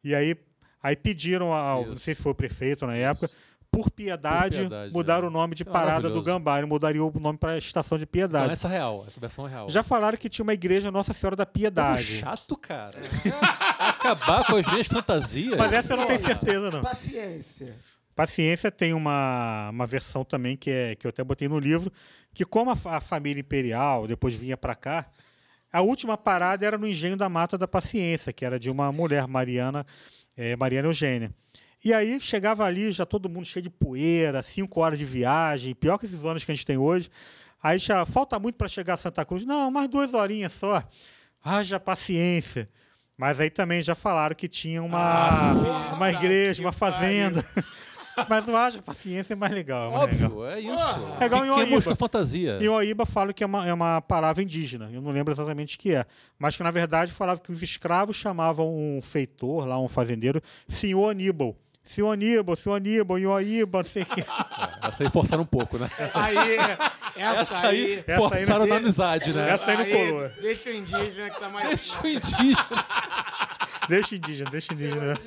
E aí, aí pediram ao. Não Isso. sei se foi o prefeito na época. Por piedade, Por Piedade, mudaram é. o nome de É Parada do. Gambá. E mudaria o nome para Estação de Piedade. Então, essa é real. Essa versão é real. Já falaram que tinha uma igreja Nossa Senhora da Piedade. chato, cara. Acabar com as minhas fantasias. Mas essa eu não tenho certeza, não. Paciência. Paciência tem uma, uma versão também que, é, que eu até botei no livro, que como a, a família imperial depois vinha para cá, a última parada era no engenho da Mata da Paciência, que era de uma mulher, Mariana, eh, Mariana Eugênia. E aí chegava ali, já todo mundo cheio de poeira, cinco horas de viagem, pior que esses anos que a gente tem hoje. Aí já falta muito para chegar a Santa Cruz. Não, mais duas horinhas só. Haja paciência. Mas aí também já falaram que tinha uma, Ah, uma igreja, uma fazenda. Mas não haja paciência é mais legal. é mais legal. Óbvio, é isso. É igual em Oíba. com a fantasia. E o Oíba fala que é uma, é uma palavra indígena, eu não lembro exatamente o que é. Mas que, na verdade, falava que os escravos chamavam um feitor, lá, um fazendeiro, senhor Aníbal. Senhor Aníbal, Ioíba, não sei o quê. Essa aí forçaram um pouco, né? Aí, essa, Essa aí. aí Essa aí forçaram não- na amizade, né? Essa aí não colou. Deixa o indígena que tá mais. O indígena. Deixa indígena, deixa indígena.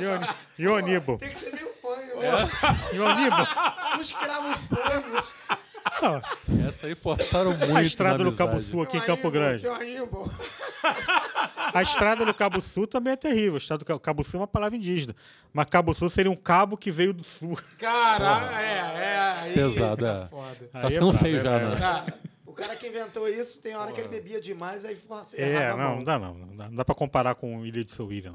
Ioni- Ioníbal. Tem que ser meio fã, É. Ioníbal. Os escravos fãs. Essa aí forçaram muito. A estrada na do Cabo. Sul aqui em Campo Grande. A estrada do Cabo Sul também é terrível. A estrada do Ca- Cabo Sul é uma palavra indígena. Mas Cabo Sul seria um cabo que veio do sul. Caralho, é, é. Aí, Pesado, é. foda. Tá é ficando brabo, feio é já, brabo. né? Tá. O cara que inventou isso, tem hora que ele bebia demais, aí É, não, não dá não. Não dá, não dá pra comparar com Ilha de Seu William.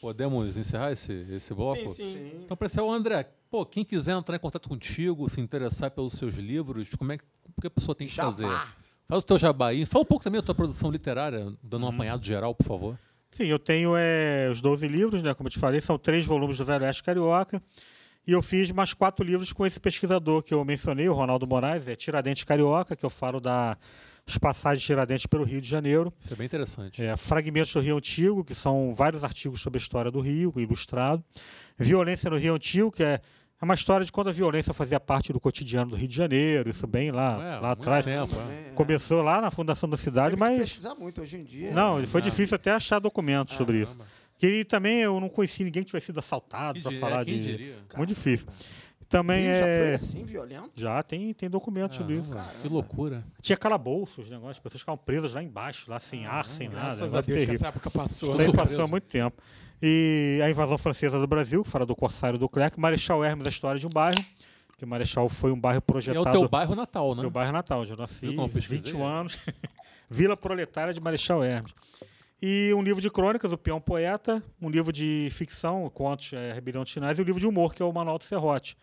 Podemos encerrar esse, esse bloco? Sim, sim. Sim. Então, para o André, pô, quem quiser entrar em contato contigo, se interessar pelos seus livros, como é que, o que a pessoa tem que Jabá. fazer? Faz o teu jabá aí. Fala um pouco também da tua produção literária, dando um apanhado geral, por favor. Sim, eu tenho é, os 12 livros, né? Como eu te falei, são três volumes do Velho Oeste Carioca. E eu fiz mais quatro livros com esse pesquisador que eu mencionei, o Ronaldo Moraes, é Tiradentes Carioca, que eu falo das passagens de Tiradentes pelo Rio de Janeiro. Isso é bem interessante. É, Fragmentos do Rio Antigo, que são vários artigos sobre a história do Rio, ilustrado. Violência no Rio Antigo, que é é uma história de quando a violência fazia parte do cotidiano do Rio de Janeiro, isso bem lá, É, lá atrás. tempo, é. É. Começou lá na fundação da cidade, Teve que mas pesquisar muito hoje em dia. não, foi Não. difícil até achar documentos sobre isso. Caramba. Que também eu não conheci ninguém que tivesse sido assaltado para falar quem de. diria? Muito difícil. Também Ih, já foi é. assim, violento? Já tem, tem documentos sobre isso. Caramba, que loucura. Tinha calabouços, negócios, as pessoas ficavam presas lá embaixo, lá sem ar, sem nada. Graças a negócio Deus que essa época passou. Isso aí né? passou há muito tempo. E a invasão francesa do Brasil, que fala do Corsário do Clerc, Marechal Hermes, a história de um bairro, que o Marechal foi um bairro E é projetado. o teu bairro natal, né? Meu bairro natal, onde eu nasci, eu pesquisei? 21 anos. Vila Proletária de Marechal Hermes. E um livro de crônicas, O Peão Poeta, um livro de ficção, contos, é, Rebelião de Sinais, e um livro de humor, que é o Manual do Serrote.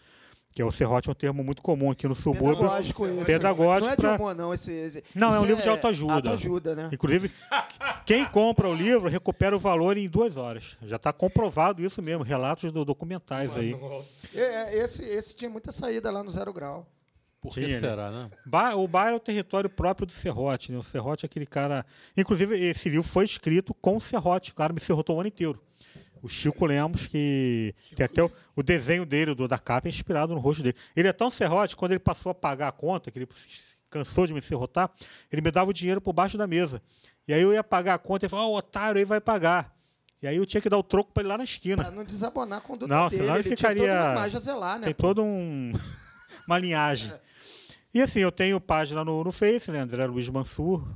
Que é o serrote é um termo muito comum aqui no subúrbio. Pedagógico isso. Pedagógico Não é de humor, não. Esse, esse- Não, é um livro de autoajuda. Autoajuda, né? Inclusive, quem compra o livro recupera o valor em duas horas. Já está comprovado isso mesmo, relatos do, documentais aí. É, é, Esse, esse tinha muita saída lá no Zero Grau. Por que né? será, né? Ba- O bar é o território próprio do Serrote, né? O Serrote é aquele cara. Inclusive, esse livro foi escrito com o Serrote. O cara me serrotou o ano inteiro. O Chico Lemos, que tem até o, o desenho dele, do, da capa, é inspirado no rosto dele. Ele é tão serrote, quando ele passou a pagar a conta, que ele cansou de me serrotar, ele me dava o dinheiro por baixo da mesa. E aí eu ia pagar a conta e falava, ó, o otário aí vai pagar. E aí eu tinha que dar o troco para ele lá na esquina. Pra não desabonar a conduta Não, dele. senão ele ele ficaria- tinha toda uma imagem a zelar, né? Tem todo um uma linhagem. E assim, eu tenho página no, no Face, né? André Luiz Mansur.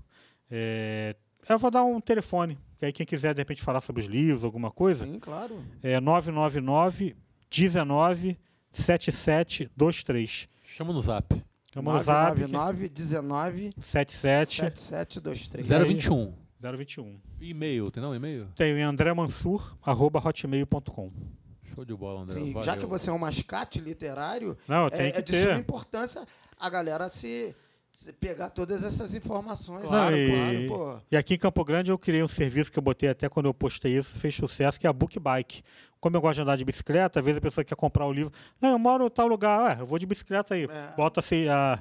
É, eu vou dar um telefone, que aí quem quiser de repente falar sobre os livros, alguma coisa, Sim, claro. é 999 19 7723. Chama no zap. Chama no zap 999 19 77 7723. 021. 021. E-mail, tem não e-mail? Tenho em andremansur.hotmail.com. Show de bola, André. Sim, Valeu. já que você é um mascate literário, Não, é, tem que é de ter. suma importância a galera se, se pegar todas essas informações. Claro, Claro, e- claro, pô. E aqui em Campo Grande eu criei um serviço que eu botei até quando eu postei isso, fez sucesso, que é a Book Bike. Como eu gosto de andar de bicicleta, às vezes a pessoa quer comprar o livro. Não, eu moro em tal lugar, ué, eu vou de bicicleta aí. É. Bota assim, a,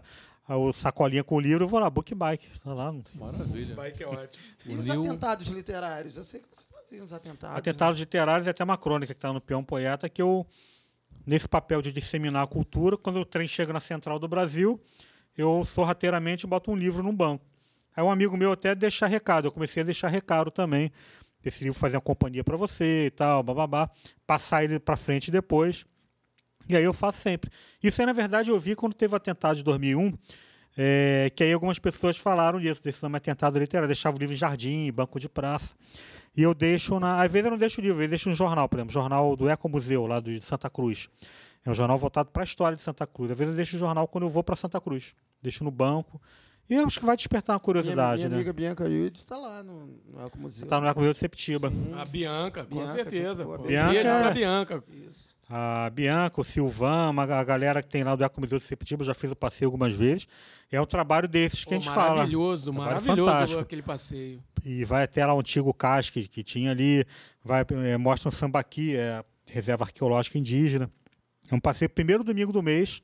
o sacolinha com o livro eu vou lá, Book Bike. Tá lá. Maravilha. Bike é ótimo. E os atentados literários? Eu sei que você fazia os atentados. Atentados literários, é até uma crônica que está no Peão Poeta, que eu nesse papel de disseminar a cultura. Quando o trem chega na central do Brasil, eu sorrateiramente boto um livro no banco. Aí um amigo meu até deixar recado, eu comecei a deixar recado também. Esse livro fazer uma companhia para você e tal, bababá. Passar ele para frente depois. E aí eu faço sempre. Isso aí, na verdade, eu vi quando teve o atentado de 2001, é, que aí algumas pessoas falaram disso, desse nome atentado literário. Deixava o livro em jardim, banco de praça. E eu deixo na. Às vezes eu não deixo livro, eu deixo no jornal, por exemplo, jornal do Ecomuseu, lá de Santa Cruz. É um jornal voltado para a história de Santa Cruz. Às vezes eu deixo o jornal quando eu vou para Santa Cruz. Deixo no banco. E eu acho que vai despertar uma curiosidade, minha, minha né? amiga Bianca Yud está lá no, no Ecomuseu. Está no Ecomuseu de Septiba. A Bianca, com Bianca, certeza. boa. pô. Bianca Beijo é- Bianca. Isso. A Bianca, o Silvan, a galera que tem lá do Ecomuseu de Septiba, já fiz o passeio algumas vezes. É um trabalho desses que Pô, a gente fala. maravilhoso, Trabalho maravilhoso fantástico. aquele passeio. e vai até lá o antigo casque que tinha ali, vai é, mostra um sambaqui, é, reserva arqueológica indígena. É um passeio primeiro domingo do mês,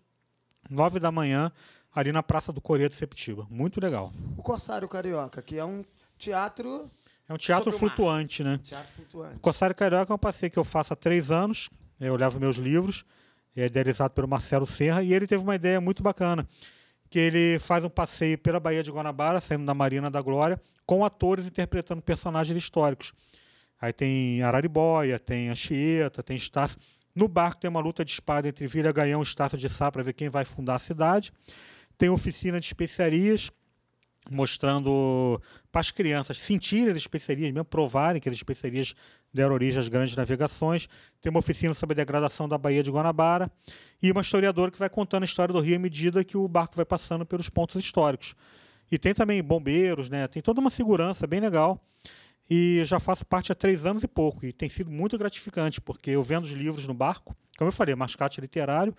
nove da manhã, ali na Praça do Coreia de Septiba. Muito legal. O Corsário Carioca, que é um teatro, É um teatro flutuante, né? teatro flutuante. O Corsário Carioca é um passeio que eu faço há três anos. Eu levo meus livros, é idealizado pelo Marcelo Serra, e ele teve uma ideia muito bacana, que ele faz um passeio pela Baía de Guanabara, saindo da Marina da Glória, com atores interpretando personagens históricos. Aí tem Araribóia, tem Anchieta, tem Estácio. No barco tem uma luta de espada entre Vila Gaião e Estácio de Sá para ver quem vai fundar a cidade. Tem oficina de especiarias, mostrando para as crianças sentirem as especiarias, mesmo provarem que as especiarias deram origem às grandes navegações. Tem uma oficina sobre a degradação da Baía de Guanabara e uma historiadora que vai contando a história do rio à medida que o barco vai passando pelos pontos históricos. E tem também bombeiros, né? tem toda uma segurança bem legal. E já faço parte há três anos e pouco. E tem sido muito gratificante, porque eu vendo os livros no barco, como eu falei, mascate literário,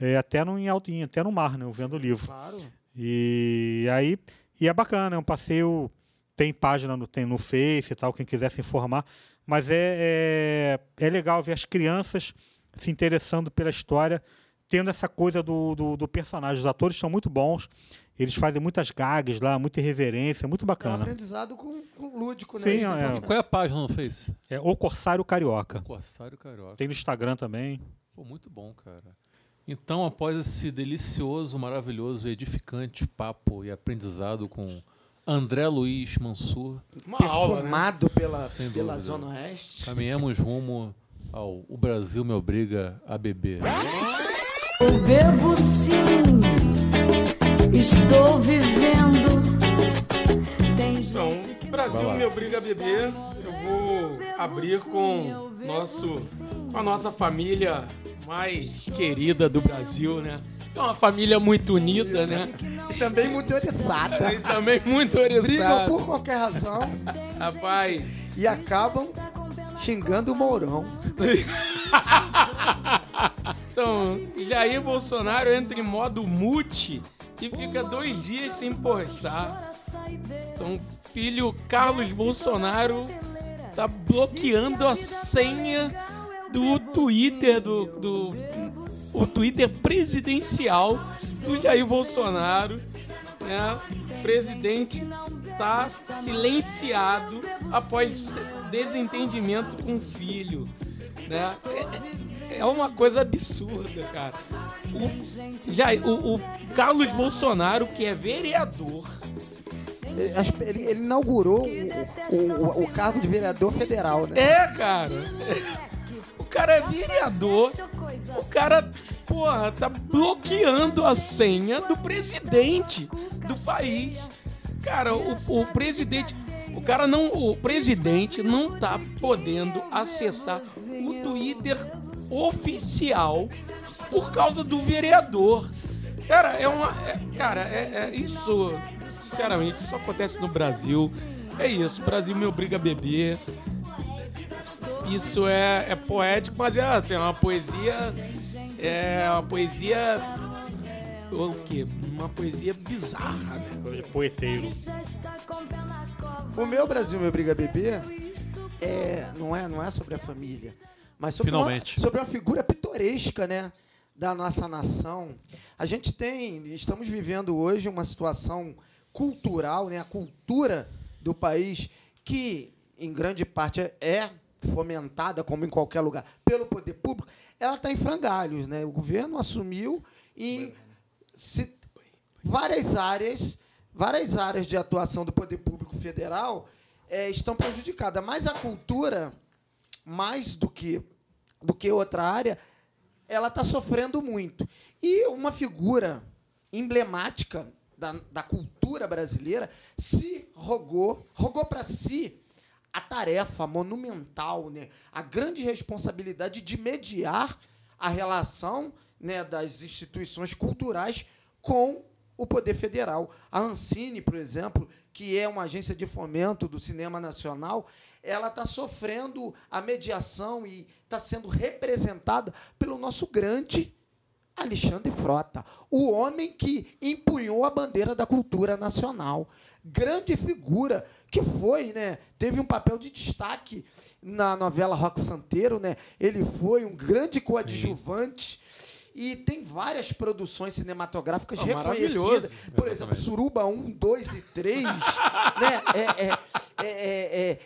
é, até, no, em até no mar, né? eu vendo o livro. Claro. E aí, e é bacana, é um passeio, tem página no, tem no Face e tal, quem quiser se informar, mas é, é, é legal ver as crianças se interessando pela história, tendo essa coisa do, do, do personagem. Os atores são muito bons, eles fazem muitas gags lá, muita irreverência, muito É um bacana. aprendizado com, com lúdico, né? Sim, Isso é. importante. Qual é a página no Face? É O Corsário Carioca. Corsário Carioca. Tem no Instagram também. Pô, muito bom, cara. Então, após esse delicioso, maravilhoso, edificante papo e aprendizado com André Luiz Mansur, Uma aula, né? Perfumado pela, Sem pela dúvida. Zona Oeste. caminhamos rumo ao O Brasil me obriga a beber. Eu bebo sim, estou vivendo. Tem Então, gente que o Brasil me obriga a beber. Eu vou abrir com nosso, com a nossa família mais querida do Brasil, né? É uma família muito unida, né? E também muito oriçada. E também muito Brigam oriçada. por qualquer razão Rapaz, e acabam xingando o Mourão. então, Jair Bolsonaro entra em modo mute e fica dois dias sem postar. Então, filho Carlos Bolsonaro tá bloqueando a senha do Twitter do, do o Twitter presidencial do Jair Bolsonaro, né? O presidente tá silenciado após desentendimento com o filho, né? É, é uma coisa absurda, cara. O, Jair- o- o Carlos Bolsonaro, que é vereador, Ele, ele- ele inaugurou o, o- o- o cargo de vereador federal, né? É, cara. O cara é vereador. O cara, porra, tá bloqueando a senha do presidente do país. Cara, o, o presidente. O cara não. O presidente não tá podendo acessar o Twitter oficial por causa do vereador. Cara, é uma. é- cara, é, é- isso. Sinceramente, isso acontece no Brasil. É isso. O Brasil me obriga a beber. Isso é, é poético, mas é assim, é uma poesia. É uma poesia. O quê? Uma poesia bizarra, né? De poeteiro. O meu Brasil me obriga a beber é, não, é, não é sobre a família, mas sobre, Finalmente. Uma, sobre uma figura pitoresca né, da nossa nação. A gente tem, estamos vivendo hoje uma situação cultural, né, a cultura do país, que em grande parte é, é fomentada, como em qualquer lugar, pelo poder público, ela está em frangalhos. Né? O governo assumiu e se, várias áreas, várias áreas de atuação do poder público federal eh, estão prejudicadas. Mas a cultura, mais do que, do que outra área, ela está sofrendo muito. E uma figura emblemática da, da cultura brasileira se rogou, rogou para si a tarefa monumental, né, a grande responsabilidade de mediar a relação né, das instituições culturais com o poder federal. A Ancine, por exemplo, que é uma agência de fomento do cinema nacional, ela está sofrendo a mediação e está sendo representada pelo nosso grande Alexandre Frota, o homem que empunhou a bandeira da cultura nacional. Grande figura que foi, né? Teve um papel de destaque na novela Rock Santeiro, né? Ele foi um grande coadjuvante. E tem várias produções cinematográficas Ah, reconhecidas. Por exemplo, Suruba 1, 2 e 3. né? É, é, é, é, é,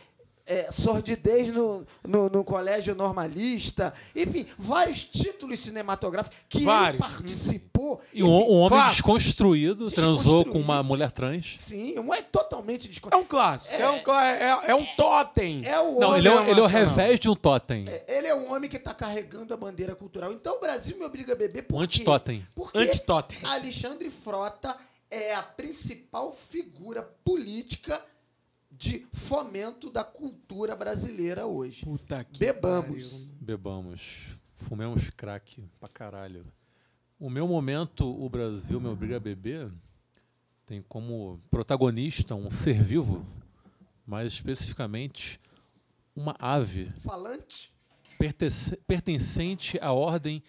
é, sordidez no, no, no colégio normalista. Enfim, vários títulos cinematográficos que Vários. ele participou. E um, um homem clássico. desconstruído, transou com Desconstruído. uma mulher trans. Sim, um é totalmente É desconhecido. um clássico. É, um, clá- é, é um totem. É o Não, ele é, o- ele é o revés de um totem. ele é um homem que está carregando a bandeira cultural. Então o Brasil me obriga a beber por Um quê? antitotem. Porque Antitotem. Alexandre Frota é a principal figura política de fomento da cultura brasileira hoje. Puta que Bebamos. Bebamos. Fumemos crack pra caralho. O meu momento, o Brasil me obriga a beber, tem como protagonista um ser vivo, mais especificamente uma ave Falante? pertence- pertencente à ordem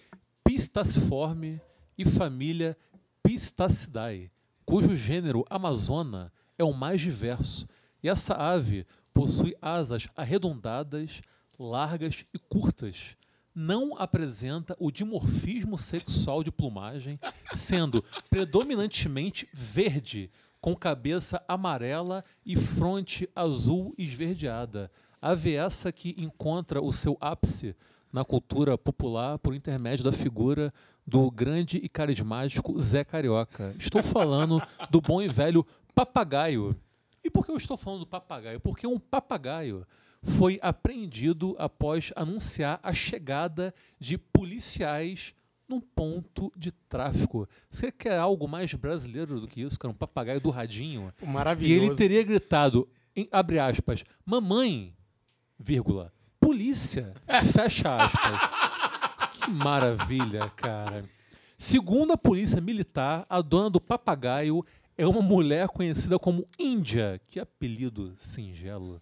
Pistaciforme e família Pistacidae, cujo gênero Amazona é o mais diverso. E essa ave possui asas arredondadas, largas e curtas. Não apresenta o dimorfismo sexual de plumagem, sendo predominantemente verde, com cabeça amarela e fronte azul esverdeada. Ave essa que encontra o seu ápice na cultura popular por intermédio da figura do grande e carismático Zé Carioca. Estou falando do bom e velho papagaio. E por que eu estou falando do papagaio? Porque um papagaio foi apreendido após anunciar a chegada de policiais num ponto de tráfico. Você quer algo mais brasileiro do que isso, cara? Um papagaio do radinho. Pô, E Maravilhoso. ele teria gritado, em- abre aspas, mamãe, vírgula, polícia, fecha aspas. que maravilha, cara. Segundo a polícia militar, a dona do papagaio é uma mulher conhecida como Índia, que apelido singelo.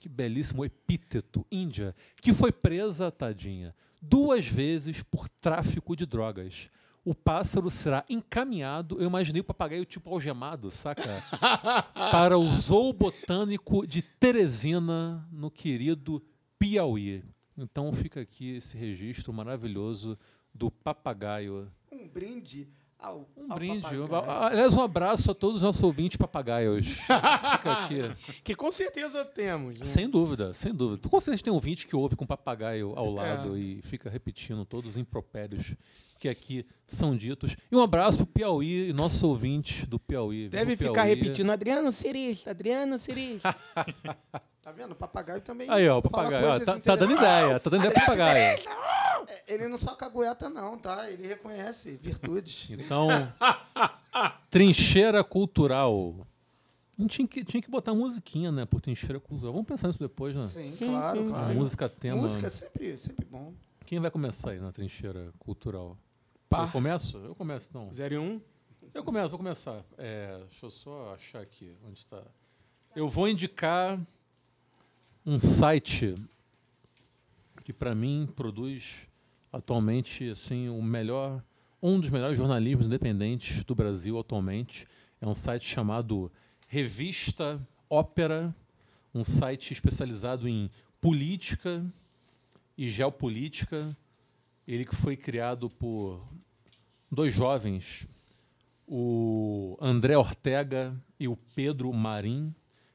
Que belíssimo epíteto, Índia, que foi presa, tadinha, duas vezes por tráfico de drogas. O pássaro será encaminhado, eu imaginei o papagaio tipo algemado, saca? para o Zoo Botânico de Teresina, no querido Piauí. Então fica aqui esse registro maravilhoso do papagaio. Um brinde ao, Um ao brinde. papagaio. Aliás, um abraço a todos os nossos ouvintes papagaios. Que com certeza temos. né? Sem dúvida, sem dúvida. Com certeza tem um ouvinte que ouve com papagaio ao lado É. e fica repetindo todos os impropérios que aqui são ditos. E um abraço pro Piauí e nossos ouvintes do Piauí. Deve o ficar Piauí. repetindo Adriano Siris, Adriano Siris. Tá vendo? O papagaio também. Aí, ó, o papagaio. ó, tá, tá dando ideia, tá dando ideia pro papagaio. É, Ele não só cagueta, não, tá? Ele reconhece virtudes. Então, trincheira cultural. A gente tinha que, tinha que botar musiquinha, né? Por trincheira cultural. Vamos pensar nisso depois, né? Sim, Sim, claro, sim, claro. Música tema. Música é sempre, sempre bom. Quem vai começar aí na trincheira cultural? Pá. Eu começo? Eu começo, então. 01. Eu começo, vou começar. É, deixa eu só achar aqui onde está. Eu vou indicar um site que para mim produz atualmente assim o melhor, um dos melhores jornalismos independentes do Brasil atualmente. É um site chamado Revista Ópera, um site especializado em política e geopolítica. Ele que foi criado por dois jovens o André Ortega e o Pedro Marim.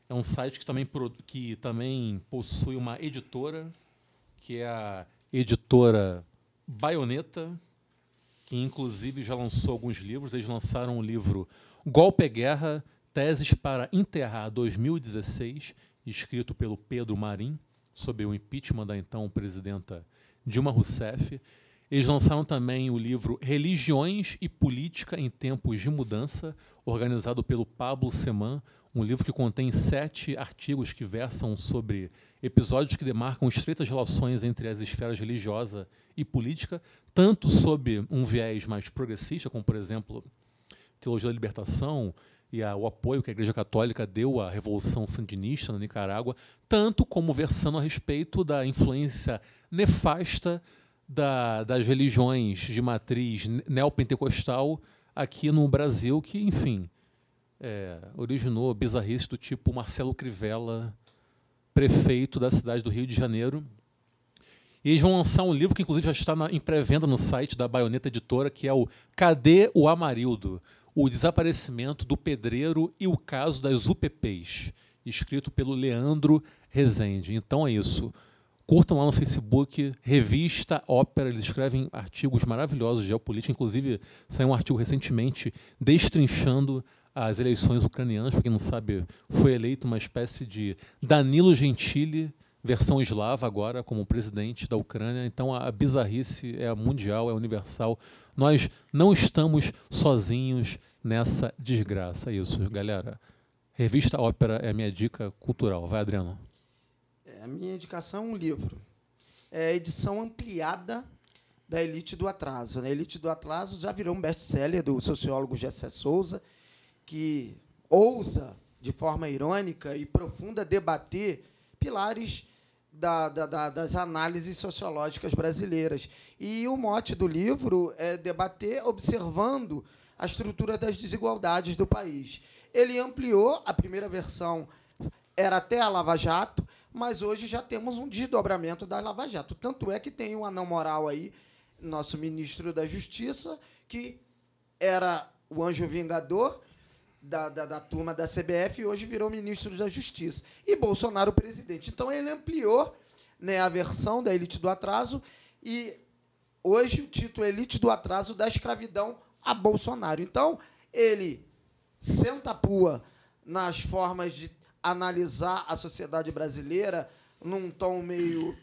É um site que também, que também possui uma editora que é a editora Baioneta, que inclusive já lançou alguns livros. Eles lançaram o livro Golpe é Guerra, Teses para Enterrar 2016, escrito pelo Pedro Marim, sobre o impeachment da então presidenta Dilma Rousseff. Eles lançaram também o livro Religiões e Política em Tempos de Mudança, organizado pelo Pablo Seman, um livro que contém sete artigos que versam sobre episódios que demarcam estreitas relações entre as esferas religiosa e política, tanto sob um viés mais progressista, como, por exemplo, teologia da libertação e a, o apoio que a Igreja Católica deu à Revolução Sandinista na Nicarágua, tanto como versando a respeito da influência nefasta da, das religiões de matriz neopentecostal aqui no Brasil, que, enfim, é, originou bizarrice do tipo Marcelo Crivella, prefeito da cidade do Rio de Janeiro. E eles vão lançar um livro que, inclusive, já está na, em pré-venda no site da Baioneta Editora, que é o Cadê o Amarildo? O Desaparecimento do Pedreiro e o Caso das UPPs, escrito pelo Leandro Rezende. Então é isso. Curtam lá no Facebook, Revista Ópera, eles escrevem artigos maravilhosos de geopolítica, inclusive saiu um artigo recentemente destrinchando as eleições ucranianas, para quem não sabe, foi eleito uma espécie de Danilo Gentili, versão eslava agora, como presidente da Ucrânia. Então a bizarrice é mundial, é universal. Nós não estamos sozinhos nessa desgraça. É isso, galera. Revista Ópera é a minha dica cultural. Vai, Adriano. A minha indicação é um livro. É a edição ampliada da Elite do Atraso. A Elite do Atraso já virou um best-seller do sociólogo Gessé Souza, que ousa, de forma irônica e profunda, debater pilares da, da, das análises sociológicas brasileiras. E o mote do livro é debater observando a estrutura das desigualdades do país. Ele ampliou, a primeira versão era até a Lava Jato, mas hoje já temos um desdobramento da Lava Jato. Tanto é que tem um anão moral aí, nosso ministro da Justiça, que era o anjo vingador da, da, da turma da CBF e hoje virou ministro da Justiça. E Bolsonaro presidente. Então ele ampliou né, a versão da elite do atraso e hoje o título é Elite do Atraso da Escravidão a Bolsonaro. Então ele senta a pua nas formas de analisar a sociedade brasileira num tom meio,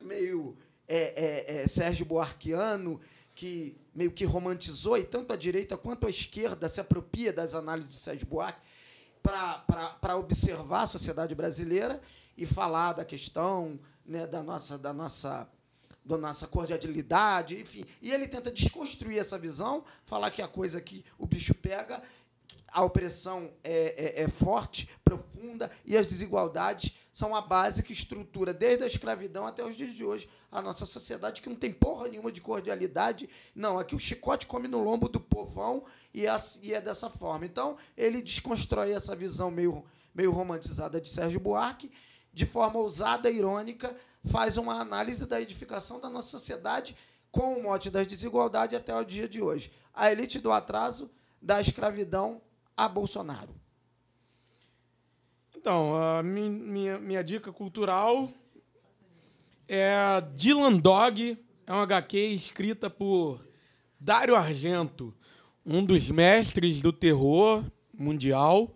meio é, é, é, Sérgio Buarquiano, que meio que romantizou, e tanto a direita quanto a esquerda se apropria das análises de Sérgio Buarque para observar a sociedade brasileira e falar da questão né, da nossa da nossa da nossa cordialidade, enfim. E ele tenta desconstruir essa visão, falar que a coisa que o bicho pega a opressão é, é, é, forte, profunda, e as desigualdades são a base que estrutura, desde a escravidão até os dias de hoje, a nossa sociedade, que não tem porra nenhuma de cordialidade. Não, aqui o chicote come no lombo do povão e é, e é dessa forma. Então, ele desconstrói essa visão meio, meio romantizada de Sérgio Buarque, de forma ousada e irônica, faz uma análise da edificação da nossa sociedade com o mote das desigualdades até o dia de hoje. A elite do atraso, da escravidão a Bolsonaro? Então, a mi- minha, minha dica cultural é Dylan Dog, é uma HQ escrita por Dário Argento, um dos mestres do terror mundial.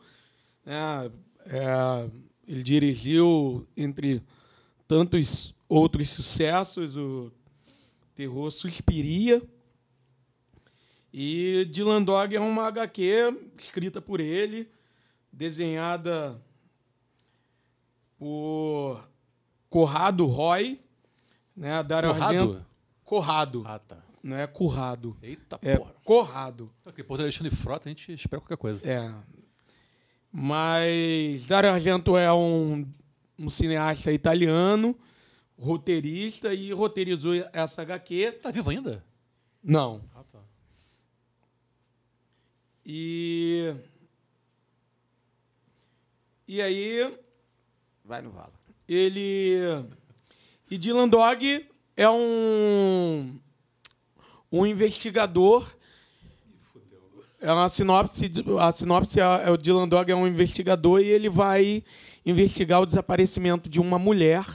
É, é, ele dirigiu, entre tantos outros sucessos, o terror Suspiria. E Dylan Dog é uma HQ escrita por ele, desenhada por Corrado Roy, né? Dario Corrado? Argento- Corrado, Ah, tá. não é Currado. Eita É porra. Corrado. Depois do Alexandre Frota, a gente espera qualquer coisa. É. Mas Dario Argento é um, um cineasta italiano, roteirista e roteirizou essa HQ. Tá vivo ainda? Não. E e aí Vai no vala. ele e Dylan Dog é um um investigador é uma sinopse a sinopse é, é o Dylan Dog é um investigador e ele vai investigar o desaparecimento de uma mulher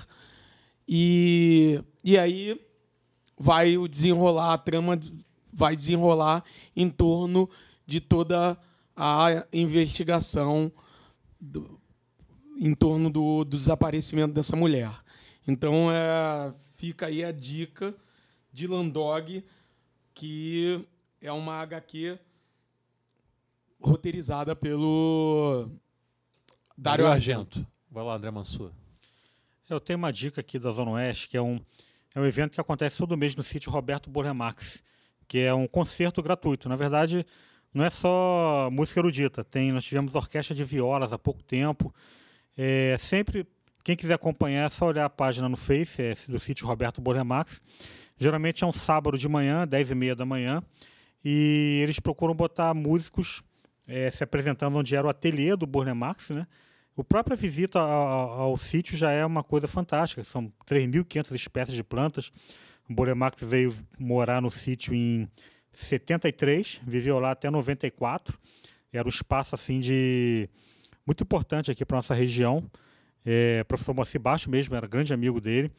E, e aí vai o desenrolar, a trama vai desenrolar em torno de toda a investigação do- em torno do, do desaparecimento dessa mulher. Então é, fica aí a dica de Landog, que é uma HQ roteirizada pelo Dário Argento. Vai lá, André Mansur. Eu tenho uma dica aqui da Zona Oeste, que é um, é um evento que acontece todo mês no sítio Roberto Borremax, que é um concerto gratuito. Na verdade, não é só música erudita. Tem, nós tivemos orquestra de violas há pouco tempo. É, sempre, quem quiser acompanhar, é só olhar a página no Face é do sítio Roberto Borremax. Geralmente é um sábado de manhã, 10 e meia da manhã, e eles procuram botar músicos eh, se apresentando onde era o ateliê do Bornemax, né? O própria visita ao, ao- sítio já é uma coisa fantástica. São 3.500 espécies de plantas. O Bornemax veio morar no sítio em 73, viveu lá até 94. Era um espaço assim de muito importante aqui para nossa região. É, o professor Moacir Baixo mesmo era grande amigo dele.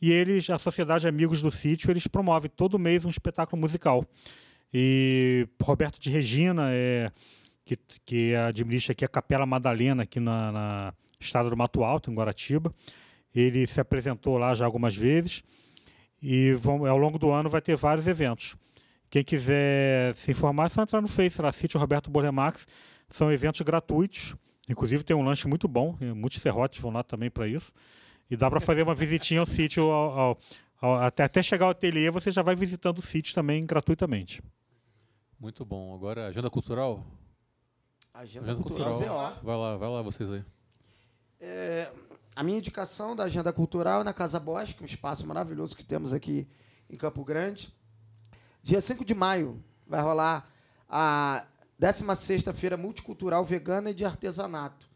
E eles, a Sociedade Amigos do Sítio, eles promovem todo mês um espetáculo musical. E Roberto de Regina, é, que, que administra aqui a Capela Madalena, aqui na, na Estrada do Mato Alto, em Guaratiba. Ele se apresentou lá já algumas vezes. E vão, ao longo do ano vai ter vários eventos. Quem quiser se informar, é só entrar no Face, lá, Sítio Roberto Borremax. São eventos gratuitos. Inclusive tem um lanche muito bom. Muitos serrotes vão lá também para isso. E dá para fazer uma visitinha ao sítio. ao- ao- ao- até, até chegar ao ateliê, você já vai visitando o sítio também gratuitamente. Muito bom. Agora, agenda cultural? Agenda, Agenda Cultural, cultural. ZO. Vai lá, vai lá vocês aí. É, a minha indicação da Agenda Cultural é na Casa Bosque, um espaço maravilhoso que temos aqui em Campo Grande. Dia 5 de maio vai rolar a 16ª Feira Multicultural Vegana e de Artesanato.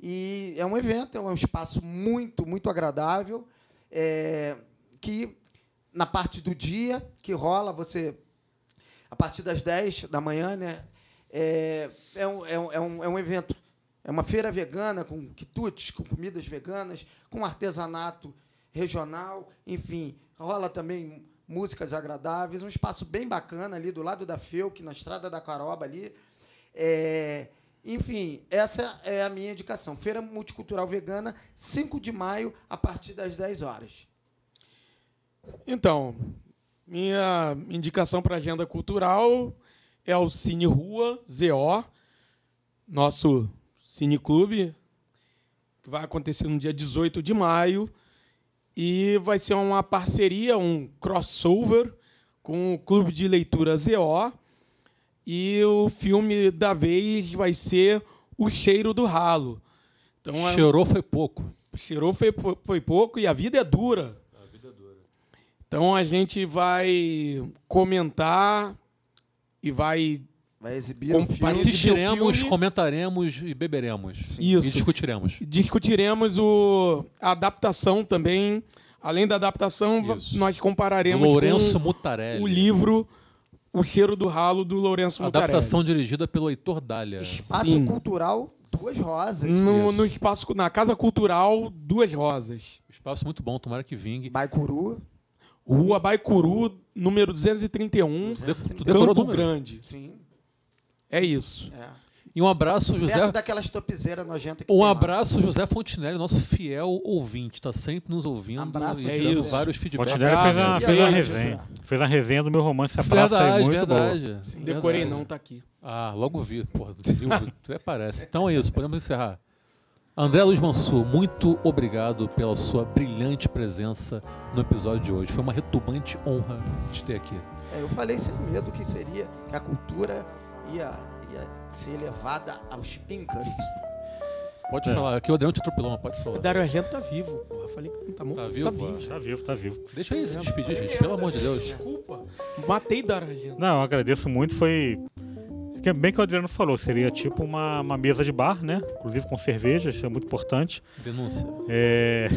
E é um evento, é um espaço muito, muito agradável, é, que na parte do dia que rola, você, a partir das 10 da manhã, né, é, é, um, é, um, é, um, é um evento é uma feira vegana com quitutes, com comidas veganas, com artesanato regional, enfim, rola também músicas agradáveis, um espaço bem bacana ali do lado da Felk, na Estrada da Caroba ali. É, enfim, essa é a minha indicação. Feira Multicultural Vegana, 5 de maio, a partir das 10 horas. Então, minha indicação para agenda cultural é o Cine Rua, ZO, nosso cineclube, que vai acontecer no dia 18 de maio. E vai ser uma parceria, um crossover com o Clube de Leitura ZO. E o filme da vez vai ser O Cheiro do Ralo. Então, é- Cheirou foi pouco. cheirou foi, foi pouco e a vida é dura. Então a gente vai comentar e vai Vai exibir Com- o filme. Assistiremos, filme. comentaremos e beberemos. Isso. E discutiremos. discutiremos o, a adaptação também. Além da adaptação, Isso. nós compararemos Lourenço com Mutarelli. o livro O Cheiro do Ralo do Lourenço Mutarelli. Adaptação dirigida pelo Heitor Dália. Espaço Sim. Cultural Duas Rosas. no, no espaço na Casa Cultural Duas Rosas. Espaço muito bom, tomara que vingue. Baicuru. Rua Baicuru, número 231, Tu decorou o Campo número? Grande. Sim. É isso. É. E um abraço, José. Perto daquelas topzeiras nojentas que Um tem lá. abraço, José Fontinelli, nosso fiel ouvinte. Está sempre nos ouvindo Abraço, e é isso. vários feedbacks. Fontenelle fez, uma, Abraço. fez uma aí, resenha. José? Fez uma resenha do meu romance Abraço aí, Verdade, muito boa. verdade. Decorei Verdade. não, tá aqui. Ah, logo vi. Porra, até parece. Então é isso, podemos encerrar. André Luiz Mansur, muito obrigado pela sua brilhante presença no episódio de hoje. Foi uma retumbante honra te ter aqui. É, eu falei sem medo que seria que a cultura ia, ia ser levada aos píncaros. Pode É. falar, aqui o Adriano te atropelou, mas pode falar. O Dario Argento tá vivo, porra. Falei que não tá morto. Tá vivo? Tá vivo, tá vivo. Deixa aí se despedir, gente, pelo amor de Deus. Desculpa. Matei Dario Argento. Não, eu agradeço muito. Foi. que é Bem que o Adriano falou, seria tipo uma, uma mesa de bar, né? Inclusive com cerveja, isso é muito importante. Denúncia. É...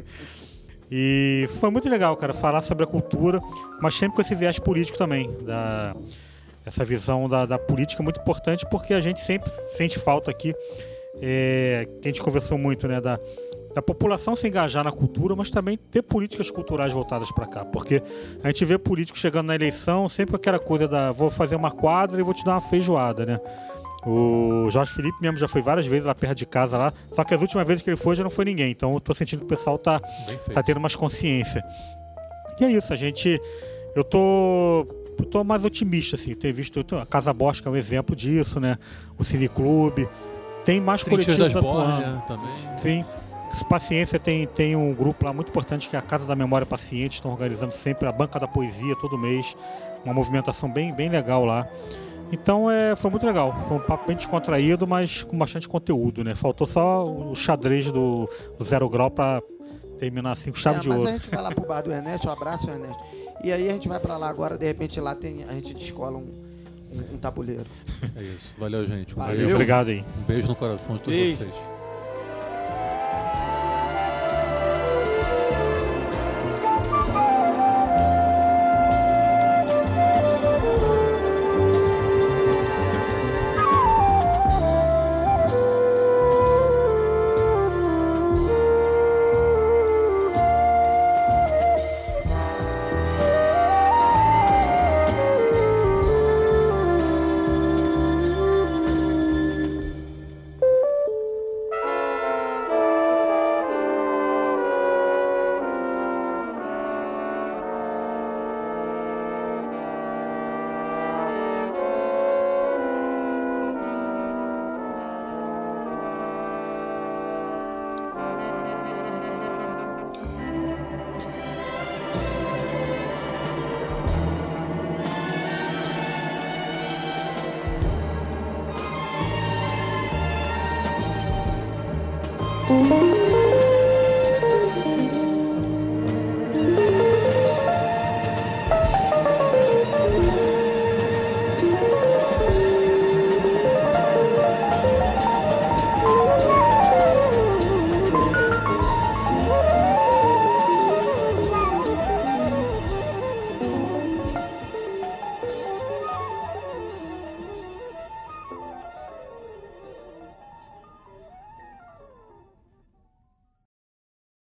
e foi muito legal, cara, falar sobre a cultura, mas sempre com esse viés político também. Da... Essa visão da, da política é muito importante porque a gente sempre sente falta aqui, é, que a gente conversou muito, né? Da, da população se engajar na cultura, mas também ter políticas culturais voltadas para cá. Porque a gente vê políticos chegando na eleição sempre aquela coisa da vou fazer uma quadra e vou te dar uma feijoada, né? O Jorge Felipe mesmo já foi várias vezes lá perto de casa lá, só que as últimas vezes que ele foi já não foi ninguém. Então eu tô sentindo que o pessoal tá, tá tendo mais consciência. E é isso, a gente. Eu tô. Eu tô mais otimista, assim, ter visto. A Casa Bosca é um exemplo disso, né? O Cine Clube. Tem mais Trincheiras coletivos das atuando. Também. Sim. Paciência tem, tem um grupo lá muito importante que é a Casa da Memória Paciente, estão organizando sempre a Banca da Poesia todo mês, uma movimentação bem, bem legal lá. Então é, foi muito legal, foi um papo bem descontraído, mas com bastante conteúdo, né? Faltou só o xadrez do, do Zero Grau para terminar assim com chave É, de mas ouro. a gente vai lá pro bar do Ernesto, um abraço, Ernesto. E aí a gente vai pra lá agora, de repente lá tem, a gente descola um, um, um tabuleiro. É isso. Valeu, gente. Um Valeu. beijo. Obrigado aí. Um beijo no coração de todos Beijo. vocês.